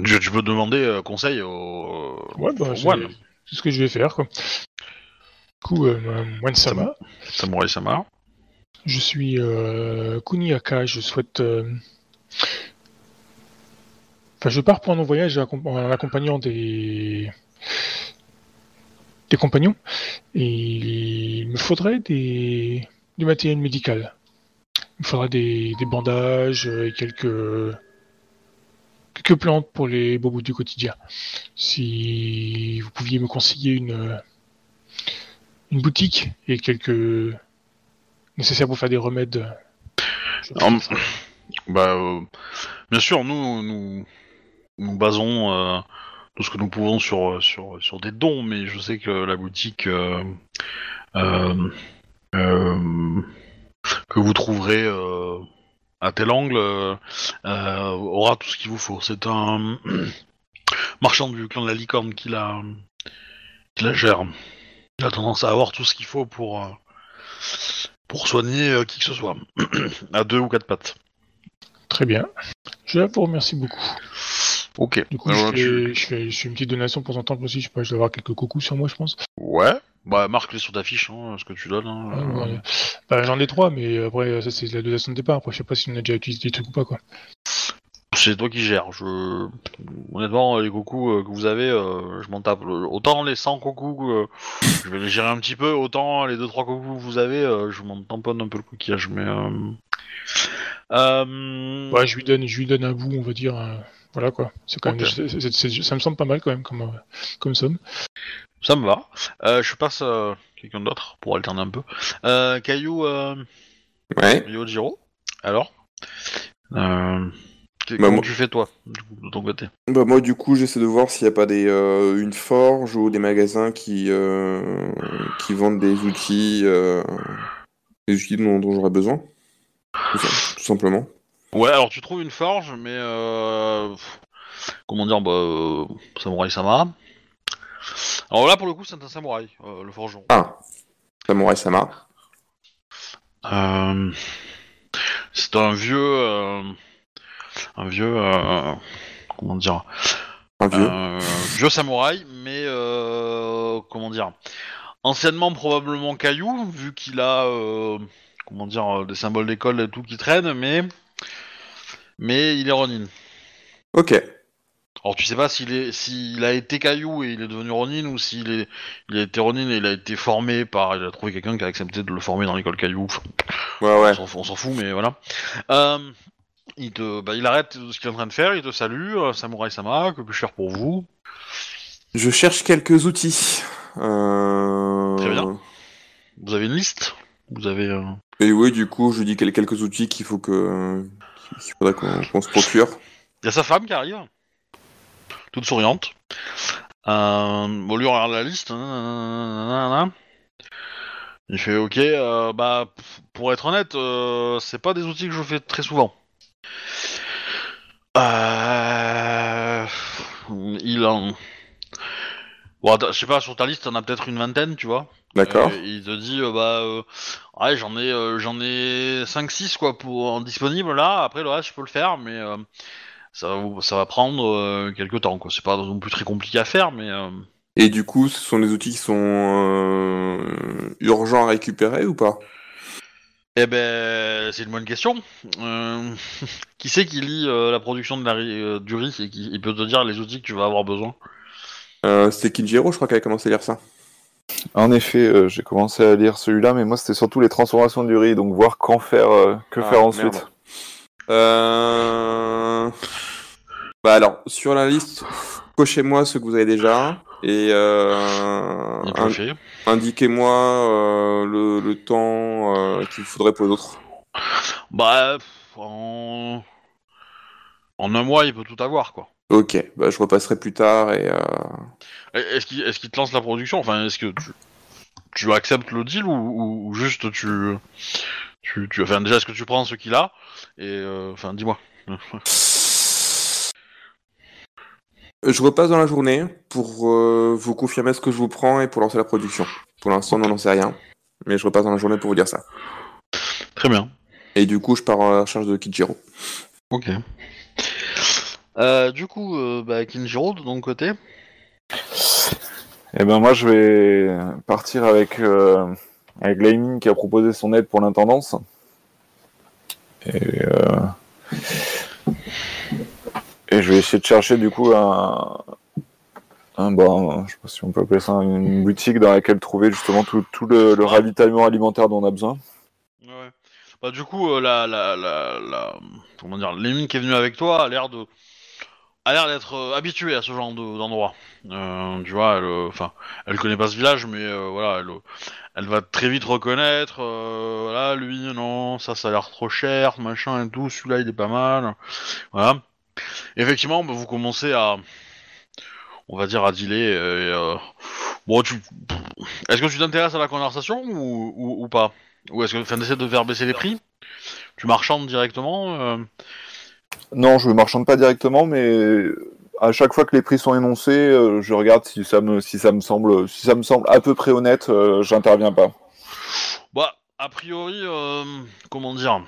tu, tu peux demander euh, conseil aux, Ouais, bah, aux c'est- moines. c'est ce que je vais faire. Quoi. Du coup, euh, Wansama, Samurai Sama. je suis Kuniaka, je souhaite. Enfin, je pars pour un voyage en accompagnant des. des compagnons. Et il me faudrait du matériel médical. Il me faudrait des, des bandages et quelques. quelques plantes pour les bobos du quotidien. Si vous pouviez me conseiller une. une boutique et quelques. nécessaires pour faire des remèdes. Bah, euh, bien sûr, nous, nous, nous basons euh, tout ce que nous pouvons sur, sur, sur des dons, mais je sais que la boutique euh, euh, que vous trouverez à tel angle aura tout ce qu'il vous faut. C'est un marchand du clan de la licorne qui la, qui la gère. Il a tendance à avoir tout ce qu'il faut pour, pour soigner qui que ce soit, à deux ou quatre pattes. Très bien. Je vous remercie beaucoup. Ok. Du coup, Alors, je, tu- fais, je, fais, je fais une petite donation pour en temps aussi. Je sais pas, je dois avoir quelques coucous sur moi, je pense. Ouais. Bah, marque-les sur ta fiche, hein, ce que tu donnes. hein. Ah, ouais. Bah, J'en ai trois, mais après, ça, c'est la donation de départ. Après, je sais pas si on a déjà utilisé des trucs ou pas, quoi. C'est toi qui gères. Je... Honnêtement, les cocos euh, que vous avez, euh, je m'en tape. Autant les 100 cocos, euh, je vais les gérer un petit peu. Autant les 2-3 cocos que vous avez, euh, je m'en tamponne un peu le coquillage. Mais. Euh... Euh... Ouais, je lui donne, je lui donne un bout, on va dire. Euh, voilà, quoi. C'est quand même, ça me semble pas mal, quand même, comme, euh, comme somme. Ça me va. Euh, je passe à quelqu'un d'autre pour alterner un peu. Euh, Caillou, euh... Ouais. Yojiro Alors euh... que- Bah, Comment moi- tu fais toi, du coup, de ton côté? Bah moi du coup j'essaie de voir s'il n'y a pas des euh, une forge ou des magasins qui euh, qui vendent des outils euh, des outils dont, dont j'aurais besoin tout simplement. Ouais, alors tu trouves une forge, mais euh, comment dire, bah, euh, samouraï sama. Alors là, pour le coup, c'est un samouraï, euh, le forgeron. Ah Samurai Sama. C'est un vieux, un vieux, comment dire, Un vieux. vieux samouraï, mais comment dire, anciennement probablement caillou, vu qu'il a, comment dire, des symboles d'école et tout qui traînent, mais, mais il est Ronin. Ok. Alors tu sais pas s'il est s'il a été caillou et il est devenu Ronin ou s'il est il a été Ronin et il a été formé par il a trouvé quelqu'un qui a accepté de le former dans l'école caillou. Ouais ouais. On s'en fout- mais voilà. Euh, il te bah, il arrête ce qu'il est en train de faire, il te salue, euh, Samurai Sama, que puis-je faire pour vous Je cherche quelques outils. Euh... Très bien. Vous avez une liste? Vous avez euh, Et oui du coup je dis quel- quelques outils qu'il faut que qu'il faudrait qu'on se procure. Il y a sa femme qui arrive, toute souriante. Euh, bon, lui on regarde la liste. nanana. Il fait OK. euh, bah, pour être honnête, euh, c'est pas des outils que je fais très souvent. Euh, il en. Bon, je sais pas, sur ta liste, t'en as peut-être une vingtaine, tu vois. D'accord. Euh, il te dit, euh, bah, euh, ouais, j'en ai, euh, j'en ai 5-6 quoi pour en disponible là. Après le reste, je peux le faire, mais euh, ça, ça va prendre quelques temps quoi. C'est pas non plus très compliqué à faire, mais Et du coup ce sont des outils qui sont urgents à récupérer ou pas? Eh ben, c'est une bonne question. Euh, qui c'est qui lit euh, la production de la euh, du riz et qui peut te dire les outils que tu vas avoir besoin? Euh, C'était Kinjiro je crois qu'elle a commencé à lire ça. En effet, euh, j'ai commencé à lire celui-là, mais moi c'était surtout les transformations du riz, donc voir qu'en faire, euh, que Ah, faire ensuite. Euh... Bah alors, sur la liste, cochez-moi ce que vous avez déjà et euh, indiquez-moi euh, le, le temps euh, qu'il faudrait pour les autres. Bah, en... en un mois, il peut tout avoir quoi. Ok, bah je repasserai plus tard et... Euh... Est-ce qu'il est qu'il te lance la production? Enfin, est-ce que tu, tu acceptes le deal ou, ou- ou juste tu, tu, tu. Enfin, déjà, est-ce que tu prends ce qu'il a? Et. euh, Enfin, dis-moi. Je repasse dans la journée pour euh, vous confirmer ce que je vous prends et pour lancer la production. Pour l'instant, on n'en sait rien, mais je repasse dans la journée pour vous dire ça. Très bien. Et du coup, je pars à la recherche de Kijiro. Ok. Euh, du coup, euh, bah, Kinjiro, de ton côté Eh ben moi je vais partir avec euh, avec Laiming qui a proposé son aide pour l'intendance. Et, euh, et je vais essayer de chercher du coup un, un bon, je sais pas si on peut appeler ça une boutique dans laquelle trouver justement tout, tout le, le ravitaillement alimentaire dont on a besoin. Ouais. Bah du coup, euh, la, la, la, la, comment dire, Lémine qui est venue avec toi a l'air de, a l'air d'être euh, habituée à ce genre de- d'endroit. Euh, tu vois, elle, euh, elle connaît pas ce village, mais euh, voilà, elle, va très vite reconnaître. voilà, lui, non, ça, ça a l'air trop cher, machin et. Celui-là, il est pas mal. Voilà. Effectivement, bah, vous commencez à, on va dire, à dealer. Bon, tu, est-ce que tu t'intéresses à la conversation ou, pas? Ou est-ce que enfin, d'essayer de faire baisser les prix? Tu marchandes directement Non, je ne marchande pas directement, mais à chaque fois que les prix sont énoncés, euh, je regarde si ça me si ça me semble si ça me semble à peu près honnête, euh, j'interviens pas. Bah, a priori, euh, comment dire?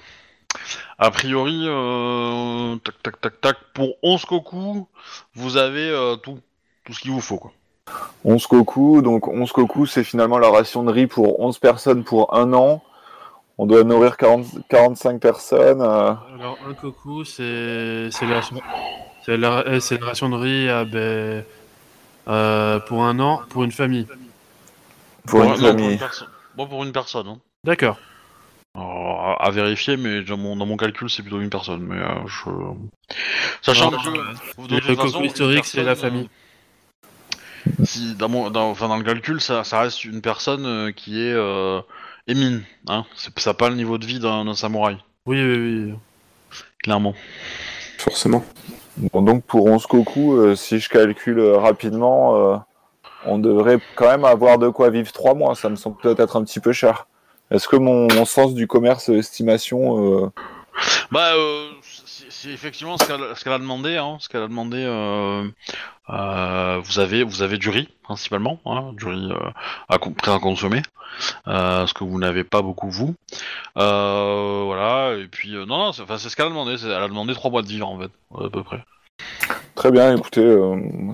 A priori, euh, tac tac tac tac, pour 11 cocos, vous avez euh, tout, tout ce qu'il vous faut quoi. 11 cocos, donc 11 cocos, c'est finalement la ration de riz pour 11 personnes pour un an. On doit nourrir 40, 45 personnes. euh, Alors, un coco, c'est c'est la, c'est la, euh, c'est la ration de riz ben, euh, pour un an, pour une famille. pour une non, pour famille. bon, pour une personne. Hein. D'accord. À, à vérifier, mais dans mon, dans mon calcul, c'est plutôt une personne. Mais euh, je... Sachant Non, que le coco historique, c'est la famille. euh, si, dans, mon, dans, enfin, dans le calcul, ça, ça reste une personne euh, qui est euh, émine. Hein. C'est- Ça n'a pas le niveau de vie d'un samouraï, Oui, oui, oui. clairement. Forcément. Bon, donc pour 11 cocos, euh, si je calcule euh, rapidement, euh, on devrait quand même avoir de quoi vivre 3 mois. Ça me semble peut-être un petit peu cher. Est-ce que mon, mon sens du commerce euh, estimation... euh, Bah, euh, c'est effectivement ce qu'elle a demandé. Hein, ce qu'elle a demandé. Euh, euh, vous avez vous avez du riz principalement, hein, du riz euh, à prêt à consommer, euh, ce que vous n'avez pas beaucoup vous. Voilà. Et puis non non, c'est c'est ce qu'elle a demandé. Elle a demandé trois mois de vivre en fait, à peu près. Très bien, écoutez,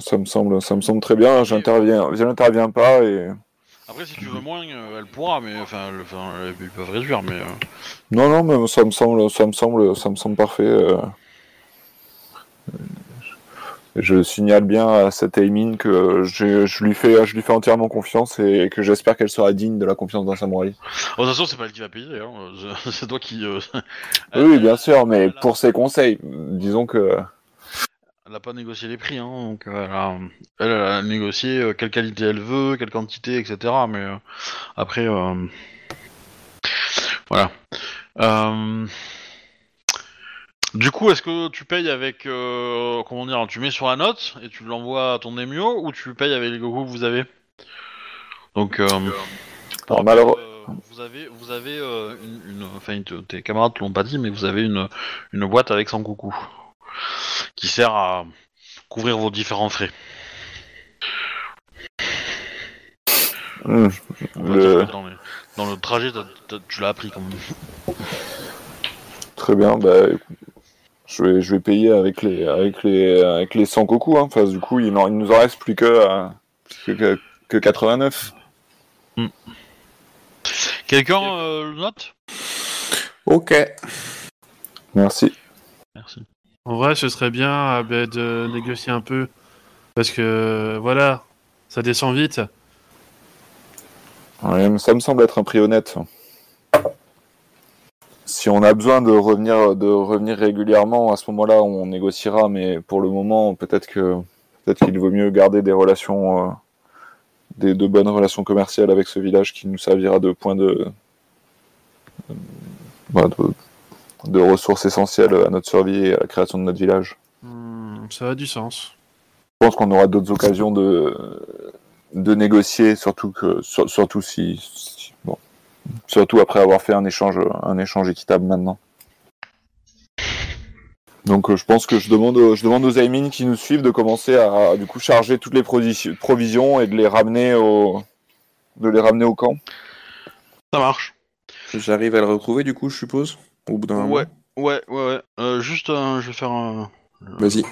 ça me semble, ça me semble très bien. J'interviens, je n'interviens pas et Après, si tu veux moins, euh, elle pourra, mais enfin, le- enfin, ils peuvent réduire, mais. euh, non, non, mais ça me semble, ça me semble, ça me semble parfait. euh. Je signale bien à cette Aimin que je, je lui fais, je lui fais entièrement confiance et que j'espère qu'elle sera digne de la confiance d'un samouraï. Oh, de toute façon, c'est pas elle qui va payer, hein. c'est toi qui. euh, Oui, bien sûr, mais pour ses conseils, disons que Elle n'a pas négocié les prix, hein, donc euh, elle, a, elle, elle a négocié euh, quelle qualité elle veut, quelle quantité, etc. Mais euh, après, voilà. Du coup, est-ce que tu payes avec, comment dire, tu mets sur la note et tu l'envoies à ton émio ou tu payes avec les Goku que vous avez? Donc, Alors, malheureux- vous avez, vous avez euh, une, une- enfin, tes camarades te l'ont pas dit, mais vous avez une, une boîte avec 100 coucou qui sert à couvrir vos différents frais. hum, Le- Dans, les- dans le trajet, t'as- t'as- tu l'as appris quand même. très bien, bah, je vais, je vais payer avec les, avec les, avec les 100 cocos. Hein. Enfin, du coup, il, n'en- il nous en reste plus que, euh, que, que, que 89. Quelqu'un euh, le note? Ok. Merci. Merci. En vrai, ce serait bien ah, ben, de négocier un peu. Parce que, voilà, ça descend vite. Ouais, ça me semble être un prix honnête. Si on a besoin de revenir, de revenir régulièrement, à ce moment-là, on négociera. Mais pour le moment, peut-être que peut-être qu'il vaut mieux garder des relations, euh, des de bonnes relations commerciales avec ce village qui nous servira de point de, euh, voilà, de, de ressources essentielles à notre survie et à la création de notre village. Hmm, ça a du sens. Je pense qu'on aura d'autres occasions de, de négocier, surtout que sur- surtout si, si- bon, surtout après avoir fait un échange un échange équitable maintenant. Donc euh, je pense que je demande aux- je demande aux Aimin qui nous suivent de commencer à du coup charger toutes les provisions provisions et de les ramener au de les ramener au camp. Ça marche. J'arrive à le retrouver du coup, je suppose? Au bout d'un moment Ouais, ouais, ouais, ouais. Euh, juste, euh, je vais faire un, Vas-y.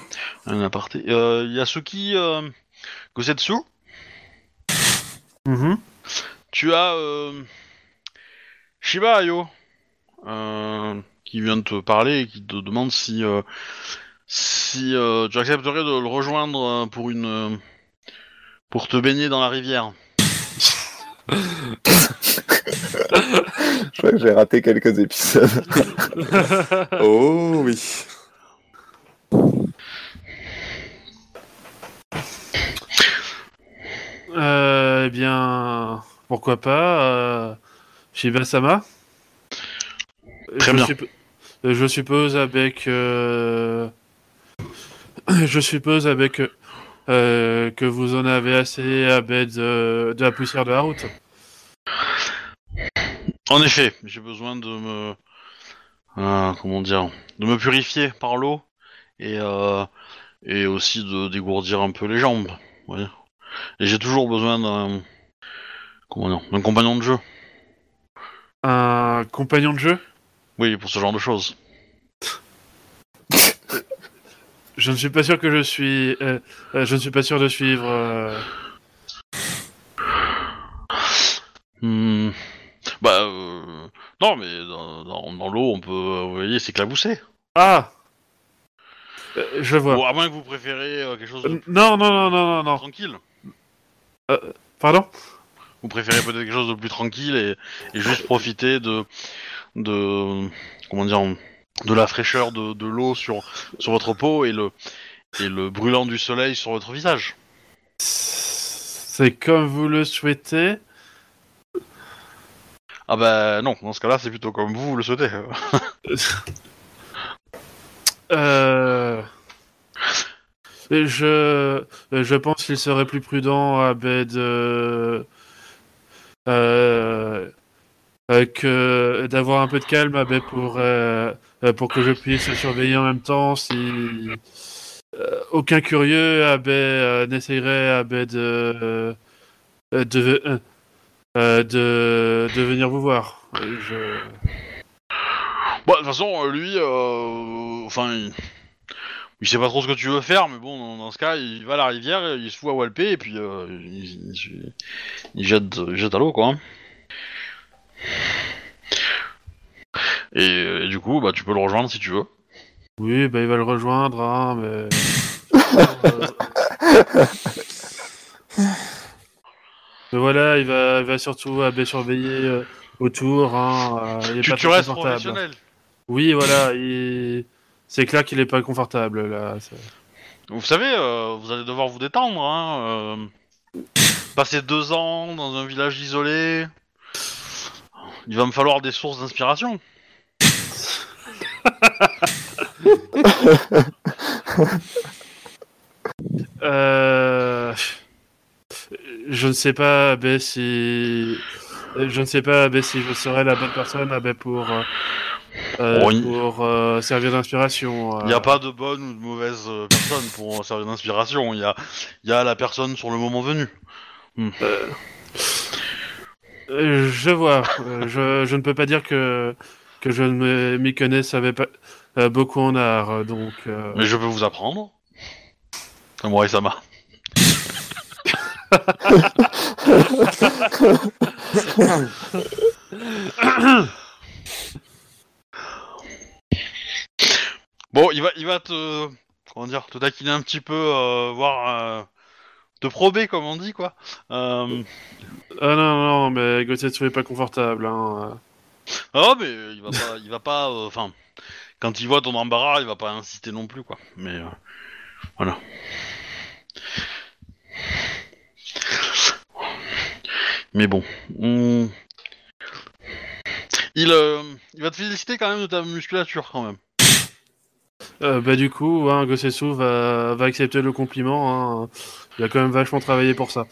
un aparté. Euh, Yasuki euh, Gosetsu Mhm. Tu as euh, Shiba Ayo euh, qui vient de te parler et qui te demande si euh, si euh, tu accepterais de le rejoindre pour une pour te baigner dans la rivière. Je crois que j'ai raté quelques épisodes. Oh oui. Euh, eh bien, pourquoi pas euh, Shiba-sama Très je bien. suppo- je suppose avec... euh, je suppose avec... euh, que vous en avez assez à bête de, de la poussière de la route. En effet, j'ai besoin de me euh, comment dire de me purifier par l'eau et euh, et aussi de dégourdir un peu les jambes. Et j'ai toujours besoin d'un comment dire d'un compagnon de jeu. Un compagnon de jeu? Oui, pour ce genre de choses. Je ne suis pas sûr que je suis... euh, euh, je ne suis pas sûr de suivre... euh, Hmm. Bah euh, non, mais dans, dans, dans l'eau, on peut, euh, vous voyez, s'éclabousser. Ah Euh, Je vois. Ou à moins que vous préférez euh, quelque chose de Euh, Non, non, non, non, non, non. tranquille. Pardon? Vous préférez peut-être quelque chose de plus tranquille et, et juste profiter de, de comment dire, de la fraîcheur de, de l'eau sur, sur votre peau et le, et le brûlant du soleil sur votre visage. C'est comme vous le souhaitez. Ah bah non, dans ce cas-là, c'est plutôt comme vous le souhaitez. Euh... Je, je pense qu'il serait plus prudent à Bed euh, euh, que d'avoir un peu de calme à Bed pour, pour que je puisse surveiller en même temps si euh, aucun curieux euh, n'essayerait de, euh, de, euh, euh, de, venir vous voir. Bon, de toute façon, euh, lui, euh, enfin, il, il sait pas trop ce que tu veux faire, mais bon, dans, ce cas, il va à la rivière, il se fout à Walpé, et puis euh, il, jette, jette à l'eau, quoi. Et, et du coup, bah, tu peux le rejoindre si tu veux. Oui, bah, il va le rejoindre, hein, mais. mais voilà, il va, il va surtout euh, bien surveiller euh, autour. Hein, euh, il est Tu, pas tu très restes professionnel. Oui, voilà, il... c'est clair qu'il est pas confortable là. Vous savez, euh, vous allez devoir vous détendre, hein. euh, passer deux ans dans un village isolé. Il va me falloir des sources d'inspiration. Euh... Je ne sais pas, si. Je ne sais pas si je serais la bonne personne pour, euh, euh, pour euh, servir d'inspiration. Il n'y a pas de bonne ou de mauvaise personne pour servir d'inspiration. Il y a, il y a la personne sur le moment venu. Euh, Je vois. Je, je ne peux pas dire que, que je ne me- m'y connais savais pas, euh, beaucoup en art. Donc, euh, Mais je peux vous apprendre. Samurai Sama. bon, il va, il va te, comment dire, te taquiner un petit peu, euh, voir, euh, te prober comme on dit quoi. Euh, Ah non, non, mais Gotsetsu est pas confortable. Hein. Ah mais il va pas, il va pas, euh, enfin, quand il voit ton embarras, il va pas insister non plus quoi. Mais euh, voilà. Mais bon, on- il, euh, il va te féliciter quand même de ta musculature quand même. Euh, bah du coup, hein, va accepter le compliment. Hein. Il a quand même vachement travaillé pour ça.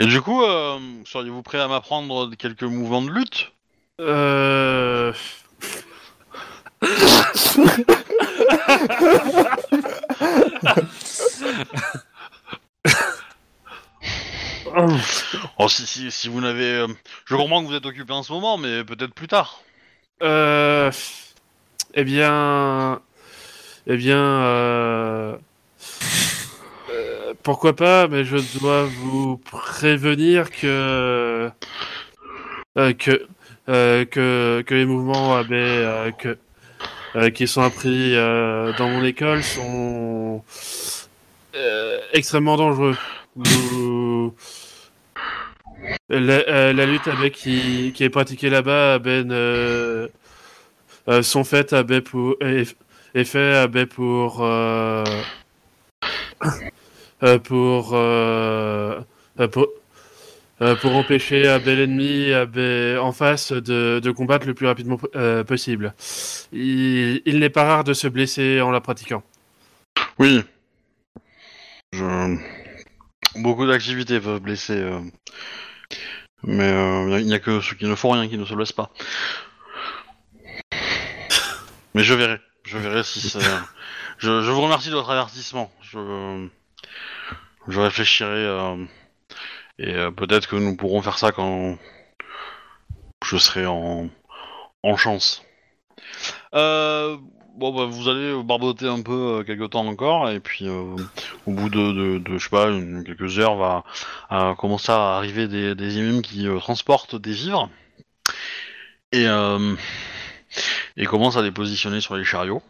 Et du coup, euh, seriez-vous prêt à m'apprendre quelques mouvements de lutte? Euh... Oh, si, si, si vous n'avez, euh, je comprends que vous êtes occupé en ce moment, mais peut-être plus tard. Euh... Eh bien... Eh bien... Euh... pourquoi pas, mais je dois vous prévenir que euh, que, euh, que que les mouvements AB euh, que qui sont appris dans mon école sont extrêmement dangereux. La, lutte AB qui, qui est pratiquée là-bas, euh, sont faites AB pour est, est fait AB pour pour, euh, euh, pour euh, pour empêcher AB l'ennemi AB en face de, de combattre le plus rapidement euh, possible. Il, il n'est pas rare de se blesser en la pratiquant. Oui. Je... Beaucoup d'activités peuvent blesser. euh, Mais euh, il n'y a que ceux qui ne font rien qui ne se blessent pas. Mais je verrai. Je verrai si je, je vous remercie de votre avertissement. Je, je réfléchirai. euh, Et euh, peut-être que nous pourrons faire ça quand je serai en, en chance. Euh, bon, bah, vous allez barboter un peu quelques temps encore, et puis au bout de, de, je sais pas, quelques heures, va commencer à arriver des, des IMM qui transportent des vivres, et, et commencent à les positionner sur les chariots.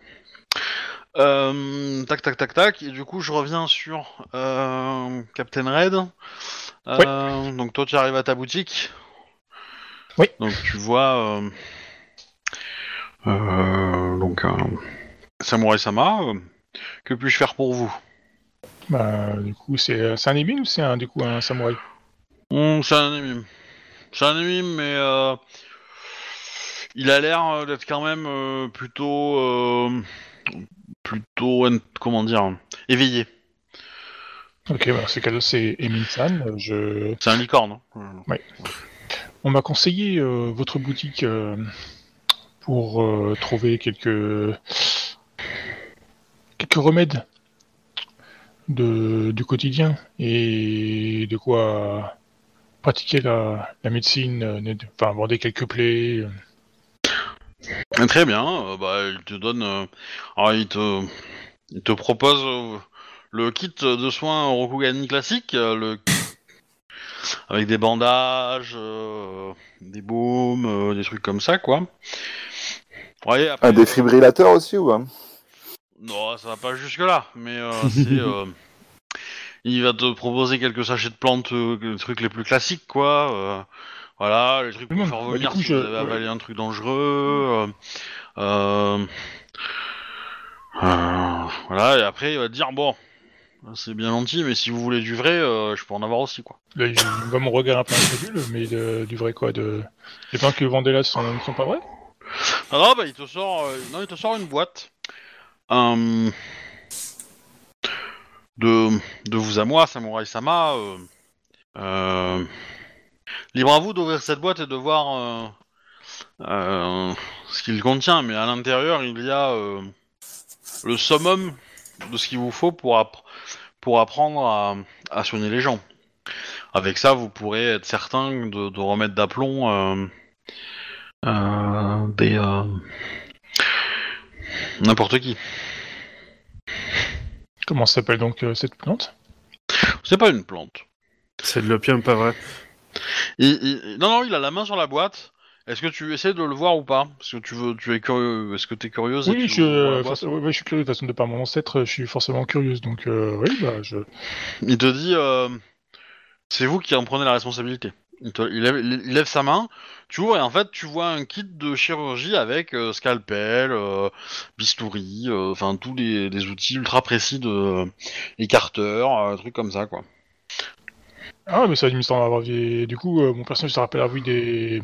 Euh, tac, tac, tac, tac, et du coup, je reviens sur euh, Captain Red. Euh, Donc, toi, tu arrives à ta boutique. Oui. Donc, tu vois. donc, Samurai Sama, que puis-je faire pour vous? Bah, du coup, c'est un ébine ou c'est un, du coup un samouraï? Hum, C'est un anime. C'est un anime, mais il a l'air d'être quand même plutôt, plutôt, comment dire, éveillé. Ok, bah, c'est cas c'est Emin-san. Je... C'est un licorne. hein. On m'a conseillé euh, votre boutique euh, pour euh, trouver quelques quelques remèdes de, du quotidien et de quoi pratiquer la, la médecine, ne- enfin aborder quelques plaies. Très bien. euh, bah, il te donne, euh, alors il te, il te propose euh, le kit de soins Rokugani classique, euh, le avec des bandages, euh, des baumes, euh, des trucs comme ça, quoi. Ouais, après, Un défibrillateur aussi ou pas? Non, ça va pas jusque là, mais euh, c'est. euh, il va te proposer quelques sachets de plantes, euh, les trucs les plus classiques, quoi. euh, voilà, les trucs pour faire vomir si vous avez avalé un truc dangereux. euh, euh, euh, voilà, et après il va te dire bon, c'est bien gentil, mais si vous voulez du vrai, euh, je peux en avoir aussi, quoi. Là, il va me regarder un peu incrédule, mais de- du vrai quoi de... Les pains que vous vendez là sont, sont pas vrais Ah non, bah il te sort, euh, non, il te sort une boîte. Euh, de, de vous à moi, Samurai Sama. Euh, euh, libre à vous d'ouvrir cette boîte et de voir euh, euh, ce qu'il contient, mais à l'intérieur il y a euh, le summum de ce qu'il vous faut pour, app- pour apprendre à, à soigner les gens. Avec ça, vous pourrez être certain de, de remettre d'aplomb euh, euh, des euh, n'importe qui. Comment s'appelle donc euh, cette plante? C'est pas une plante. C'est de l'opium, pas vrai? Il- il- non, non, il a la main sur la boîte. Est-ce que tu essaies de le voir ou pas? Parce que tu veux, tu es curieux. Est-ce que tu es curieuse et Oui, tu je, veux voir la boîte? façon- ouais, ouais, je suis curieux. De toute façon, de par mon ancêtre, je suis forcément curieuse. Donc, euh, oui, bah, je... Il te dit, euh, c'est vous qui en prenez la responsabilité. Il, te- il lève, il lève sa main, tu ouvres et en fait tu vois un kit de chirurgie avec euh, scalpel, euh, bistouri, euh, enfin tous les, outils ultra précis de écarteurs, euh, trucs comme ça quoi. Ah, mais ça il me semble avoir vu... Du coup, euh, mon personnage se rappelle avoir vu des...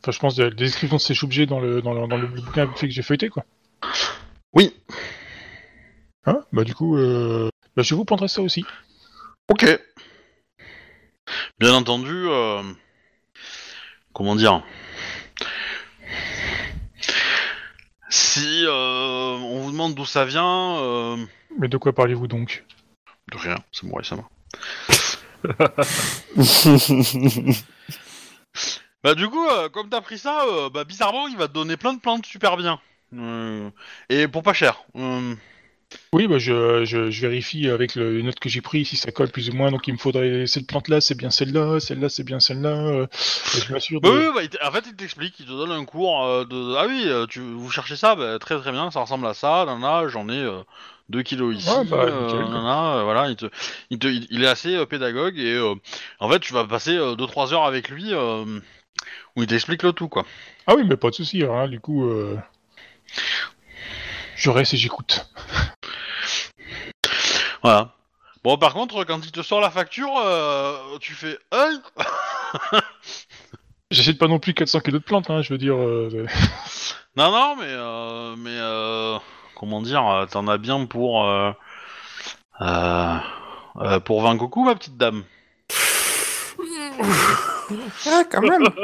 Enfin, je pense des des descriptions de ces objets dans le, dans le, dans le bouquin que j'ai feuilleté, quoi. Oui, Hein? Bah, du coup, euh... bah, je vous prendrai ça aussi. ok. Bien entendu, euh, comment dire? Si euh, on vous demande d'où ça vient, euh, Mais de quoi parlez-vous donc? de rien, c'est moi et ça va. Bah du coup, euh, comme t'as pris ça, euh, bah bizarrement, il va te donner plein de plantes super bien. Euh, et pour pas cher. Oui, bah je, je, je vérifie avec le, les notes que j'ai pris si ça colle plus ou moins. Donc il me faudrait cette plante-là, c'est bien celle-là, celle-là, c'est bien celle-là. je m'assure de. Bah oui, bah, en fait, il t'explique, il te donne un cours de. Ah oui, tu, vous cherchez ça bah, Très très bien, ça ressemble à ça, nana, j'en ai 2 kilos ici. Ouais, bah, euh, nickel, euh, voilà, il, te, il, te, il, il est assez euh, pédagogue et euh, en fait, tu vas passer 2-3 heures avec lui euh, où il t'explique le tout, quoi. Ah oui, mais pas de souci. Hein, du coup, euh... je reste et j'écoute. Voilà. Bon, par contre, quand il te sort la facture, euh, tu fais. Hein J'essaie de pas non plus 400 kilos de plantes. Hein, je veux dire. euh, Non, non, mais. Euh, mais euh, comment dire euh, T'en as bien pour. Euh, euh, euh, pour 20 coucou, ma petite dame. Ah, quand même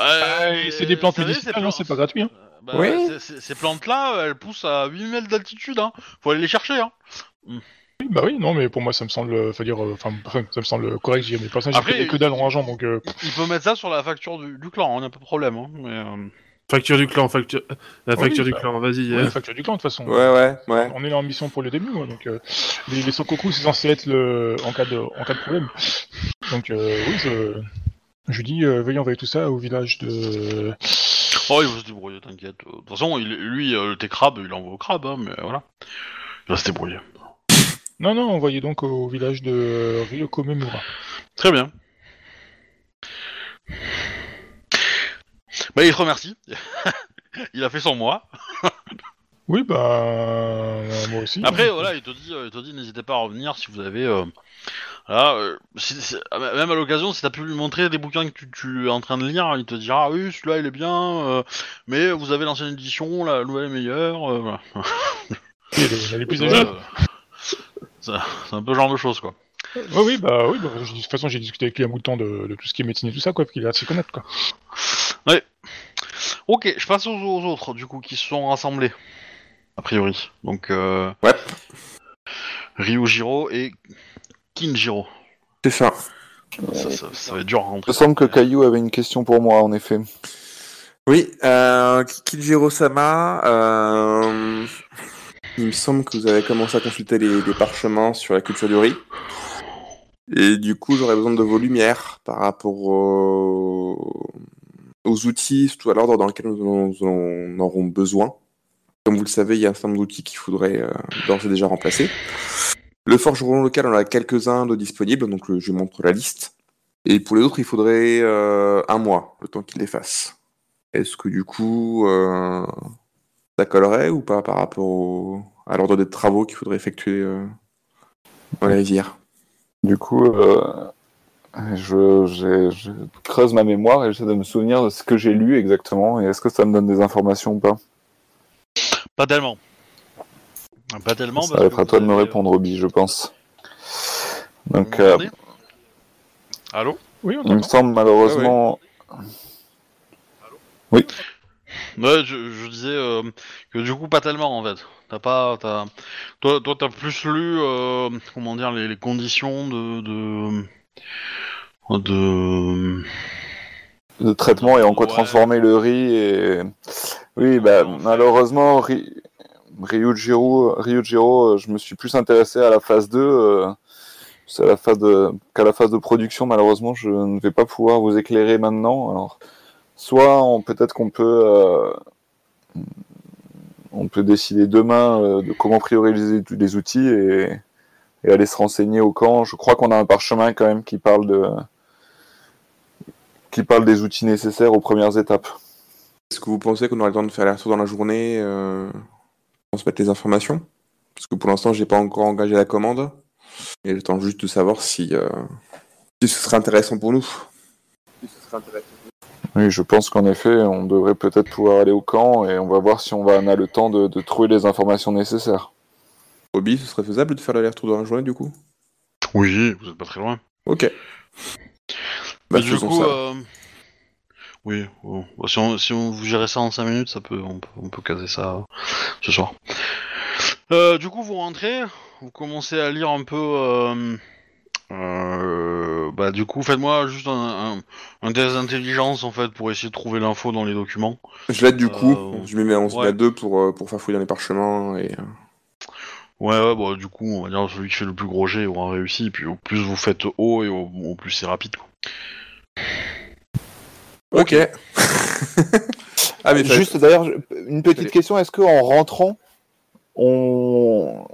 Euh, c'est des plantes médicinales, c'est pas gratuit. Hein. Bah, Oui. ces- plantes-là, elles poussent à 8000 d'altitude, hein. Faut aller les chercher, hein. Oui, bah oui, non, mais pour moi, ça me semble, euh, faut dire, euh, enfin, ça me semble correct. J'ai mes personnages, j'ai que dalle en argent, donc. euh, Il peut mettre ça sur la facture du, du clan, hein, y a pas de problème, hein. Mais, euh, Facture du clan, facture... la Oui, facture du bah, clan, vas-y. ouais, euh. la facture du clan, de toute façon. Ouais, ouais, ouais. On est en mission pour le début, moi, donc euh, les, les Sokoku, c'est censé être le en cas de en cas de problème. Donc euh, oui, je, je lui dis euh, veuillez envoyer tout ça au village de. Oh, il va se débrouiller, t'inquiète. De toute façon, il, lui, euh, tes crabes, il envoie au crabe, hein, mais voilà. Il va se débrouiller. Non, non, envoyez donc au village de Ryoko Memura. Très bien. Bah, il te remercie. il a fait son mois. Oui, bah euh, moi aussi. Après, hein. voilà, il te dit, euh, il te dit, n'hésitez pas à revenir si vous avez. euh, Voilà, euh, si- si- même à l'occasion, si t'as pu lui montrer des bouquins que tu, tu es en train de lire, il te dira, ah oui, celui-là il est bien, euh, mais vous avez l'ancienne édition, la nouvelle est meilleure. euh, voilà. Est- est plus euh, C'est c'est un peu ce genre de choses, quoi. Oui, oui, bah oui, bah, je- de toute façon, j'ai discuté avec lui un bout de temps de, de tout ce qui est médecine et tout ça, quoi, parce qu'il a de s'y connaître, quoi. Ok, je passe aux, aux autres, du coup, qui se sont rassemblés. A priori. Donc, euh, Ouais. Ryujiro et Kinjiro. C'est ça. Ça, ça- ça va être dur à Il rentrer. me semble que Caillou avait une question pour moi, en effet. Oui, euh, Kijiro-sama, euh, il me semble que vous avez commencé à consulter les, les parchemins sur la culture du riz. Et du coup, j'aurais besoin de vos lumières par rapport au- aux outils, surtout à l'ordre dans lequel nous en- aurons besoin. Comme vous le savez, il y a un certain nombre d'outils qu'il faudrait euh, d'ores et déjà remplacer. Le forgeron local en a quelques-uns de disponibles, donc le- je lui montre la liste. Et pour les autres, il faudrait euh, un mois, le temps qu'il les fasse. Est-ce que du coup, euh, ça collerait ou pas par rapport au- à l'ordre des travaux qu'il faudrait effectuer euh, dans la rivière? Du coup, je, creuse ma mémoire et j'essaie de me souvenir de ce que j'ai lu exactement et est-ce que ça me donne des informations ou pas? Pas tellement. Pas tellement. Ça va être à toi de me répondre, Obi, je pense. Donc, vous euh, Allô? Oui, on il me semble malheureusement. Ouais, je, je disais euh, que du coup pas tellement en fait. T'as pas, t'as, toi, toi t'as plus lu, euh, comment dire, les, les conditions de, de, de, de traitement et en quoi Ouais. transformer le riz et oui bah malheureusement Ry- Ryujiro Ryujiro je me suis plus intéressé à la phase 2 euh, c'est à la phase de qu'à la phase de production malheureusement je ne vais pas pouvoir vous éclairer maintenant alors soit on peut-être qu'on peut euh, on peut décider demain euh, de comment prioriser les outils et, et aller se renseigner au camp je crois qu'on a un parchemin quand même qui parle de qui parle des outils nécessaires aux premières étapes. Est-ce que vous pensez qu'on aura le temps de faire l'aller-retour dans la journée, euh, transmettre les informations? Parce que pour l'instant, j'ai pas encore engagé la commande. Et j'attends juste de savoir si, euh, si ce serait intéressant pour nous. Oui, je pense qu'en effet, on devrait peut-être pouvoir aller au camp et on va voir si on, va, on a le temps de, de trouver les informations nécessaires. Obi, ce serait faisable de faire l'aller-retour dans la journée du coup? Oui, vous êtes pas très loin. Ok. Bah, du coup, ça. euh, oui, bon, bah, si, on, si on vous gérez ça en 5 minutes, ça peut, on, peut, on peut caser ça ce soir. Euh, du coup, vous rentrez, vous commencez à lire un peu. euh, euh, bah, du coup, faites-moi juste un, un, un test d'intelligence en fait pour essayer de trouver l'info dans les documents. Je l'aide du coup. Je me mets, on se met à deux pour, pour faire fouiller dans les parchemins et, Ouais, ouais, bah, du coup, on va dire celui qui fait le plus gros jet aura réussi, et puis au plus vous faites haut et au, au plus c'est rapide. Quoi. Ok. ah, mais Juste d'ailleurs, une petite Allez. question est-ce qu'en rentrant, on,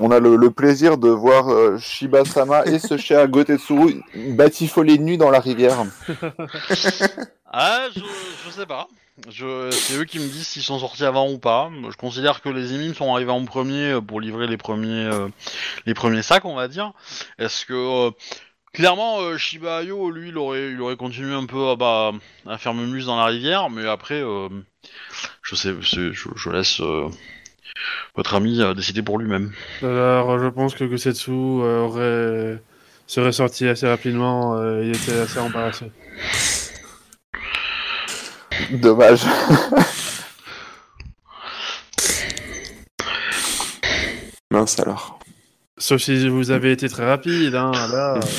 on a le, le plaisir de voir euh, Shiba-sama et ce cher Gotetsuru batifoler nus dans la rivière? Ah, je, je sais pas. C'est eux qui me disent s'ils sont sortis avant ou pas. Je considère que les émimes sont arrivés en premier pour livrer les premiers, euh, les premiers sacs, on va dire. Est-ce que euh, clairement euh, Shiba Ayo, lui, il aurait, il aurait continué un peu à, bah, à faire dans la rivière, mais après, euh, je laisse votre ami décider pour lui-même. Alors, je pense que Gosetsu aurait... serait sorti assez rapidement. il était assez embarrassé. Dommage. Mince alors. Sauf si vous avez été très rapide, hein, là.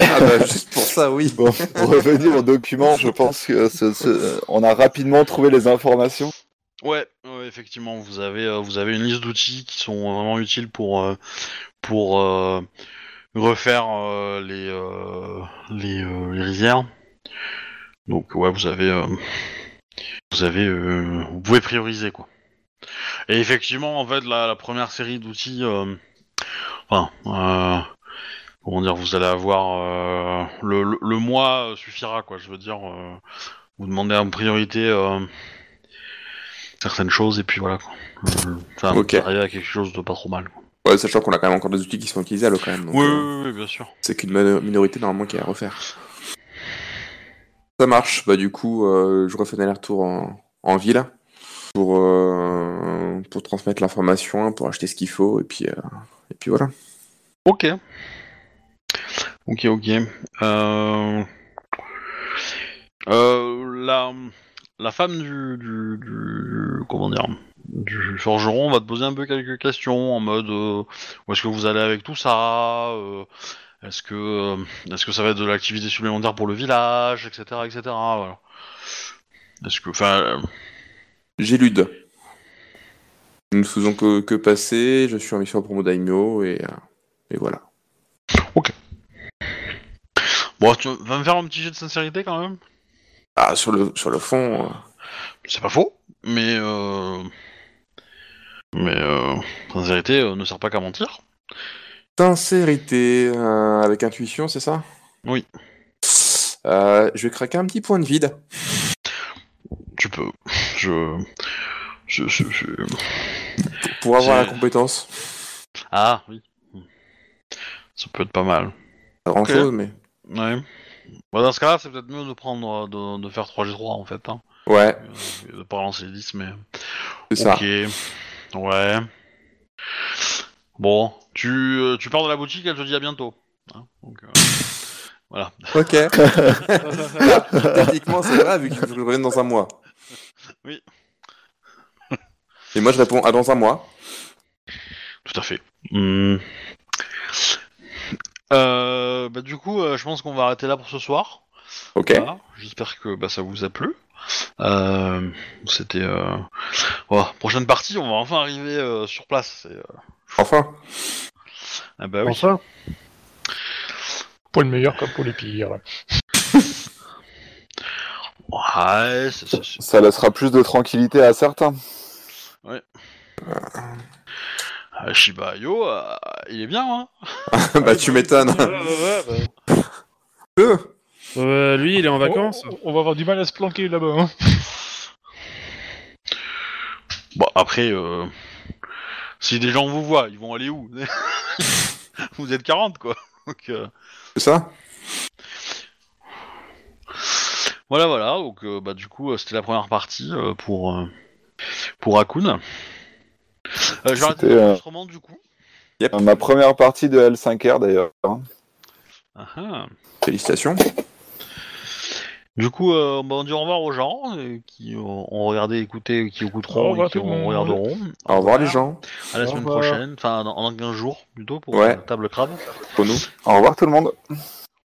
Ah bah, juste pour ça, oui. Bon, pour revenir au document, je pense que ce- ce- on a rapidement trouvé les informations. Ouais, ouais, effectivement, vous avez, euh, vous avez une liste d'outils qui sont vraiment utiles pour, euh, pour euh, refaire euh, les, euh, les, euh, les rivières. Donc ouais, vous avez, euh, vous avez, euh, vous pouvez prioriser quoi. Et effectivement, en fait, la, la première série d'outils, euh, enfin, euh, comment dire, vous allez avoir le, le, le mois suffira quoi. Je veux dire, vous demandez en priorité. certaines choses et puis voilà quoi. Vous arrivez à quelque chose de pas trop mal. Quoi. Ouais, sachant qu'on a quand même encore des outils qui sont utilisables quand même. donc, Oui, oui, oui, bien sûr. C'est qu'une mino- minorité normalement qui est à refaire. Ça marche. Bah du coup, euh, je refais un aller-retour en, ville pour euh, pour transmettre l'information, pour acheter ce qu'il faut et puis euh, et puis voilà. Ok. Ok, ok. La, la femme du, du, du- comment dire du forgeron va te poser un peu quelques questions en mode où est-ce que vous allez avec tout ça est-ce que euh, est-ce que ça va être de l'activité supplémentaire pour le village etc etc voilà est-ce que enfin euh, J'élude. Nous ne faisons que, que passer. Je suis en mission pour mon daimyo et euh, et voilà. bon tu vas me faire un petit jet de sincérité quand même? Ah sur le sur le fond. euh, C'est pas faux, mais euh... mais euh... sincérité ne sert pas qu'à mentir. Sincérité euh, avec intuition, c'est ça? Oui. Euh, je vais craquer un petit point de vide. Tu peux. Je. Je. je, je- Pour avoir la compétence. Ah oui. Ça peut être pas mal. Pas grand chose, mais. Ouais. Bon, dans ce cas-là, c'est peut-être mieux de prendre de, de faire 3G3 en fait. Hein. Ouais, Euh, de pas relancer les 10, mais. c'est ça. Ok. Ouais. Bon, tu, euh, tu pars de la boutique, elle te dit à bientôt. Hein, donc, euh, Voilà. Ok. Techniquement, c'est vrai, vu qu'il faut que je revienne dans un mois. Oui. Et moi, je réponds à dans un mois. Tout à fait. Hmm. Euh, bah, du coup, euh, je pense qu'on va arrêter là pour ce soir. Ok. Voilà. J'espère que bah, ça vous a plu. Euh, C'était. Euh... voilà. Prochaine partie, on va enfin arriver euh, sur place. C'est, euh, Enfin. Ah bah oui. Enfin, Pour le meilleur comme pour les pires. Ouais, c'est- c'est- Ça laissera plus de tranquillité à certains. euh, Shiba Io, euh, il est bien, hein bah, tu m'étonnes. ouais, ouais, ouais, Euh, lui, il est en vacances. On, on va avoir du mal à se planquer là-bas. Hein. Bon, après, euh, si des gens vous voient, ils vont aller où Vous êtes 40, quoi. Euh, C'est ça? Voilà, voilà. Donc, euh, bah, du coup, euh, c'était la première partie pour pour Akun. Je vais arrêter l'enregistrement du coup. Ma première partie de L5R d'ailleurs. Ah, ah. Félicitations. Du coup, euh, bah, on dit au revoir aux gens euh, qui ont regardé, écouté, qui Au écouteront revoir et qui tout le monde. regarderont. Au revoir, les gens. À la Au semaine revoir. prochaine, enfin dans, dans 15 jours plutôt pour Ouais. la table crabe. Pour nous. Au revoir tout le monde.